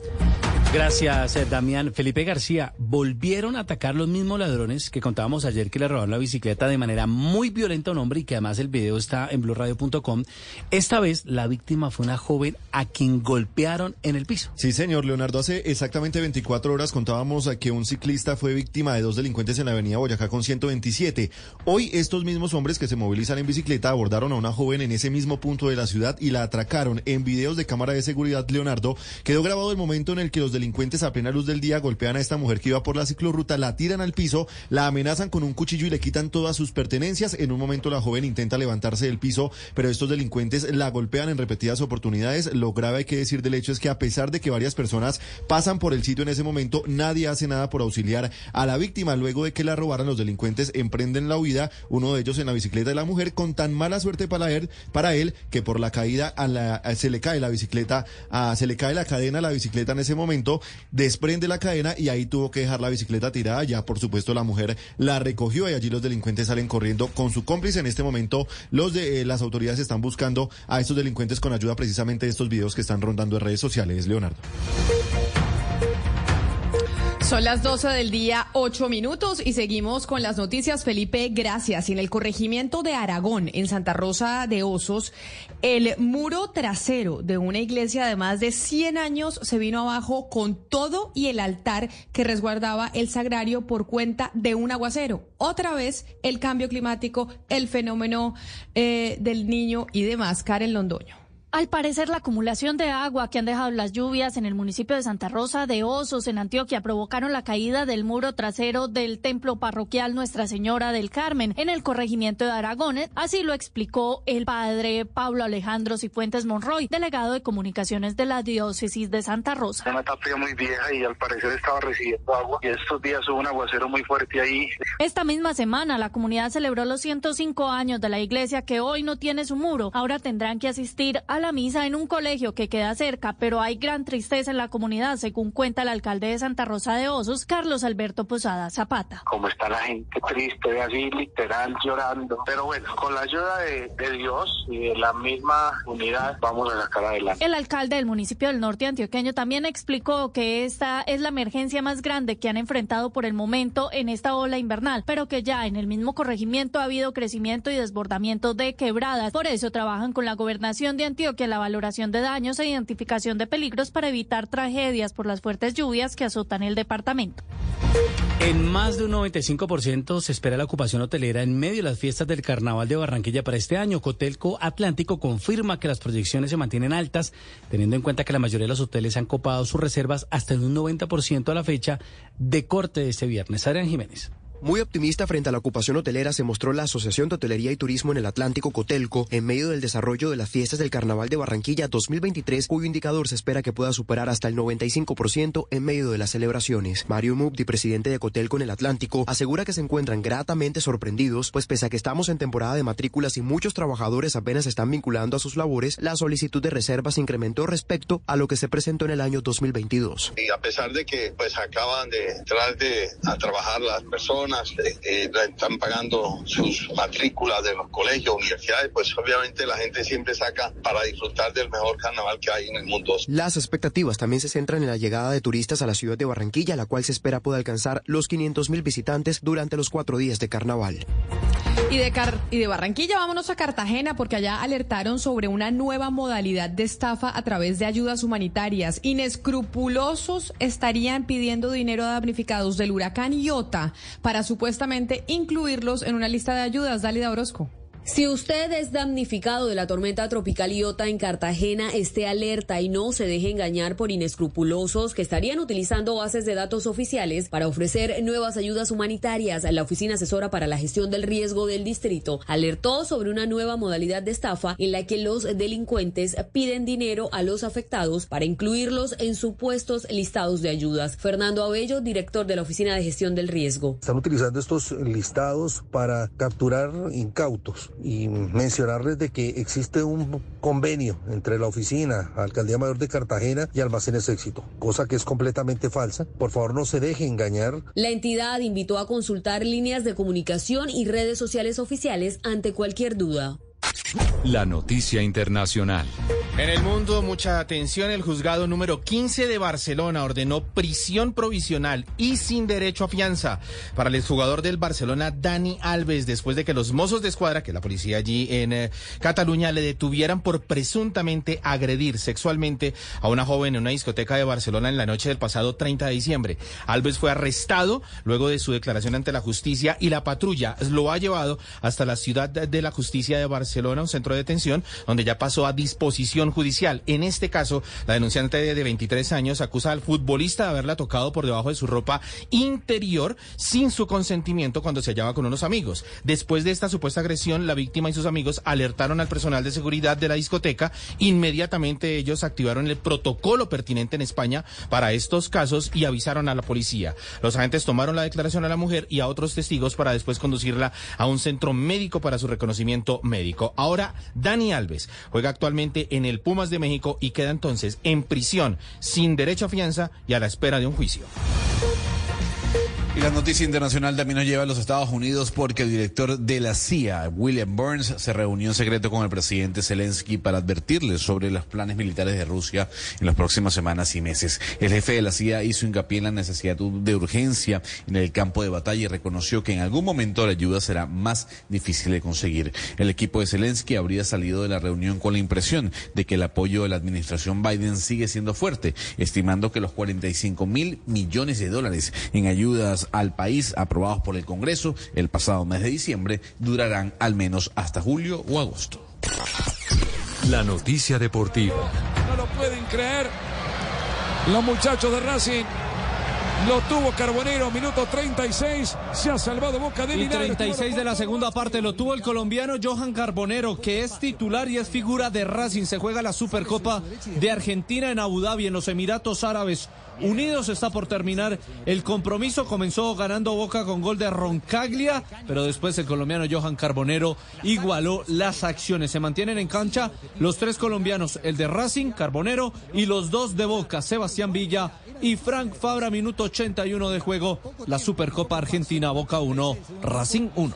Gracias, eh, Damián. Felipe García, volvieron a atacar los mismos ladrones que contábamos ayer que le robaron la bicicleta de manera muy violenta a un hombre y que además el video está en blurradio.com. Esta vez la víctima fue una joven a quien golpearon en el piso. Sí, señor Leonardo. Hace exactamente 24 horas contábamos que un ciclista fue víctima de dos delincuentes en la avenida Boyacá con 127. Hoy estos mismos hombres que se movilizan en bicicleta abordaron a una joven en ese mismo punto de la ciudad y la atracaron. En videos de cámara de seguridad, Leonardo, quedó grabado el momento en el que los delincuentes a plena luz del día golpean a esta mujer que iba por la ciclorruta, la tiran al piso, la amenazan con un cuchillo y le quitan todas sus pertenencias. En un momento la joven intenta levantarse del piso, pero estos delincuentes la golpean en repetidas oportunidades. Lo grave hay que decir del hecho es que a pesar de que varias personas pasan por el sitio en ese momento, nadie hace nada por auxiliar a la víctima. Luego de que la robaran, los delincuentes emprenden la huida, uno de ellos en la bicicleta de la mujer, con tan mala suerte para él, para él que por la caída se le cae la bicicleta, se le cae la cadena a la bicicleta en ese momento desprende la cadena y ahí tuvo que dejar la bicicleta tirada. Ya, por supuesto, la mujer la recogió y allí los delincuentes salen corriendo con su cómplice. En este momento, eh, las autoridades están buscando a estos delincuentes con ayuda precisamente de estos videos que están rondando en redes sociales. Leonardo. Son las 12 del día, 8 minutos y seguimos con las noticias. Felipe, gracias. En el corregimiento de Aragón, en Santa Rosa de Osos, el muro trasero de una iglesia de más de 100 años se vino abajo con todo y el altar que resguardaba el sagrario por cuenta de un aguacero. Otra vez, el cambio climático, el fenómeno eh, del niño y demás. Karen Londoño. Al parecer, la acumulación de agua que han dejado las lluvias en el municipio de Santa Rosa de Osos, en Antioquia, provocaron la caída del muro trasero del templo parroquial Nuestra Señora del Carmen en el corregimiento de Aragón. Así lo explicó el padre Pablo Alejandro Cifuentes Monroy, delegado de comunicaciones de la diócesis de Santa Rosa. Una tapia muy vieja y al parecer estaba recibiendo agua y estos días hubo un aguacero muy fuerte ahí. Esta misma semana, la comunidad celebró los 105 años de la iglesia que hoy no tiene su muro. Ahora tendrán que asistir a la misa en un colegio que queda cerca, pero hay gran tristeza en la comunidad, según cuenta el alcalde de Santa Rosa de Osos, Carlos Alberto Posada Zapata. Como está la gente triste, así literal llorando. Pero bueno, con la ayuda de, Dios y de la misma unidad vamos a sacar adelante. El alcalde del municipio del norte antioqueño también explicó que esta es la emergencia más grande que han enfrentado por el momento en esta ola invernal, pero que ya en el mismo corregimiento ha habido crecimiento y desbordamiento de quebradas. Por eso trabajan con la gobernación de Antioquia que la valoración de daños e identificación de peligros para evitar tragedias por las fuertes lluvias que azotan el departamento. En más de un 95% se espera la ocupación hotelera en medio de las fiestas del Carnaval de Barranquilla para este año. Cotelco Atlántico confirma que las proyecciones se mantienen altas, teniendo en cuenta que la mayoría de los hoteles han copado sus reservas hasta en un 90% a la fecha de corte de este viernes. Adrián Jiménez. Muy optimista frente a la ocupación hotelera se mostró la Asociación de Hotelería y Turismo en el Atlántico Cotelco en medio del desarrollo de las fiestas del Carnaval de Barranquilla 2023, cuyo indicador se espera que pueda superar hasta el 95% en medio de las celebraciones. Mario Mubdi, presidente de Cotelco en el Atlántico, asegura que se encuentran gratamente sorprendidos, pues pese a que estamos en temporada de matrículas y muchos trabajadores apenas están vinculando a sus labores, la solicitud de reservas incrementó respecto a lo que se presentó en el año 2022. Y a pesar de que pues acaban de entrar de, a trabajar las personas, eh, eh, están pagando sus matrículas de los colegios, universidades, pues obviamente la gente siempre saca para disfrutar del mejor carnaval que hay en el mundo. Las expectativas también se centran en la llegada de turistas a la ciudad de Barranquilla, la cual se espera pueda alcanzar los 500 mil visitantes durante los cuatro días de carnaval. Y de, y de Barranquilla vámonos a Cartagena porque allá alertaron sobre una nueva modalidad de estafa a través de ayudas humanitarias. Inescrupulosos estarían pidiendo dinero a damnificados del huracán Iota para supuestamente incluirlos en una lista de ayudas. Dalida Orozco. Si usted es damnificado de la tormenta tropical Iota en Cartagena, esté alerta y no se deje engañar por inescrupulosos que estarían utilizando bases de datos oficiales para ofrecer nuevas ayudas humanitarias. La Oficina Asesora para la Gestión del Riesgo del Distrito alertó sobre una nueva modalidad de estafa en la que los delincuentes piden dinero a los afectados para incluirlos en supuestos listados de ayudas. Fernando Abello, director de la Oficina de Gestión del Riesgo. Están utilizando estos listados para capturar incautos y mencionarles de que existe un convenio entre la oficina, Alcaldía Mayor de Cartagena y Almacenes Éxito, cosa que es completamente falsa. Por favor, no se deje engañar. La entidad invitó a consultar líneas de comunicación y redes sociales oficiales ante cualquier duda. La noticia internacional. En el mundo, mucha atención. El juzgado número 15 de Barcelona ordenó prisión provisional y sin derecho a fianza para el exjugador del Barcelona, Dani Alves, después de que los mozos de escuadra, que la policía allí en eh, Cataluña, le detuvieran por presuntamente agredir sexualmente a una joven en una discoteca de Barcelona en la noche del pasado 30 de diciembre. Alves fue arrestado luego de su declaración ante la justicia y la patrulla lo ha llevado hasta la ciudad de la justicia de Barcelona, un centro de detención, donde ya pasó a disposición judicial. En este caso, la denunciante de 23 años acusa al futbolista de haberla tocado por debajo de su ropa interior sin su consentimiento cuando se hallaba con unos amigos. Después de esta supuesta agresión, la víctima y sus amigos alertaron al personal de seguridad de la discoteca. Inmediatamente ellos activaron el protocolo pertinente en España para estos casos y avisaron a la policía. Los agentes tomaron la declaración a la mujer y a otros testigos para después conducirla a un centro médico para su reconocimiento médico. Ahora, Dani Alves juega actualmente en el Pumas de México y queda entonces en prisión sin derecho a fianza y a la espera de un juicio. La noticia internacional también nos lleva a los Estados Unidos porque el director de la CIA, William Burns, se reunió en secreto con el presidente Zelensky para advertirle sobre los planes militares de Rusia en las próximas semanas y meses. El jefe de la CIA hizo hincapié en la necesidad de urgencia en el campo de batalla y reconoció que en algún momento la ayuda será más difícil de conseguir. El equipo de Zelensky habría salido de la reunión con la impresión de que el apoyo de la administración Biden sigue siendo fuerte, estimando que los 45 mil millones de dólares en ayudas al país aprobados por el Congreso el pasado mes de diciembre durarán al menos hasta julio o agosto. La noticia deportiva. No lo pueden creer los muchachos de Racing. Lo tuvo Carbonero, minuto 36. Se ha salvado Boca de Y 36 de la segunda parte lo tuvo el colombiano Johan Carbonero, que es titular y es figura de Racing. Se juega la Supercopa de Argentina en Abu Dhabi, en los Emiratos Árabes. Unidos está por terminar el compromiso. Comenzó ganando Boca con gol de Roncaglia, pero después el colombiano Johan Carbonero igualó las acciones. Se mantienen en cancha los tres colombianos, el de Racing, Carbonero, y los dos de Boca, Sebastián Villa y Frank Fabra, minuto 81 de juego. La Supercopa Argentina, Boca 1, Racing 1.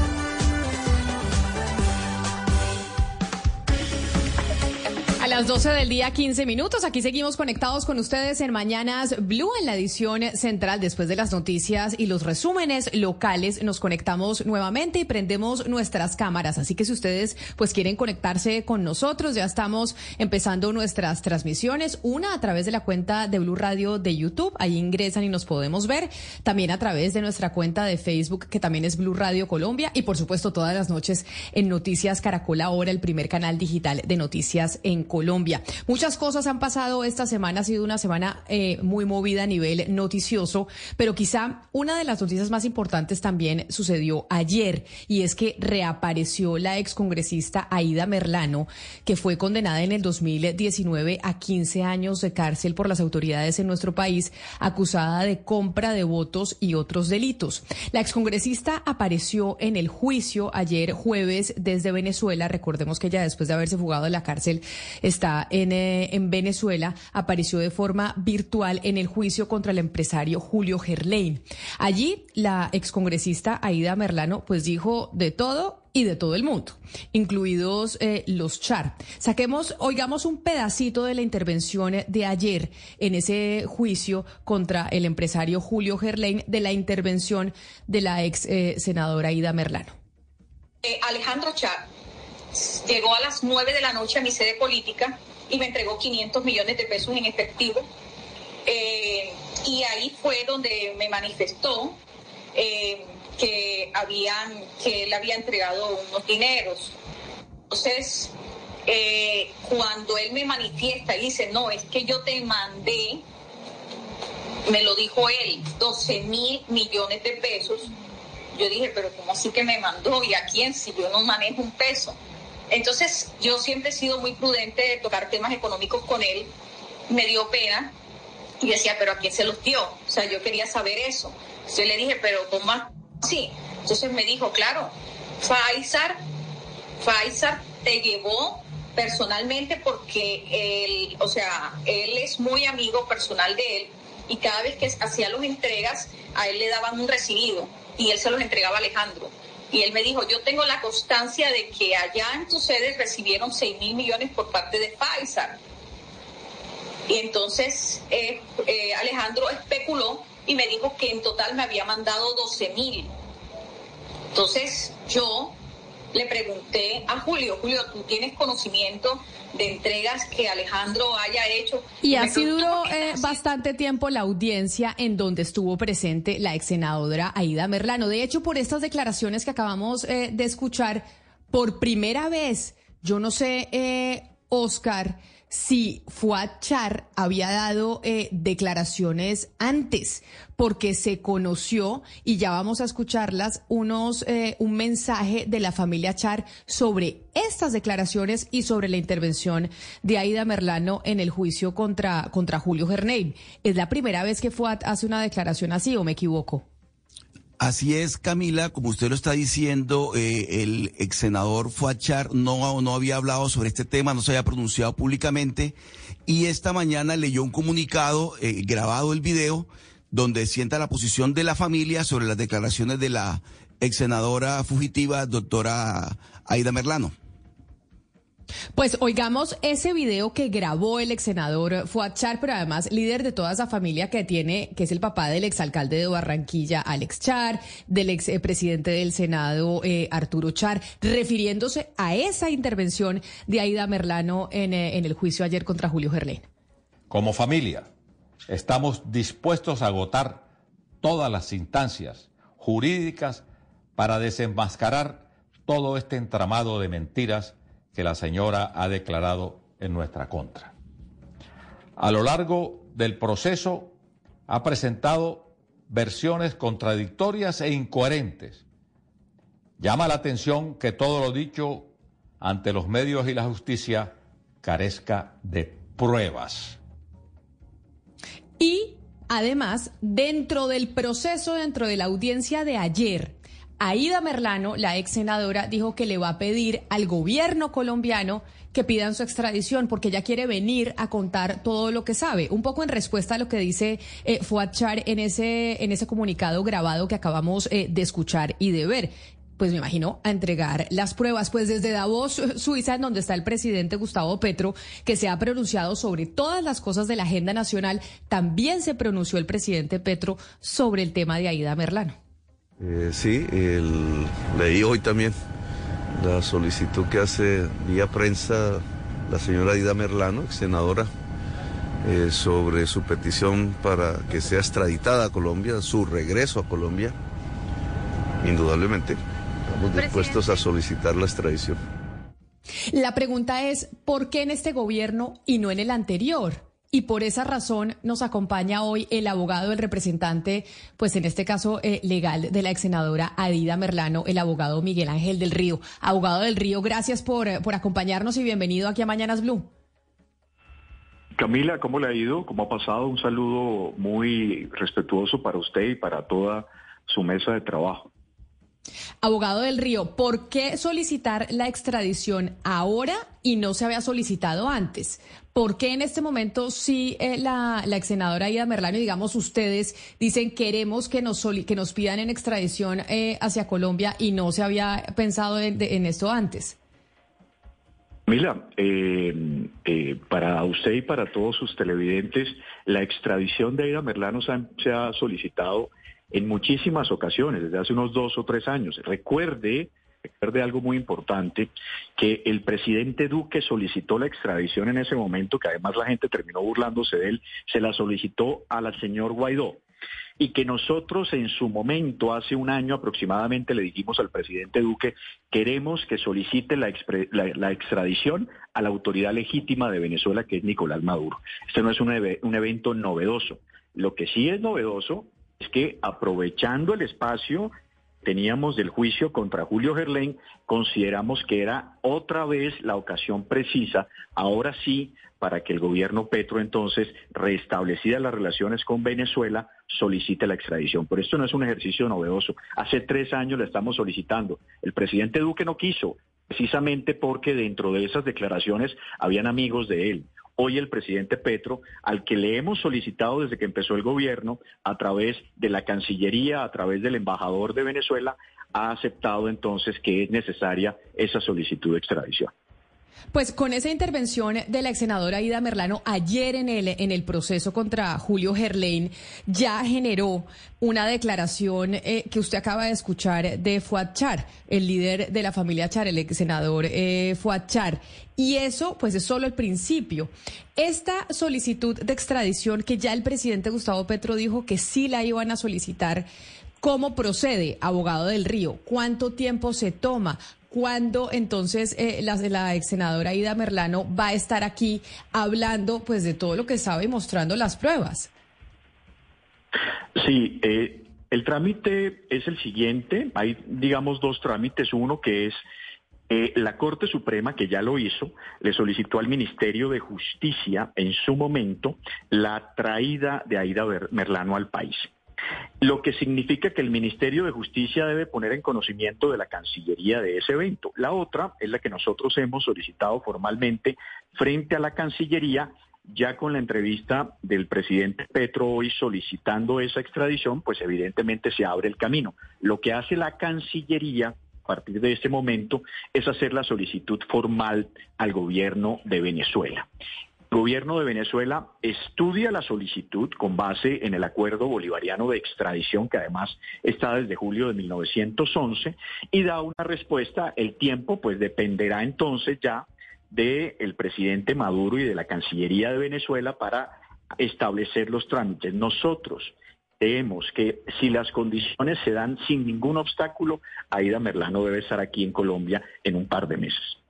Las 12 del día, 15 minutos. Aquí seguimos conectados con ustedes en Mañanas Blue, en la edición central. Después de las noticias y los resúmenes locales, nos conectamos nuevamente y prendemos nuestras cámaras. Así que si ustedes pues quieren conectarse con nosotros, ya estamos empezando nuestras transmisiones. Una a través de la cuenta de Blue Radio de YouTube. Ahí ingresan y nos podemos ver. También a través de nuestra cuenta de Facebook, que también es Blue Radio Colombia. Y por supuesto, todas las noches en Noticias Caracol Ahora, el primer canal digital de noticias en Colombia. Muchas cosas han pasado esta semana, ha sido una semana eh, muy movida a nivel noticioso, pero quizá una de las noticias más importantes también sucedió ayer y es que reapareció la excongresista Aida Merlano, que fue condenada en el 2019 a 15 años de cárcel por las autoridades en nuestro país, acusada de compra de votos y otros delitos. La excongresista apareció en el juicio ayer jueves desde Venezuela. Recordemos que ella después de haberse fugado de la cárcel está en, eh, en Venezuela, apareció de forma virtual en el juicio contra el empresario Julio Gerlein. Allí, la excongresista Aida Merlano, pues dijo de todo y de todo el mundo, incluidos eh, los char. Saquemos, oigamos un pedacito de la intervención de ayer en ese juicio contra el empresario Julio Gerlein, de la intervención de la ex eh, senadora Aida Merlano. Eh, Alejandro Char llegó a las 9 de la noche a mi sede política y me entregó 500 millones de pesos en efectivo. Eh, y ahí fue donde me manifestó eh, que, habían, que él había entregado unos dineros. Entonces, eh, cuando él me manifiesta y dice, no, es que yo te mandé, me lo dijo él, 12 mil millones de pesos. Yo dije, pero ¿cómo así que me mandó? ¿Y a quién si yo no manejo un peso? Entonces, yo siempre he sido muy prudente de tocar temas económicos con él. Me dio pena y decía, pero ¿a quién se los dio? O sea, yo quería saber eso. Yo le dije, pero ¿cómo así? Entonces me dijo, claro, Faisal, Faisal te llevó personalmente porque él, o sea, él es muy amigo personal de él y cada vez que hacía los entregas, a él le daban un recibido y él se los entregaba a Alejandro. Y él me dijo, yo tengo la constancia de que allá en tu sede recibieron 6 mil millones por parte de Pfizer. Y entonces eh, eh, Alejandro especuló y me dijo que en total me había mandado 12 mil. Entonces yo le pregunté a Julio, Julio, ¿tú tienes conocimiento de entregas que Alejandro haya hecho? Y así duró eh, bastante tiempo la audiencia en donde estuvo presente la ex senadora Aida Merlano. De hecho, por estas declaraciones que acabamos eh, de escuchar, por primera vez, yo no sé, eh, Oscar, si Fuad Char había dado eh, declaraciones antes, porque se conoció, y ya vamos a escucharlas, unos, eh, un mensaje de la familia Char sobre estas declaraciones y sobre la intervención de Aida Merlano en el juicio contra, contra Julio Gernein. ¿Es la primera vez que Fuad hace una declaración así o me equivoco? Así es, Camila, como usted lo está diciendo, eh, el ex senador Fuachar no, no había hablado sobre este tema, no se había pronunciado públicamente y esta mañana leyó un comunicado, eh, grabado el video, donde sienta la posición de la familia sobre las declaraciones de la ex senadora fugitiva, doctora Aida Merlano. Pues oigamos ese video que grabó el ex senador Fuad Char, pero además líder de toda esa familia que tiene, que es el papá del exalcalde de Barranquilla, Alex Char, del ex eh, presidente del Senado, eh, Arturo Char, refiriéndose a esa intervención de Aida Merlano en, eh, en el juicio ayer contra Julio Gerlén. Como familia, estamos dispuestos a agotar todas las instancias jurídicas para desenmascarar todo este entramado de mentiras que la señora ha declarado en nuestra contra. A lo largo del proceso ha presentado versiones contradictorias e incoherentes. Llama la atención que todo lo dicho ante los medios y la justicia carezca de pruebas. Y además, dentro del proceso, dentro de la audiencia de ayer, Aida Merlano, la ex senadora, dijo que le va a pedir al gobierno colombiano que pidan su extradición porque ella quiere venir a contar todo lo que sabe. Un poco en respuesta a lo que dice eh, Fuad en ese, en ese comunicado grabado que acabamos eh, de escuchar y de ver pues me imagino, a entregar las pruebas. Pues desde Davos, Suiza, en donde está el presidente Gustavo Petro, que se ha pronunciado sobre todas las cosas de la agenda nacional, también se pronunció el presidente Petro sobre el tema de Aida Merlano. Eh, sí, leí hoy también la solicitud que hace vía prensa la señora Ida Merlano, senadora, eh, sobre su petición para que sea extraditada a Colombia, su regreso a Colombia. Indudablemente, estamos dispuestos a solicitar la extradición. La pregunta es, ¿por qué en este gobierno y no en el anterior? Y por esa razón nos acompaña hoy el abogado, el representante, pues en este caso eh, legal de la ex senadora Adida Merlano, el abogado Miguel Ángel del Río. Abogado del Río, gracias por, eh, por acompañarnos y bienvenido aquí a Mañanas Blue. Camila, ¿cómo le ha ido? ¿Cómo ha pasado? Un saludo muy respetuoso para usted y para toda su mesa de trabajo. Abogado del Río, ¿por qué solicitar la extradición ahora y no se había solicitado antes? ¿Por qué en este momento sí eh, la, la ex senadora Ida Merlano, digamos ustedes, dicen queremos que nos, que nos pidan en extradición eh, hacia Colombia y no se había pensado en, esto antes? Mira, eh, para usted y para todos sus televidentes, la extradición de Ida Merlano se ha solicitado en muchísimas ocasiones, desde hace unos dos o tres años. Recuerde, recuerde algo muy importante, que el presidente Duque solicitó la extradición en ese momento, que además la gente terminó burlándose de él, se la solicitó al señor Guaidó. Y que nosotros en su momento, hace un año aproximadamente, le dijimos al presidente Duque, queremos que solicite la, la, extradición a la autoridad legítima de Venezuela, que es Nicolás Maduro. Este no es un evento novedoso. Lo que sí es novedoso es que aprovechando el espacio teníamos del juicio contra Julio Gerlén, consideramos que era otra vez la ocasión precisa, ahora sí, para que el gobierno Petro entonces, restablecidas las relaciones con Venezuela, solicite la extradición. Pero esto no es un ejercicio novedoso. Hace tres años la estamos solicitando. El presidente Duque no quiso, precisamente porque dentro de esas declaraciones habían amigos de él hoy el presidente Petro, al que le hemos solicitado desde que empezó el gobierno, a través de la Cancillería, a través del embajador de Venezuela, ha aceptado entonces que es necesaria esa solicitud de extradición. Pues con esa intervención de la ex senadora Ida Merlano ayer en el, en el proceso contra Julio Gerlain ya generó una declaración eh, que usted acaba de escuchar de Fuad Char, el líder de la familia Char, el ex senador eh, Fuad Char. Y eso, pues, es solo el principio. Esta solicitud de extradición que ya el presidente Gustavo Petro dijo que sí la iban a solicitar, ¿cómo procede, abogado del Río? ¿Cuánto tiempo se toma? ¿Cuándo entonces eh, la, la ex senadora Ida Merlano va a estar aquí hablando pues de todo lo que sabe y mostrando las pruebas? Sí, eh, el trámite es el siguiente. Hay, digamos, dos trámites. Uno que es eh, la Corte Suprema, que ya lo hizo, le solicitó al Ministerio de Justicia en su momento la traída de Aida Merlano al país. Lo que significa que el Ministerio de Justicia debe poner en conocimiento de la Cancillería de ese evento. La otra es la que nosotros hemos solicitado formalmente frente a la Cancillería ya con la entrevista del presidente Petro hoy solicitando esa extradición, pues evidentemente se abre el camino. Lo que hace la Cancillería a partir de este momento es hacer la solicitud formal al gobierno de Venezuela. El gobierno de Venezuela estudia la solicitud con base en el acuerdo bolivariano de extradición, que además está desde julio de 1911, y da una respuesta. El tiempo, pues, dependerá entonces ya del presidente Maduro y de la Cancillería de Venezuela para establecer los trámites. Nosotros creemos que si las condiciones se dan sin ningún obstáculo, Aida Merlano debe estar aquí en Colombia en un par de meses.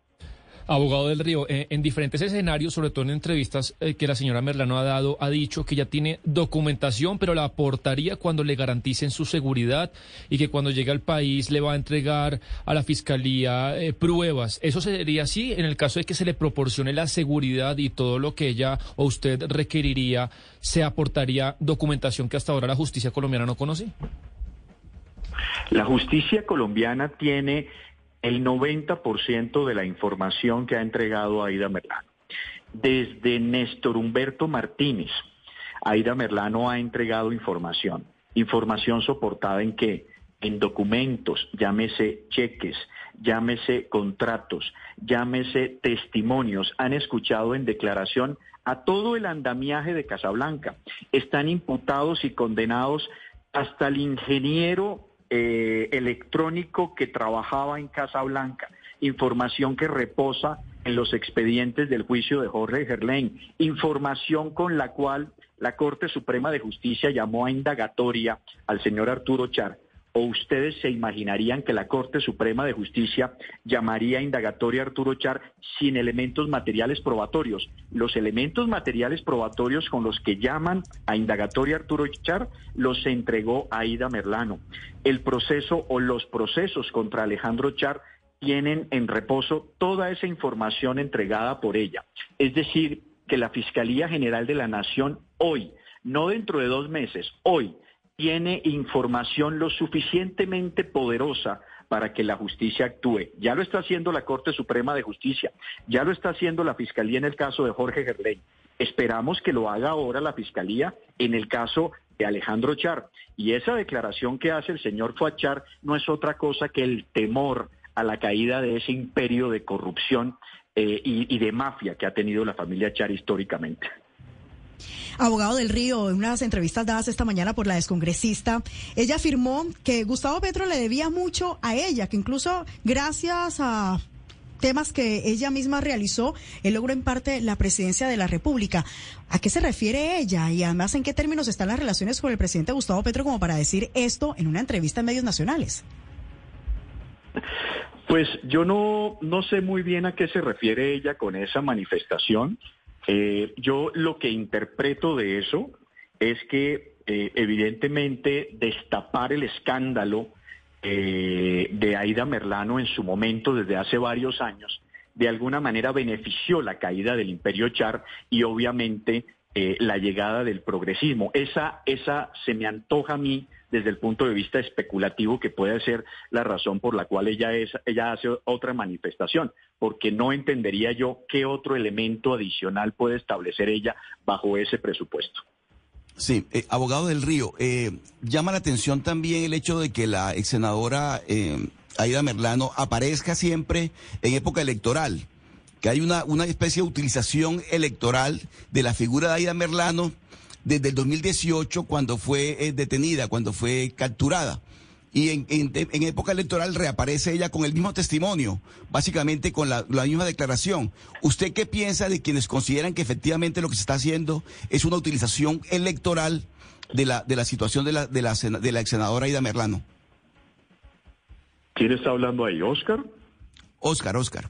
Abogado del Río, eh, en diferentes escenarios, sobre todo en entrevistas eh, que la señora Merlano ha dado, ha dicho que ya tiene documentación, pero la aportaría cuando le garanticen su seguridad y que cuando llegue al país le va a entregar a la fiscalía eh, pruebas. ¿Eso sería así en el caso de que se le proporcione la seguridad y todo lo que ella o usted requeriría, se aportaría documentación que hasta ahora la justicia colombiana no conoce? La justicia colombiana tiene el 90% de la información que ha entregado Aida Merlano. Desde Néstor Humberto Martínez, Aida Merlano ha entregado información. Información soportada en qué? En documentos, llámese cheques, llámese contratos, llámese testimonios. Han escuchado en declaración a todo el andamiaje de Casablanca. Están imputados y condenados hasta el ingeniero eh, electrónico que trabajaba en Casa Blanca, información que reposa en los expedientes del juicio de Jorge Gerlain, información con la cual la Corte Suprema de Justicia llamó a indagatoria al señor Arturo Char ¿O ustedes se imaginarían que la Corte Suprema de Justicia llamaría a indagatoria a Arturo Char sin elementos materiales probatorios? Los elementos materiales probatorios con los que llaman a indagatoria a Arturo Char los entregó Aida Merlano. El proceso o los procesos contra Alejandro Char tienen en reposo toda esa información entregada por ella. Es decir, que la Fiscalía General de la Nación hoy, no dentro de dos meses, hoy, tiene información lo suficientemente poderosa para que la justicia actúe. Ya lo está haciendo la Corte Suprema de Justicia, ya lo está haciendo la Fiscalía en el caso de Jorge Gerley. Esperamos que lo haga ahora la Fiscalía en el caso de Alejandro Char. Y esa declaración que hace el señor Fuachar no es otra cosa que el temor a la caída de ese imperio de corrupción eh, y de mafia que ha tenido la familia Char históricamente. Abogado del Río, en unas entrevistas dadas esta mañana por la descongresista, ella afirmó que Gustavo Petro le debía mucho a ella, que incluso gracias a temas que ella misma realizó, él logró en parte la presidencia de la República. ¿A qué se refiere ella? Y además, ¿en qué términos están las relaciones con el presidente Gustavo Petro como para decir esto en una entrevista en medios nacionales? Pues yo no, no sé muy bien a qué se refiere ella con esa manifestación. Eh, yo lo que interpreto de eso es que eh, evidentemente destapar el escándalo eh, de Aida Merlano en su momento desde hace varios años de alguna manera benefició la caída del imperio Char y obviamente la llegada del progresismo. Esa, esa se me antoja a mí desde el punto de vista especulativo que puede ser la razón por la cual ella, es, ella hace otra manifestación, porque no entendería yo qué otro elemento adicional puede establecer ella bajo ese presupuesto. Sí, eh, abogado del Río, eh, llama la atención también el hecho de que la ex senadora eh, Aida Merlano aparezca siempre en época electoral, que hay una, una especie de utilización electoral de la figura de Aida Merlano desde el 2018 cuando fue eh, detenida, cuando fue capturada. Y en, época electoral reaparece ella con el mismo testimonio, básicamente con la, misma declaración. ¿Usted qué piensa de quienes consideran que efectivamente lo que se está haciendo es una utilización electoral de la, de la situación de la, de la, de la ex senadora Ida Merlano? ¿Quién está hablando ahí, Oscar? Oscar, Oscar.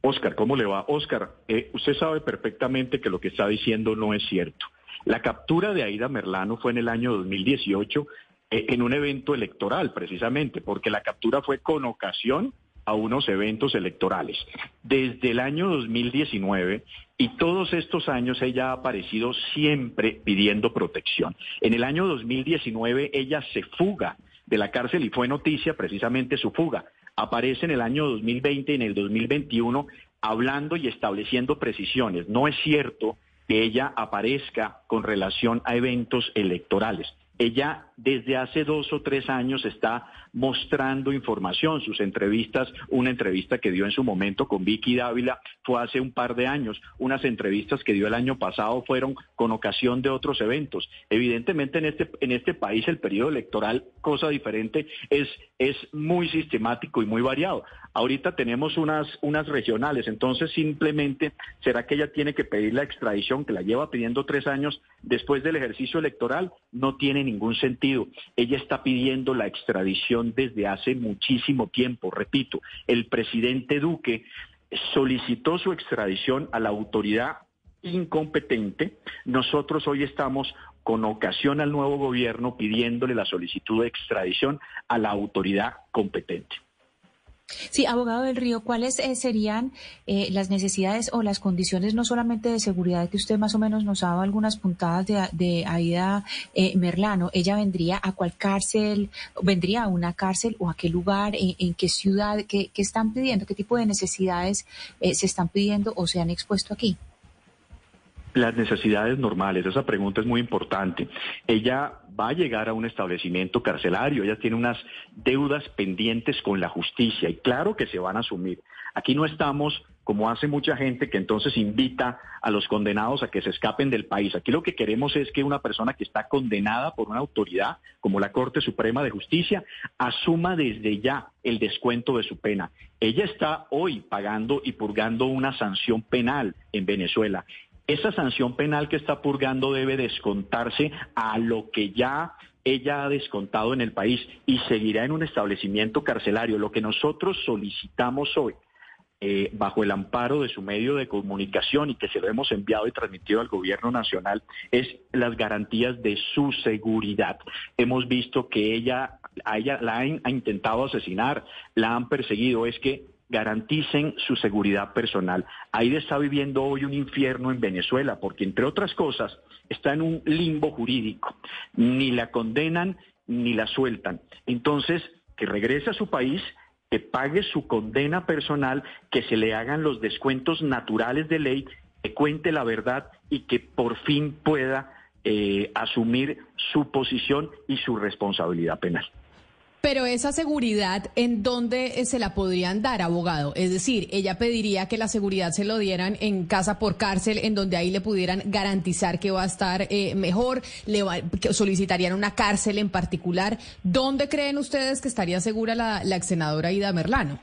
Oscar, ¿cómo le va? Oscar, eh, usted sabe perfectamente que lo que está diciendo no es cierto. La captura de Aida Merlano fue en el año 2018 eh, en un evento electoral, precisamente, porque la captura fue con ocasión a unos eventos electorales. Desde el año 2019 y todos estos años ella ha aparecido siempre pidiendo protección. En el año 2019 ella se fuga de la cárcel y fue noticia precisamente su fuga aparece en el año 2020 y en el 2021 hablando y estableciendo precisiones. No es cierto que ella aparezca con relación a eventos electorales. Ella desde hace dos o tres años está mostrando información. Sus entrevistas, una entrevista que dio en su momento con Vicky Dávila fue hace un par de años. Unas entrevistas que dio el año pasado fueron con ocasión de otros eventos. Evidentemente en este, en este país el periodo electoral, cosa diferente, es, es muy sistemático y muy variado. Ahorita tenemos unas, unas regionales, entonces simplemente será que ella tiene que pedir la extradición, que la lleva pidiendo tres años después del ejercicio electoral, no tiene ningún sentido. Ella está pidiendo la extradición desde hace muchísimo tiempo. Repito, el presidente Duque solicitó su extradición a la autoridad incompetente. Nosotros hoy estamos con ocasión al nuevo gobierno pidiéndole la solicitud de extradición a la autoridad competente. Sí, abogado del Río, ¿cuáles eh, serían eh, las necesidades o las condiciones no solamente de seguridad que usted más o menos nos ha dado algunas puntadas de, de Aida eh, Merlano? ¿Ella vendría a cuál cárcel? ¿Vendría a una cárcel o a qué lugar? ¿En, qué ciudad? ¿Qué, ¿Qué, están pidiendo? ¿Qué tipo de necesidades se están pidiendo o se han expuesto aquí? Las necesidades normales, esa pregunta es muy importante. Ella va a llegar a un establecimiento carcelario, ella tiene unas deudas pendientes con la justicia y claro que se van a asumir. Aquí no estamos como hace mucha gente que entonces invita a los condenados a que se escapen del país. Aquí lo que queremos es que una persona que está condenada por una autoridad como la Corte Suprema de Justicia asuma desde ya el descuento de su pena. Ella está hoy pagando y purgando una sanción penal en Venezuela esa sanción penal que está purgando debe descontarse a lo que ya ella ha descontado en el país y seguirá en un establecimiento carcelario. Lo que nosotros solicitamos hoy, eh, bajo el amparo de su medio de comunicación y que se lo hemos enviado y transmitido al gobierno nacional, es las garantías de su seguridad. Hemos visto que ella, a ella la han intentado asesinar, la han perseguido. Es que garanticen su seguridad personal. Aida está viviendo hoy un infierno en Venezuela porque, entre otras cosas, está en un limbo jurídico. Ni la condenan ni la sueltan. Entonces, que regrese a su país, que pague su condena personal, que se le hagan los descuentos naturales de ley, que cuente la verdad y que por fin pueda eh, asumir su posición y su responsabilidad penal. Pero esa seguridad, ¿en dónde eh, se la podrían dar, abogado? Es decir, ella pediría que la seguridad se lo dieran en casa por cárcel, en donde ahí le pudieran garantizar que va a estar eh, mejor, le solicitarían una cárcel en particular. ¿Dónde creen ustedes que estaría segura la, la ex senadora Ida Merlano?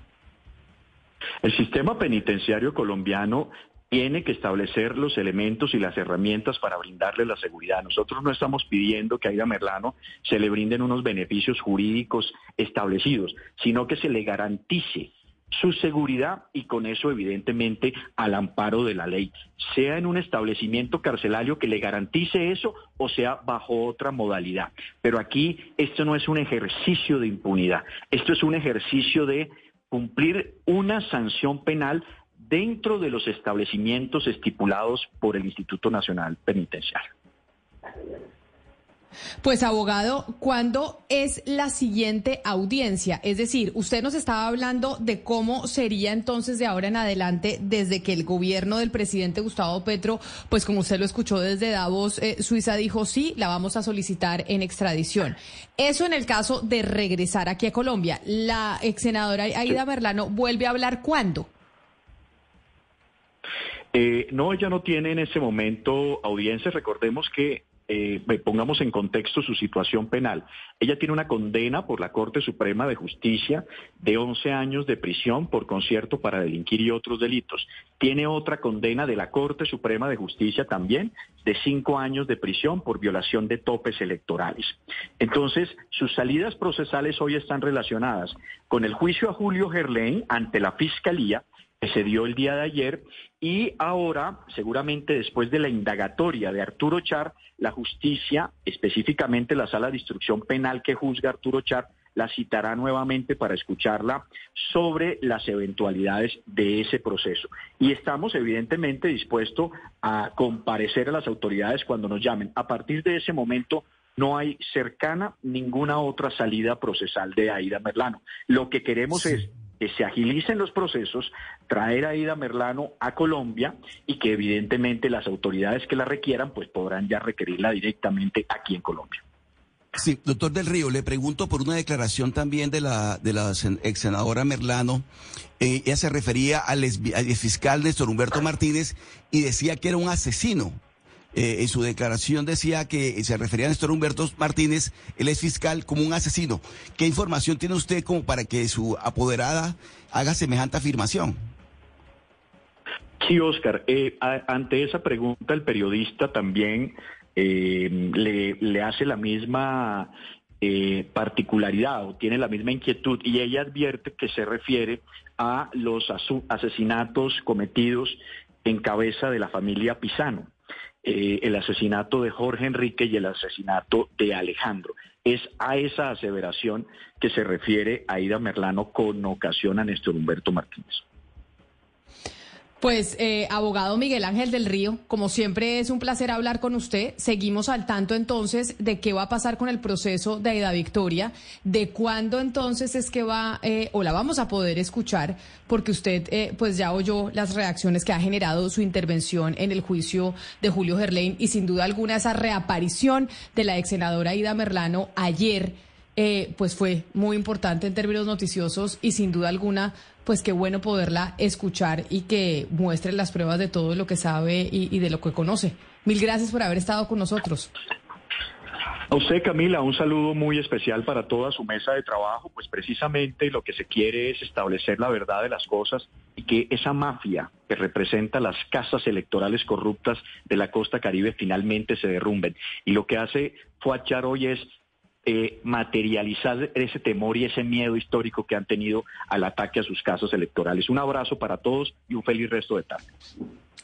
El sistema penitenciario colombiano tiene que establecer los elementos y las herramientas para brindarle la seguridad. Nosotros no estamos pidiendo que a Aida Merlano se le brinden unos beneficios jurídicos establecidos, sino que se le garantice su seguridad y con eso evidentemente al amparo de la ley, sea en un establecimiento carcelario que le garantice eso o sea bajo otra modalidad. Pero aquí esto no es un ejercicio de impunidad, esto es un ejercicio de cumplir una sanción penal dentro de los establecimientos estipulados por el Instituto Nacional Penitenciario. Pues abogado, ¿cuándo es la siguiente audiencia? Es decir, usted nos estaba hablando de cómo sería entonces de ahora en adelante desde que el gobierno del presidente Gustavo Petro, pues como usted lo escuchó desde Davos, eh, Suiza dijo sí, la vamos a solicitar en extradición. Eso en el caso de regresar aquí a Colombia. La ex senadora Aida Merlano vuelve a hablar cuándo? Eh, no, ella no tiene en ese momento audiencia. Recordemos que eh, pongamos en contexto su situación penal. Ella tiene una condena por la Corte Suprema de Justicia de 11 años de prisión por concierto para delinquir y otros delitos. Tiene otra condena de la Corte Suprema de Justicia también de 5 años de prisión por violación de topes electorales. Entonces, sus salidas procesales hoy están relacionadas con el juicio a Julio Gerlain ante la Fiscalía que se dio el día de ayer y ahora, seguramente después de la indagatoria de Arturo Char, la justicia, específicamente la sala de instrucción penal que juzga a Arturo Char, la citará nuevamente para escucharla sobre las eventualidades de ese proceso. Y estamos evidentemente dispuestos a comparecer a las autoridades cuando nos llamen. A partir de ese momento no hay cercana ninguna otra salida procesal de Aida Merlano. Lo que queremos es que se agilicen los procesos, traer a Ida Merlano a Colombia y que evidentemente las autoridades que la requieran pues podrán ya requerirla directamente aquí en Colombia. Sí, doctor del Río, le pregunto por una declaración también de la, de la ex senadora Merlano. Eh, ella se refería al, al fiscal Néstor Humberto Martínez y decía que era un asesino. Eh, en su declaración decía que se refería a Néstor Humberto Martínez, él es fiscal, como un asesino. ¿Qué información tiene usted como para que su apoderada haga semejante afirmación? Sí, Oscar. Eh, ante esa pregunta, el periodista también eh, le, hace la misma particularidad o tiene la misma inquietud y ella advierte que se refiere a los asesinatos cometidos en cabeza de la familia Pisano. Eh, el asesinato de Jorge Enrique y el asesinato de Alejandro. Es a esa aseveración que se refiere Aida Merlano con ocasión a Néstor Humberto Martínez. Pues, eh, abogado Miguel Ángel del Río, como siempre es un placer hablar con usted. Seguimos al tanto entonces de qué va a pasar con el proceso de Aida Victoria, de cuándo entonces es que va eh, o la vamos a poder escuchar, porque usted eh, pues ya oyó las reacciones que ha generado su intervención en el juicio de Julio Gerlain y sin duda alguna esa reaparición de la ex senadora Aida Merlano ayer. pues fue muy importante en términos noticiosos y sin duda alguna pues qué bueno poderla escuchar y que muestre las pruebas de todo lo que sabe y, de lo que conoce. Mil gracias por haber estado con nosotros. A usted, Camila, un saludo muy especial para toda su mesa de trabajo, pues precisamente lo que se quiere es establecer la verdad de las cosas y que esa mafia que representa las casas electorales corruptas de la costa caribe finalmente se derrumben. Y lo que hace Fuachar hoy es eh, materializar ese temor y ese miedo histórico que han tenido al ataque a sus casos electorales. Un abrazo para todos y un feliz resto de tarde.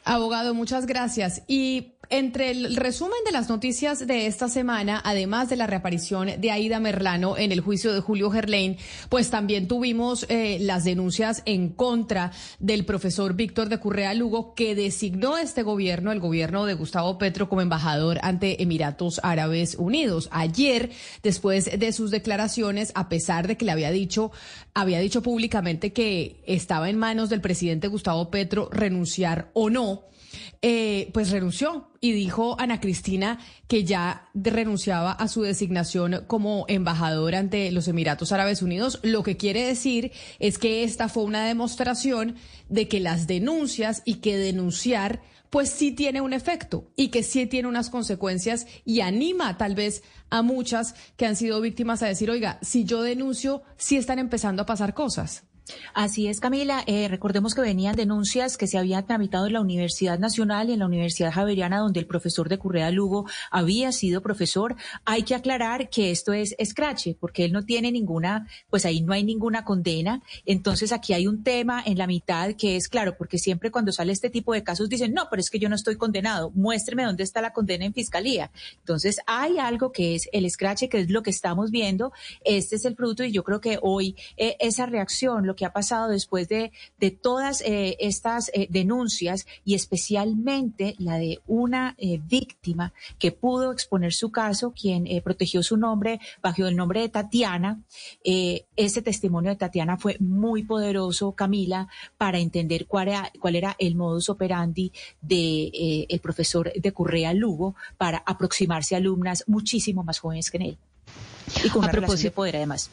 Abogado, muchas gracias. Y entre el resumen de las noticias de esta semana, además de la reaparición de Aida Merlano en el juicio de Julio Gerlain, pues también tuvimos eh, las denuncias en contra del profesor Víctor de Currea Lugo, que designó este gobierno, el gobierno de Gustavo Petro, como embajador ante Emiratos Árabes Unidos. Ayer, después de sus declaraciones, a pesar de que le había dicho, había dicho públicamente que estaba en manos del presidente Gustavo Petro renunciar o no, eh, pues renunció y dijo Ana Cristina que ya renunciaba a su designación como embajador ante los Emiratos Árabes Unidos. Lo que quiere decir es que esta fue una demostración de que las denuncias y que denunciar pues sí tiene un efecto y que sí tiene unas consecuencias y anima tal vez a muchas que han sido víctimas a decir, oiga, si yo denuncio, sí están empezando a pasar cosas. Así es, Camila. Eh, recordemos que venían denuncias que se habían tramitado en la Universidad Nacional y en la Universidad Javeriana, donde el profesor de Currea Lugo había sido profesor. Hay que aclarar que esto es escrache, porque él no tiene ninguna, pues ahí no hay ninguna condena. Entonces aquí hay un tema en la mitad que es claro, porque siempre cuando sale este tipo de casos dicen, no, pero es que yo no estoy condenado. Muéstreme dónde está la condena en fiscalía. Entonces hay algo que es el escrache, que es lo que estamos viendo. Este es el producto y yo creo que hoy eh, esa reacción, lo que ha pasado después de, de todas eh, estas eh, denuncias y especialmente la de una eh, víctima que pudo exponer su caso, quien protegió su nombre bajo el nombre de Tatiana. ese testimonio de Tatiana fue muy poderoso, Camila, para entender cuál era, cuál era el modus operandi de el profesor de Correa Lugo para aproximarse a alumnas muchísimo más jóvenes que él. Y con una relación de poder además.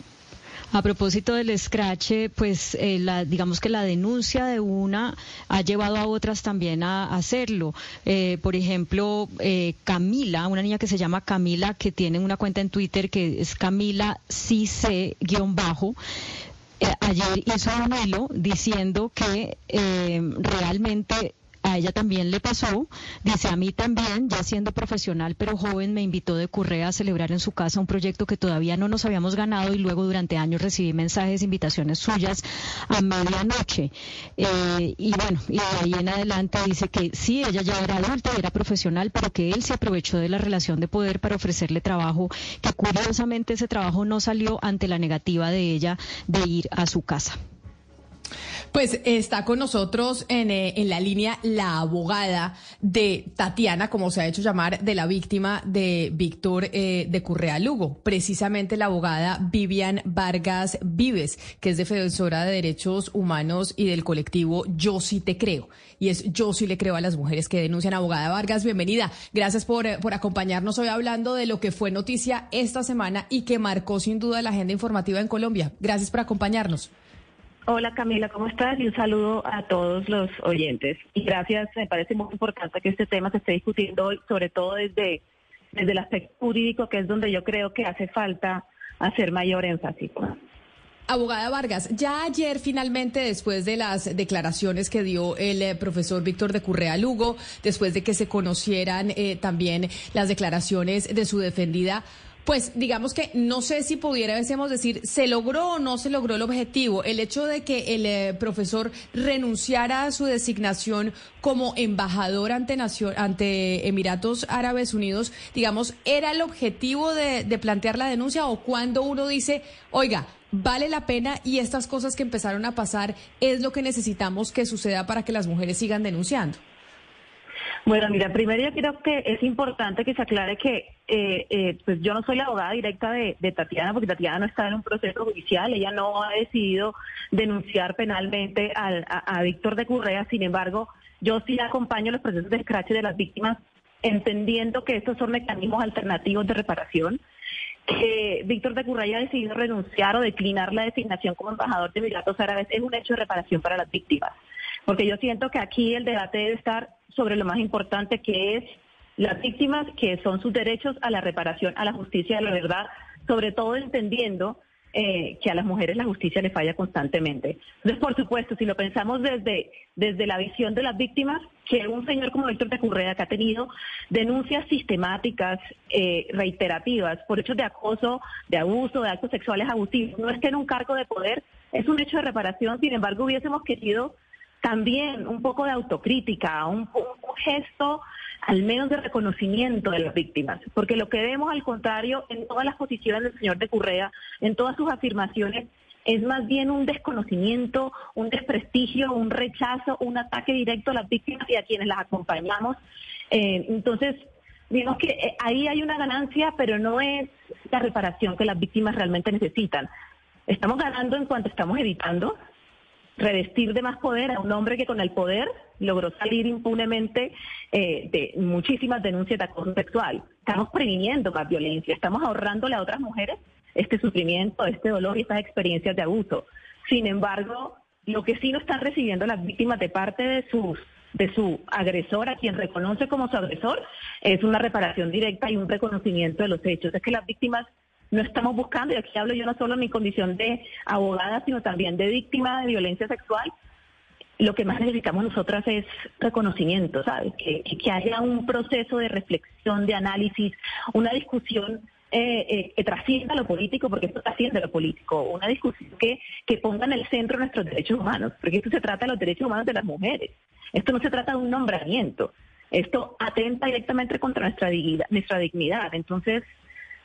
A propósito del scratch, pues eh, la, digamos que la denuncia de una ha llevado a otras también a, hacerlo. Eh, por ejemplo, eh, Camila, una niña que se llama Camila, que tiene una cuenta en Twitter que es Camila CC-bajo. ayer hizo un hilo diciendo que realmente a ella también le pasó, dice a mí también, ya siendo profesional pero joven, me invitó de Currea a celebrar en su casa un proyecto que todavía no nos habíamos ganado y luego durante años recibí mensajes, invitaciones suyas a medianoche. Eh, y bueno, y de ahí en adelante dice que sí, ella ya era adulta, era profesional, pero que él se aprovechó de la relación de poder para ofrecerle trabajo, que curiosamente ese trabajo no salió ante la negativa de ella de ir a su casa. Pues está con nosotros en, eh, en, la línea la abogada de Tatiana, como se ha hecho llamar, de la víctima de Víctor eh, de Currea Lugo, precisamente la abogada Vivian Vargas Vives, que es defensora de derechos humanos y del colectivo Yo sí te creo. Y es Yo sí le creo a las mujeres que denuncian. Abogada Vargas, bienvenida. Gracias por, eh, por acompañarnos hoy hablando de lo que fue noticia esta semana y que marcó sin duda la agenda informativa en Colombia. Gracias por acompañarnos. Hola Camila, ¿cómo estás? Y un saludo a todos los oyentes. Y gracias, me parece muy importante que este tema se esté discutiendo hoy, sobre todo desde, desde el aspecto jurídico, que es donde yo creo que hace falta hacer mayor énfasis. Abogada Vargas, ya ayer finalmente, después de las declaraciones que dio el eh, profesor Víctor de Currea Lugo, después de que se conocieran eh, también las declaraciones de su defendida, pues digamos que no sé si pudiéramos decir, se logró o no se logró el objetivo. El hecho de que el eh, profesor renunciara a su designación como embajador ante, ante Emiratos Árabes Unidos, digamos, ¿era el objetivo de plantear la denuncia o cuando uno dice, oiga, vale la pena y estas cosas que empezaron a pasar es lo que necesitamos que suceda para que las mujeres sigan denunciando? Bueno, mira, primero yo creo que es importante que se aclare que eh, eh, pues yo no soy la abogada directa de, Tatiana, porque Tatiana no está en un proceso judicial, ella no ha decidido denunciar penalmente a, Víctor de Currea, sin embargo, yo sí acompaño los procesos de scratch de las víctimas, entendiendo que estos son mecanismos alternativos de reparación, que Víctor de Currea ha decidido renunciar o declinar la designación como embajador de Emiratos Árabes es un hecho de reparación para las víctimas. Porque yo siento que aquí el debate debe estar sobre lo más importante que es las víctimas, que son sus derechos a la reparación, a la justicia, a la verdad, sobre todo entendiendo eh, que a las mujeres la justicia le falla constantemente. Entonces, por supuesto, si lo pensamos desde, desde la visión de las víctimas, que un señor como Víctor de Currea, que ha tenido denuncias sistemáticas, eh, reiterativas, por hechos de acoso, de abuso, de actos sexuales abusivos, no es que en un cargo de poder es un hecho de reparación, sin embargo, hubiésemos querido también un poco de autocrítica, un, gesto al menos de reconocimiento de las víctimas, porque lo que vemos al contrario en todas las posiciones del señor de Currea, en todas sus afirmaciones, es más bien un desconocimiento, un desprestigio, un rechazo, un ataque directo a las víctimas y a quienes las acompañamos. Eh, entonces, digamos que eh, ahí hay una ganancia, pero no es la reparación que las víctimas realmente necesitan. Estamos ganando en cuanto estamos evitando revestir de más poder a un hombre que con el poder logró salir impunemente eh, de muchísimas denuncias de acoso sexual. Estamos previniendo más violencia, estamos ahorrándole a otras mujeres este sufrimiento, este dolor y estas experiencias de abuso. Sin embargo, lo que sí no están recibiendo las víctimas de parte de sus de su agresor, a quien reconoce como su agresor, es una reparación directa y un reconocimiento de los hechos. Es que las víctimas no estamos buscando, y aquí hablo yo no solo en mi condición de abogada, sino también de víctima de violencia sexual, lo que más necesitamos nosotras es reconocimiento, ¿sabes? Que, que haya un proceso de reflexión, de análisis, una discusión eh, eh, que trascienda lo político, porque esto trasciende lo político, una discusión que, que ponga en el centro nuestros derechos humanos, porque esto se trata de los derechos humanos de las mujeres, esto no se trata de un nombramiento, esto atenta directamente contra nuestra dignidad, nuestra dignidad. Entonces,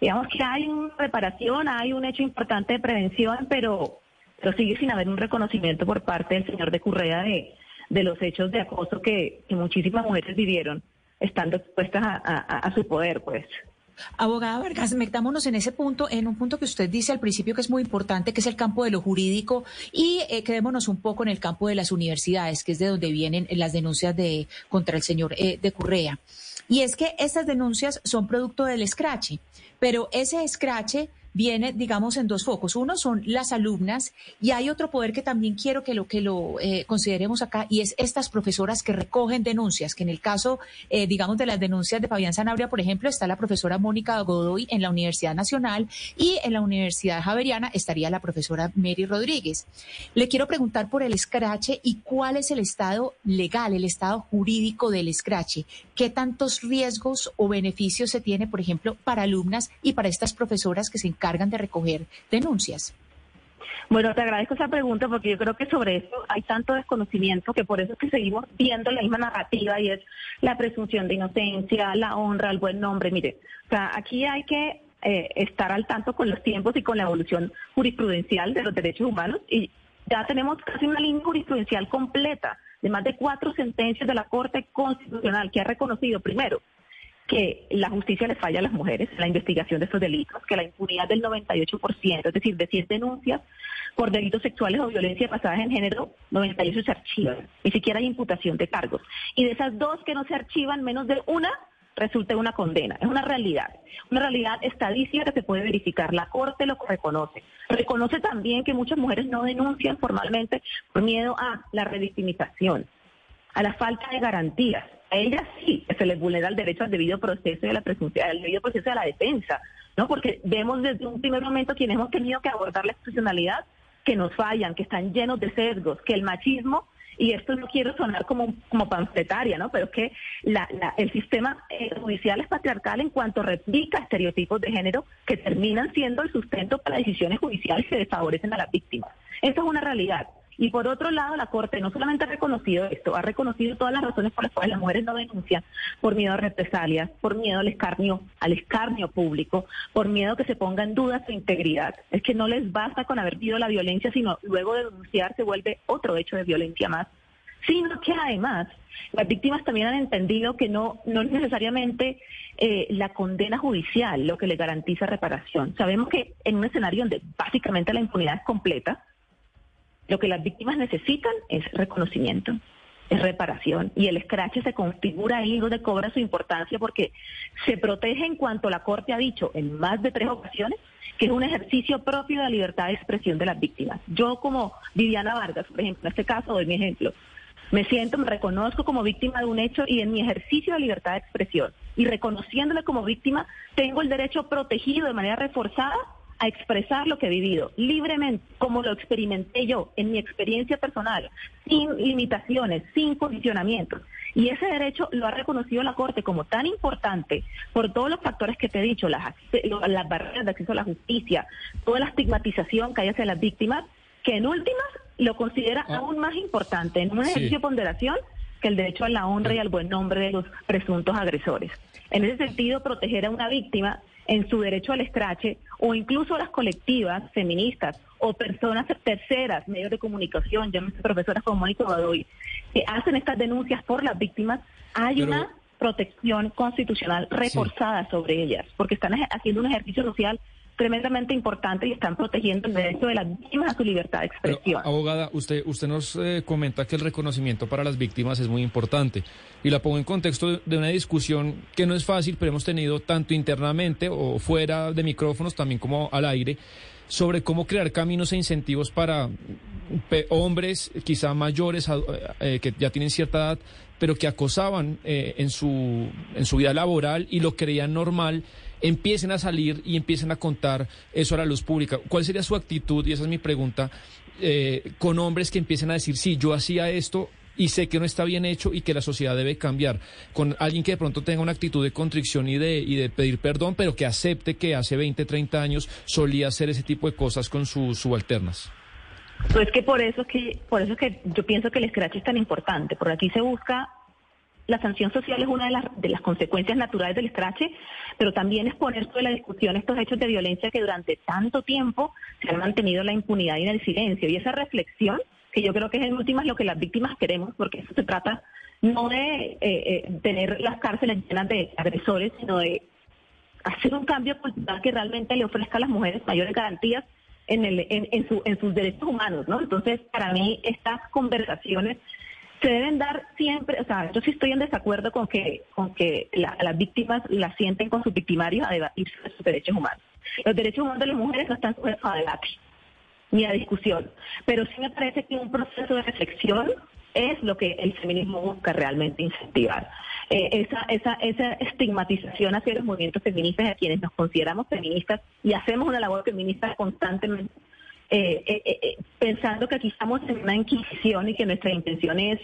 digamos que hay una reparación, hay un hecho importante de prevención, pero, pero sigue sin haber un reconocimiento por parte del señor de Currea de, de los hechos de acoso que, muchísimas mujeres vivieron estando expuestas a, su poder, pues. Abogada Vargas, metámonos en ese punto, en un punto que usted dice al principio que es muy importante, que es el campo de lo jurídico, y eh, quedémonos un poco en el campo de las universidades, que es de donde vienen las denuncias de contra el señor eh, de Currea. Y es que estas denuncias son producto del escrache, pero ese escrache viene, digamos, en dos focos. Uno son las alumnas y hay otro poder que también quiero que lo que lo eh, consideremos acá y es estas profesoras que recogen denuncias, que en el caso, eh, digamos, de las denuncias de Fabián Zanabria, por ejemplo, está la profesora Mónica Godoy en la Universidad Nacional y en la Universidad Javeriana estaría la profesora Mary Rodríguez. Le quiero preguntar por el escrache y cuál es el estado legal, el estado jurídico del escrache. ¿Qué tantos riesgos o beneficios se tiene, por ejemplo, para alumnas y para estas profesoras que se encargan de recoger denuncias? Bueno, te agradezco esa pregunta porque yo creo que sobre eso hay tanto desconocimiento que por eso es que seguimos viendo la misma narrativa y es la presunción de inocencia, la honra, el buen nombre. Mire, o sea, aquí hay que eh, estar al tanto con los tiempos y con la evolución jurisprudencial de los derechos humanos y ya tenemos casi una línea jurisprudencial completa de más de cuatro sentencias de la Corte Constitucional que ha reconocido primero que la justicia le falla a las mujeres en la investigación de estos delitos, que la impunidad del 98%, es decir, de 100 denuncias por delitos sexuales o violencia basadas en género, 98 se archivan, ni siquiera hay imputación de cargos. Y de esas dos que no se archivan, menos de una resulta una condena. Es una realidad, una realidad estadística que se puede verificar. La Corte lo reconoce. Reconoce también que muchas mujeres no denuncian formalmente por miedo a la revictimización, a la falta de garantías a ellas sí se les vulnera el derecho al debido proceso y a la presunción, al debido proceso de la defensa, ¿no? Porque vemos desde un primer momento quienes hemos tenido que abordar la institucionalidad que nos fallan, que están llenos de sesgos, que el machismo y esto no quiero sonar como, como panfletaria, ¿no? Pero es que la, el sistema eh, judicial es patriarcal en cuanto replica estereotipos de género que terminan siendo el sustento para decisiones judiciales que desfavorecen a las víctimas. Eso es una realidad. Y por otro lado, la Corte no solamente ha reconocido esto, ha reconocido todas las razones por las cuales las mujeres no denuncian, por miedo a represalias, por miedo al escarnio, al escarnio público, por miedo que se ponga en duda su integridad. Es que no les basta con haber vivido la violencia, sino luego de denunciar se vuelve otro hecho de violencia más. Sino que además las víctimas también han entendido que no, no es necesariamente eh, la condena judicial lo que le garantiza reparación. Sabemos que en un escenario donde básicamente la impunidad es completa, lo que las víctimas necesitan es reconocimiento, es reparación. Y el escrache se configura ahí donde cobra su importancia porque se protege en cuanto la Corte ha dicho en más de tres ocasiones que es un ejercicio propio de la libertad de expresión de las víctimas. Yo como Viviana Vargas, por ejemplo, en este caso doy mi ejemplo, me siento, me reconozco como víctima de un hecho y en mi ejercicio de libertad de expresión y reconociéndole como víctima, tengo el derecho protegido de manera reforzada a expresar lo que he vivido libremente, como lo experimenté yo en mi experiencia personal, sin limitaciones, sin condicionamientos. Y ese derecho lo ha reconocido la Corte como tan importante por todos los factores que te he dicho, las, las barreras de acceso a la justicia, toda la estigmatización que hay hacia las víctimas, que en últimas lo considera ah. aún más importante en un ejercicio de ponderación que el derecho a la honra y al buen nombre de los presuntos agresores. En ese sentido, proteger a una víctima en su derecho al escrache o incluso las colectivas feministas o personas terceras, medios de comunicación, llámese profesoras como Mónica Badoy, que hacen estas denuncias por las víctimas, hay una protección constitucional reforzada sobre ellas, porque están haciendo un ejercicio social tremendamente importante y están protegiendo el derecho de las víctimas a su libertad de expresión. abogada, usted, usted nos eh, comenta que el reconocimiento para las víctimas es muy importante y la pongo en contexto de una discusión que no es fácil, pero hemos tenido tanto internamente o fuera de micrófonos, también como al aire, sobre cómo crear caminos e incentivos para hombres quizá mayores eh, que ya tienen cierta edad pero que acosaban eh, en su en su vida laboral y lo creían normal empiecen a salir y empiecen a contar eso a la luz pública. ¿Cuál sería su actitud? Y esa es mi pregunta, eh, con hombres que empiecen a decir, sí, yo hacía esto y sé que no está bien hecho y que la sociedad debe cambiar. Con alguien que de pronto tenga una actitud de contrición y de, y de pedir perdón, pero que acepte que hace 20, 30 años solía hacer ese tipo de cosas con sus subalternas. Pues que por eso es que por eso es que yo pienso que el scratch es tan importante, porque aquí se busca la sanción social es una de las, de las consecuencias naturales del escrache, pero también es poner sobre la discusión estos hechos de violencia que durante tanto tiempo se han mantenido la impunidad y el silencio. Y esa reflexión, que yo creo que es en últimas lo que las víctimas queremos, porque eso se trata no de eh, eh, tener las cárceles llenas de agresores, sino de hacer un cambio cultural que realmente le ofrezca a las mujeres mayores garantías en, el, en, en, su, en sus derechos humanos, ¿no? Entonces, para mí, estas conversaciones se deben dar siempre, o sea, yo sí estoy en desacuerdo con que, con que las víctimas la sienten con sus victimarios a debatir sobre sus derechos humanos. Los derechos humanos de las mujeres no están sujetos a debate ni a discusión, pero sí me parece que un proceso de reflexión es lo que el feminismo busca realmente incentivar. Eh, esa, esa, esa estigmatización hacia los movimientos feministas a quienes nos consideramos feministas y hacemos una labor feminista constantemente, eh, eh, pensando que aquí estamos en una inquisición y que nuestra intención es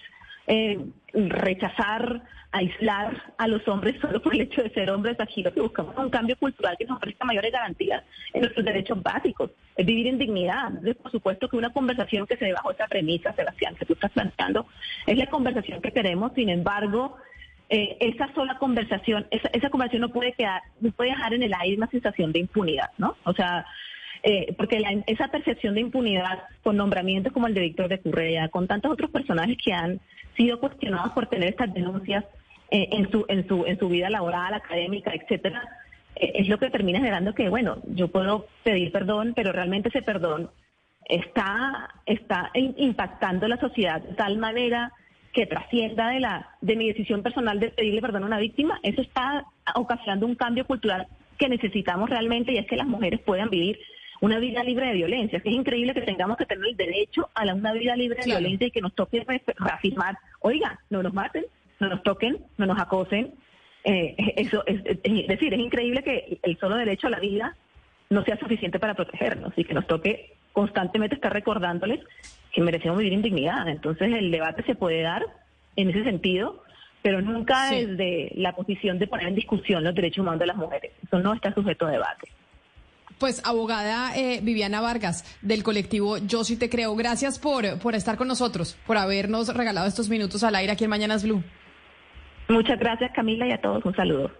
rechazar, aislar a los hombres solo por el hecho de ser hombres. Aquí lo que buscamos es un cambio cultural que nos ofrezca mayores garantías en nuestros derechos básicos, es vivir en dignidad. por supuesto que una conversación que se dé bajo esa premisa, Sebastián, que tú estás planteando, es la conversación que queremos. Sin embargo, eh, esa sola conversación, esa, esa conversación no puede quedar, no puede dejar en el aire una sensación de impunidad, ¿no? O sea, eh, porque esa percepción de impunidad con nombramientos como el de Víctor de Currea, con tantos otros personajes que han sido cuestionados por tener estas denuncias eh, en, su, en, su, en su vida laboral, académica, etcétera, es lo que termina generando que, bueno, yo puedo pedir perdón, pero realmente ese perdón está, está impactando la sociedad de tal manera que trascienda de la de mi decisión personal de pedirle perdón a una víctima, eso está ocasionando un cambio cultural que necesitamos realmente y es que las mujeres puedan vivir una vida libre de violencia. Es increíble que tengamos que tener el derecho a una vida libre de violencia y que nos toque reafirmar, oiga, no nos maten, no nos toquen, no nos acosen. Eh, eso es, decir, es increíble que el solo derecho a la vida no sea suficiente para protegernos y que nos toque constantemente estar recordándoles que merecemos vivir en dignidad. Entonces el debate se puede dar en ese sentido, pero nunca desde la posición de poner en discusión los derechos humanos de las mujeres. Eso no está sujeto a debate. Pues abogada eh, Viviana Vargas del colectivo Yo sí te creo, gracias por, por estar con nosotros, por habernos regalado estos minutos al aire aquí en Mañanas Blue. Muchas gracias Camila y a todos un saludo.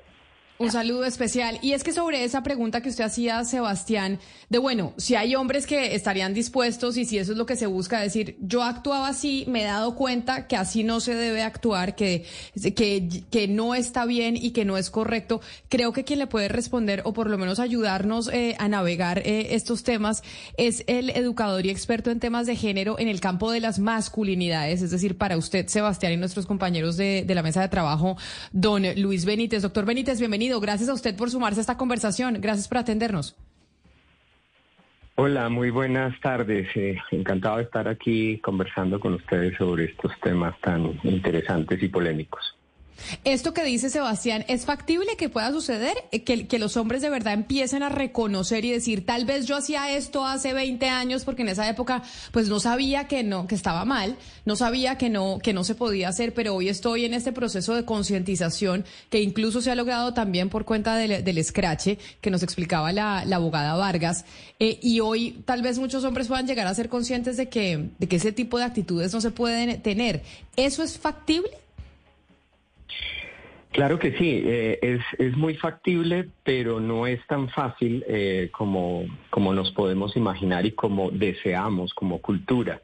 Un saludo especial. Y es que sobre esa pregunta que usted hacía, Sebastián, de bueno, si hay hombres que estarían dispuestos y si eso es lo que se busca decir, yo actuaba así, me he dado cuenta que así no se debe actuar, que, que, no está bien y que no es correcto, creo que quien le puede responder o por lo menos ayudarnos eh, a navegar eh, estos temas es el educador y experto en temas de género en el campo de las masculinidades, es decir, para usted, Sebastián, y nuestros compañeros de, de la mesa de trabajo, don Luis Benítez. Doctor Benítez, bienvenido. Gracias a usted por sumarse a esta conversación. Gracias por atendernos. Hola, muy buenas tardes. Eh, encantado de estar aquí conversando con ustedes sobre estos temas tan interesantes y polémicos. Esto que dice Sebastián, ¿es factible que pueda suceder? Eh, que, los hombres de verdad empiecen a reconocer y decir, tal vez yo hacía esto hace 20 años porque en esa época pues no sabía que no, que estaba mal, no sabía que no, que no se podía hacer, pero hoy estoy en este proceso de concientización que incluso se ha logrado también por cuenta del, del escrache que nos explicaba la, la abogada Vargas. Eh, y hoy tal vez muchos hombres puedan llegar a ser conscientes de que, de que ese tipo de actitudes no se pueden tener. ¿Eso es factible? Claro que sí, eh, es, es, muy factible, pero no es tan fácil eh, como, como nos podemos imaginar y como deseamos como cultura.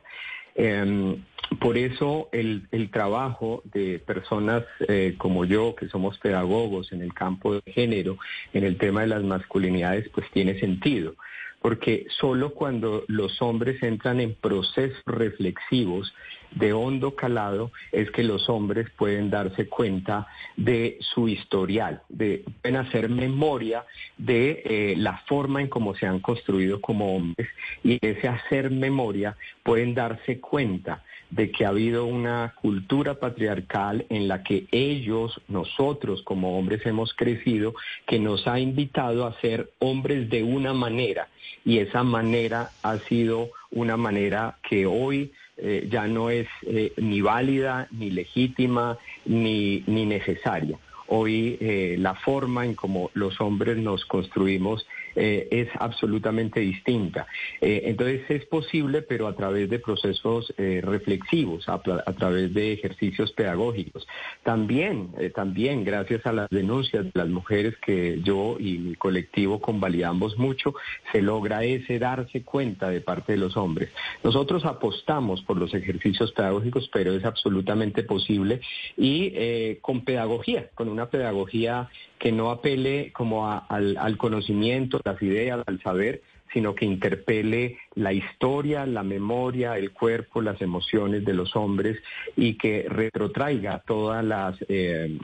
Em, por eso el, el, trabajo de personas eh, como yo, que somos pedagogos en el campo de género, en el tema de las masculinidades, pues tiene sentido porque solo cuando los hombres entran en procesos reflexivos de hondo calado es que los hombres pueden darse cuenta de su historial, de, pueden hacer memoria de eh, la forma en cómo se han construido como hombres y ese hacer memoria pueden darse cuenta de que ha habido una cultura patriarcal en la que ellos, nosotros como hombres hemos crecido, que nos ha invitado a ser hombres de una manera. Y esa manera ha sido una manera que hoy eh, ya no es eh, ni válida, ni legítima, ni, ni necesaria. Hoy eh, la forma en como los hombres nos construimos eh, es absolutamente distinta. Eh, entonces es posible, pero a través de procesos eh, reflexivos, a, través de ejercicios pedagógicos. También, también gracias a las denuncias de las mujeres que yo y mi colectivo convalidamos mucho, se logra ese darse cuenta de parte de los hombres. Nosotros apostamos por los ejercicios pedagógicos, pero es absolutamente posible y con pedagogía, con una pedagogía que no apele como al, conocimiento, las ideas, al saber, sino que interpele la historia, la memoria, el cuerpo, las emociones de los hombres y que retrotraiga todas las, eh,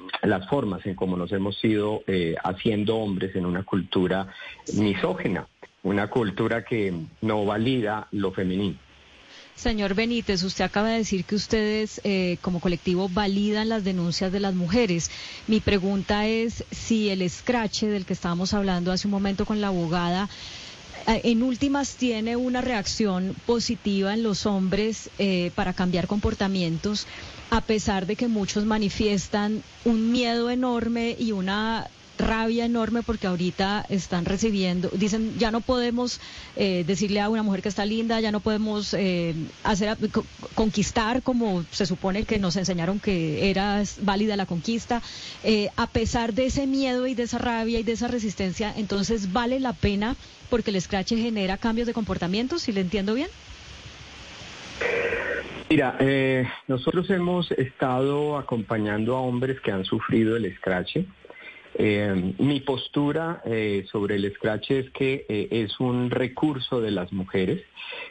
formas en cómo nos hemos ido eh, haciendo hombres en una cultura misógena, una cultura que no valida lo femenino. Señor Benítez, usted acaba de decir que ustedes eh, como colectivo validan las denuncias de las mujeres. Mi pregunta es si el escrache del que estábamos hablando hace un momento con la abogada eh, en últimas tiene una reacción positiva en los hombres eh, para cambiar comportamientos, a pesar de que muchos manifiestan un miedo enorme y una rabia enorme porque ahorita están recibiendo, dicen, ya no podemos eh, decirle a una mujer que está linda, ya no podemos eh, hacer conquistar como se supone que nos enseñaron que era válida la conquista. Eh, a pesar de ese miedo y de esa rabia y de esa resistencia, entonces vale la pena porque el scratch genera cambios de comportamiento, si le entiendo bien. Mira, nosotros hemos estado acompañando a hombres que han sufrido el scratch eh, mi postura eh, sobre el scratch es que eh, es un recurso de las mujeres,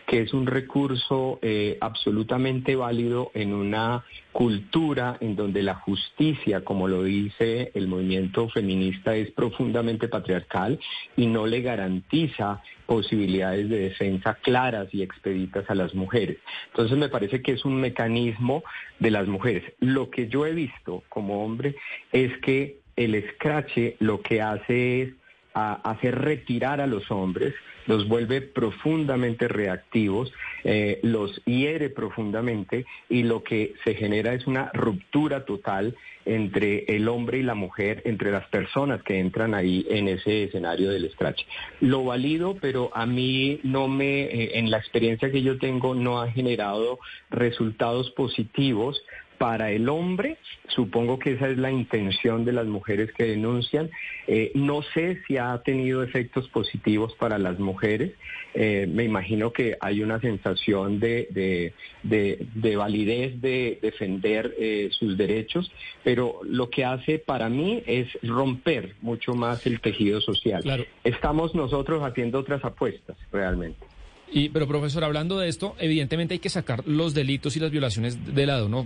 que es un recurso absolutamente válido en una cultura en donde la justicia, como lo dice el movimiento feminista, es profundamente patriarcal y no le garantiza posibilidades de defensa claras y expeditas a las mujeres. Entonces me parece que es un mecanismo de las mujeres. Lo que yo he visto como hombre es que el escrache lo que hace es hacer retirar a los hombres, los vuelve profundamente reactivos, eh, los hiere profundamente y lo que se genera es una ruptura total entre el hombre y la mujer, entre las personas que entran ahí en ese escenario del scratch. Lo valido, pero a mí no me, eh, en la experiencia que yo tengo, no ha generado resultados positivos para el hombre, supongo que esa es la intención de las mujeres que denuncian. Eh, no sé si ha tenido efectos positivos para las mujeres. Eh, me imagino que hay una sensación de, de, validez de defender eh, sus derechos, pero lo que hace para mí es romper mucho más el tejido social. Estamos nosotros haciendo otras apuestas realmente. Y, pero profesor, hablando de esto, evidentemente hay que sacar los delitos y las violaciones de lado, ¿no?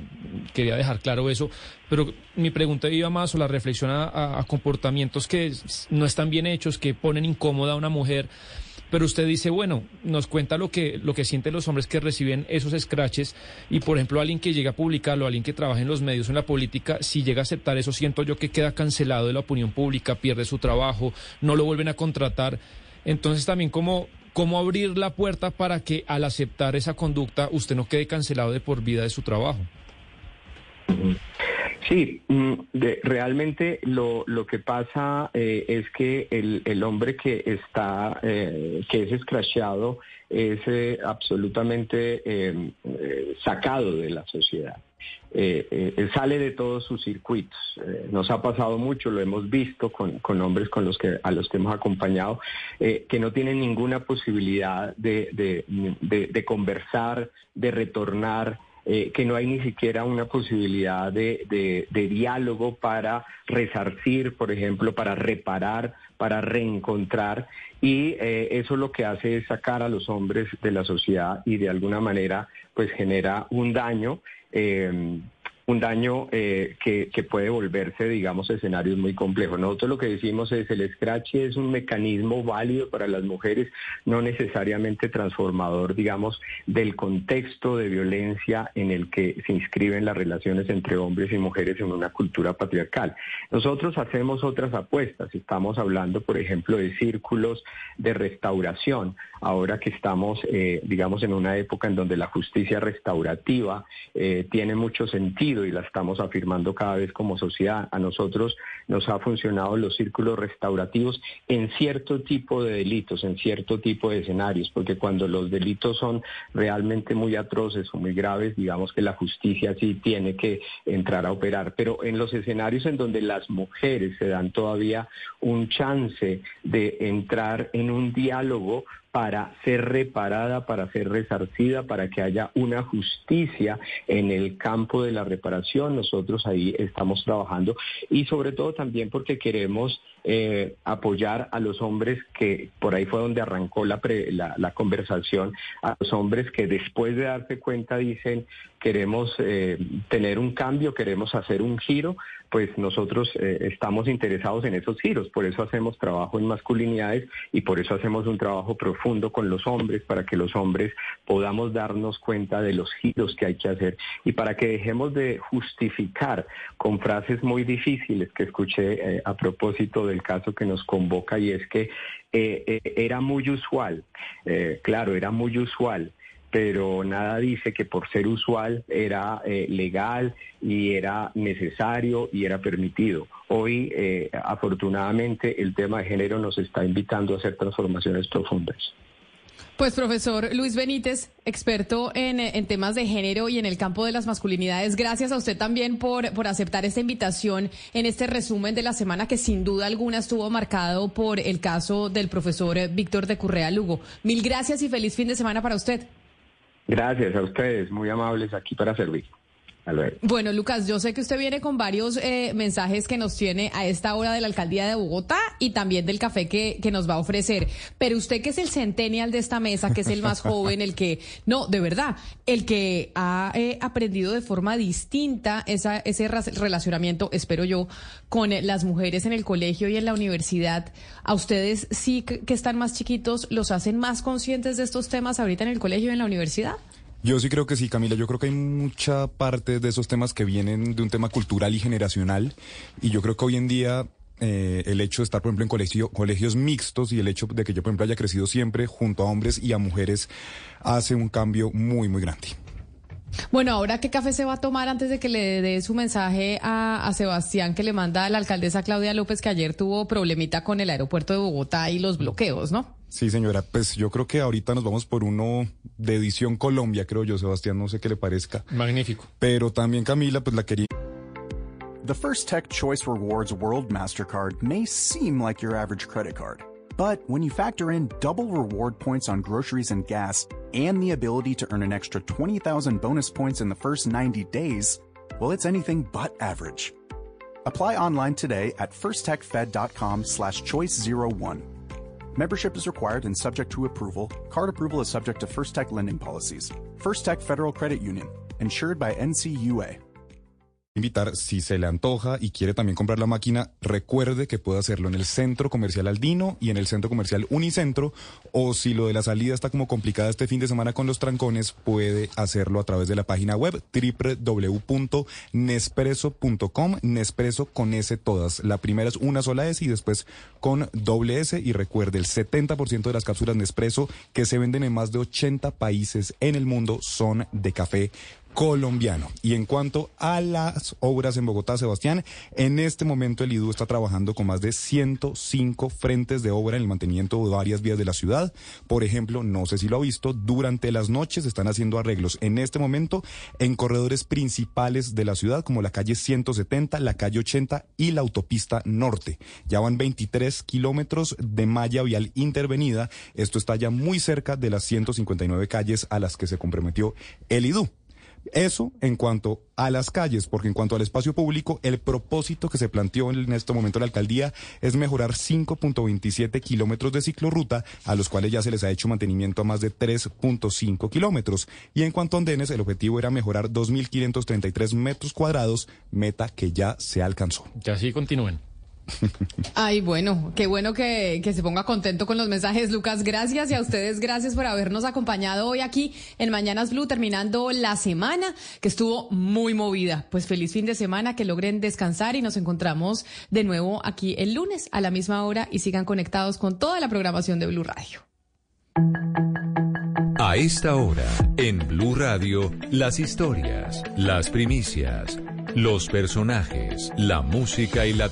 Quería dejar claro eso, pero mi pregunta iba más o la reflexión a, comportamientos que no están bien hechos, que ponen incómoda a una mujer. Pero usted dice, bueno, nos cuenta lo que, lo que sienten los hombres que reciben esos scratches y, por ejemplo, alguien que llega a publicarlo, alguien que trabaja en los medios, en la política, si llega a aceptar eso, siento yo que queda cancelado de la opinión pública, pierde su trabajo, no lo vuelven a contratar. Entonces también como ¿Cómo abrir la puerta para que al aceptar esa conducta usted no quede cancelado de por vida de su trabajo? Sí, mm, realmente lo, lo que pasa eh, es que el, el, hombre que está, eh, que es escrachado es eh, absolutamente sacado de la sociedad. Sale de todos sus circuitos. nos ha pasado mucho, lo hemos visto con, hombres con los que, a los que hemos acompañado, que no tienen ninguna posibilidad de, de, conversar, de retornar, eh, que no hay ni siquiera una posibilidad de, diálogo para resarcir, por ejemplo, para reparar, para reencontrar. Y eh, eso lo que hace es sacar a los hombres de la sociedad y de alguna manera pues genera un daño. Eh, un daño eh, que, puede volverse, digamos, escenarios muy complejos. Nosotros lo que decimos es el scratch es un mecanismo válido para las mujeres, no necesariamente transformador, digamos, del contexto de violencia en el que se inscriben las relaciones entre hombres y mujeres en una cultura patriarcal. Nosotros hacemos otras apuestas, estamos hablando, por ejemplo, de círculos de restauración, ahora que estamos, eh, digamos, en una época en donde la justicia restaurativa eh, tiene mucho sentido y la estamos afirmando cada vez como sociedad. A nosotros nos ha funcionado los círculos restaurativos en cierto tipo de delitos, en cierto tipo de escenarios, porque cuando los delitos son realmente muy atroces o muy graves, digamos que la justicia sí tiene que entrar a operar. Pero en los escenarios en donde las mujeres se dan todavía un chance de entrar en un diálogo para ser reparada, para ser resarcida, para que haya una justicia en el campo de la reparación. Nosotros ahí estamos trabajando y sobre todo también porque queremos eh, apoyar a los hombres que por ahí fue donde arrancó la, la, conversación, a los hombres que después de darse cuenta dicen queremos eh, tener un cambio, queremos hacer un giro, pues nosotros eh, estamos interesados en esos giros, por eso hacemos trabajo en masculinidades y por eso hacemos un trabajo profundo con los hombres para que los hombres podamos darnos cuenta de los giros que hay que hacer. Y para que dejemos de justificar con frases muy difíciles que escuché a propósito del caso que nos convoca y es que era muy usual, claro, era muy usual pero nada dice que por ser usual era eh, legal y era necesario y era permitido. Hoy, eh, afortunadamente, el tema de género nos está invitando a hacer transformaciones profundas. Pues profesor Luis Benítez, experto en, en, temas de género y en el campo de las masculinidades, gracias a usted también por, por aceptar esta invitación en este resumen de la semana que sin duda alguna estuvo marcado por el caso del profesor Víctor de Currea Lugo. Mil gracias y feliz fin de semana para usted. Gracias a ustedes, muy amables aquí para servir. Bueno, Lucas, yo sé que usted viene con varios eh, mensajes que nos tiene a esta hora de la alcaldía de Bogotá y también del café que, que nos va a ofrecer. Pero usted que es el centennial de esta mesa, que es el más joven, el que, no, de verdad, el que ha eh, aprendido de forma distinta esa, ese relacionamiento, espero yo, con las mujeres en el colegio y en la universidad. ¿A ustedes sí que están más chiquitos los hacen más conscientes de estos temas ahorita en el colegio y en la universidad? Yo sí creo que sí, Camila. Yo creo que hay mucha parte de esos temas que vienen de un tema cultural y generacional. Y yo creo que hoy en día eh, el hecho de estar, por ejemplo, en colegio, colegios mixtos y el hecho de que yo, por ejemplo, haya crecido siempre junto a hombres y a mujeres hace un cambio muy, muy grande. Bueno, ahora qué café se va a tomar antes de que le dé su mensaje a, a, Sebastián que le manda a la alcaldesa Claudia López que ayer tuvo problemita con el aeropuerto de Bogotá y los bloqueos, ¿no? Sí, señora, pues yo creo que ahorita nos vamos por uno de edición Colombia, creo yo, Sebastián, no sé qué le parezca. Magnífico. Pero también Camila, pues la quería. The first Tech Choice Rewards World Mastercard may seem like your average credit card. But when you factor in double reward points on groceries and gas and the ability to earn an extra 20,000 bonus points in the first 90 days, well, it's anything but average. Apply online today at firsttechfed.com slash choice01. Membership is required and subject to approval. Card approval is subject to First Tech lending policies. First Tech Federal Credit Union, insured by NCUA. Invitar, si se le antoja y quiere también comprar la máquina, recuerde que puede hacerlo en el Centro Comercial Aldino y en el Centro Comercial Unicentro, o si lo de la salida está como complicada este fin de semana con los trancones, puede hacerlo a través de la página web www.nespresso.com, Nespresso con S todas. La primera es una sola S y después con doble S y recuerde, el 70% de las cápsulas Nespresso que se venden en más de 80 países en el mundo son de café colombiano. Y en cuanto a las obras en Bogotá, Sebastián, en este momento el IDU está trabajando con más de 105 frentes de obra en el mantenimiento de varias vías de la ciudad. Por ejemplo, no sé si lo ha visto, durante las noches están haciendo arreglos en este momento en corredores principales de la ciudad, como la calle 170, la calle 80 y la autopista norte. Ya van 23 kilómetros de malla vial intervenida. Esto está ya muy cerca de las 159 calles a las que se comprometió el IDU. Eso en cuanto a las calles, porque en cuanto al espacio público, el propósito que se planteó en este momento la alcaldía es mejorar 5.27 kilómetros de ciclorruta, a los cuales ya se les ha hecho mantenimiento a más de 3.5 kilómetros. Y en cuanto a andenes, el objetivo era mejorar 2.533 metros cuadrados, meta que ya se alcanzó. Ya así continúen. Ay, bueno, qué bueno que, se ponga contento con los mensajes, Lucas. Gracias y a ustedes, gracias por habernos acompañado hoy aquí en Mañanas Blue, terminando la semana que estuvo muy movida. Pues feliz fin de semana, que logren descansar y nos encontramos de nuevo aquí el lunes a la misma hora y sigan conectados con toda la programación de Blue Radio. A esta hora, en Blue Radio, las historias, las primicias, los personajes, la música y la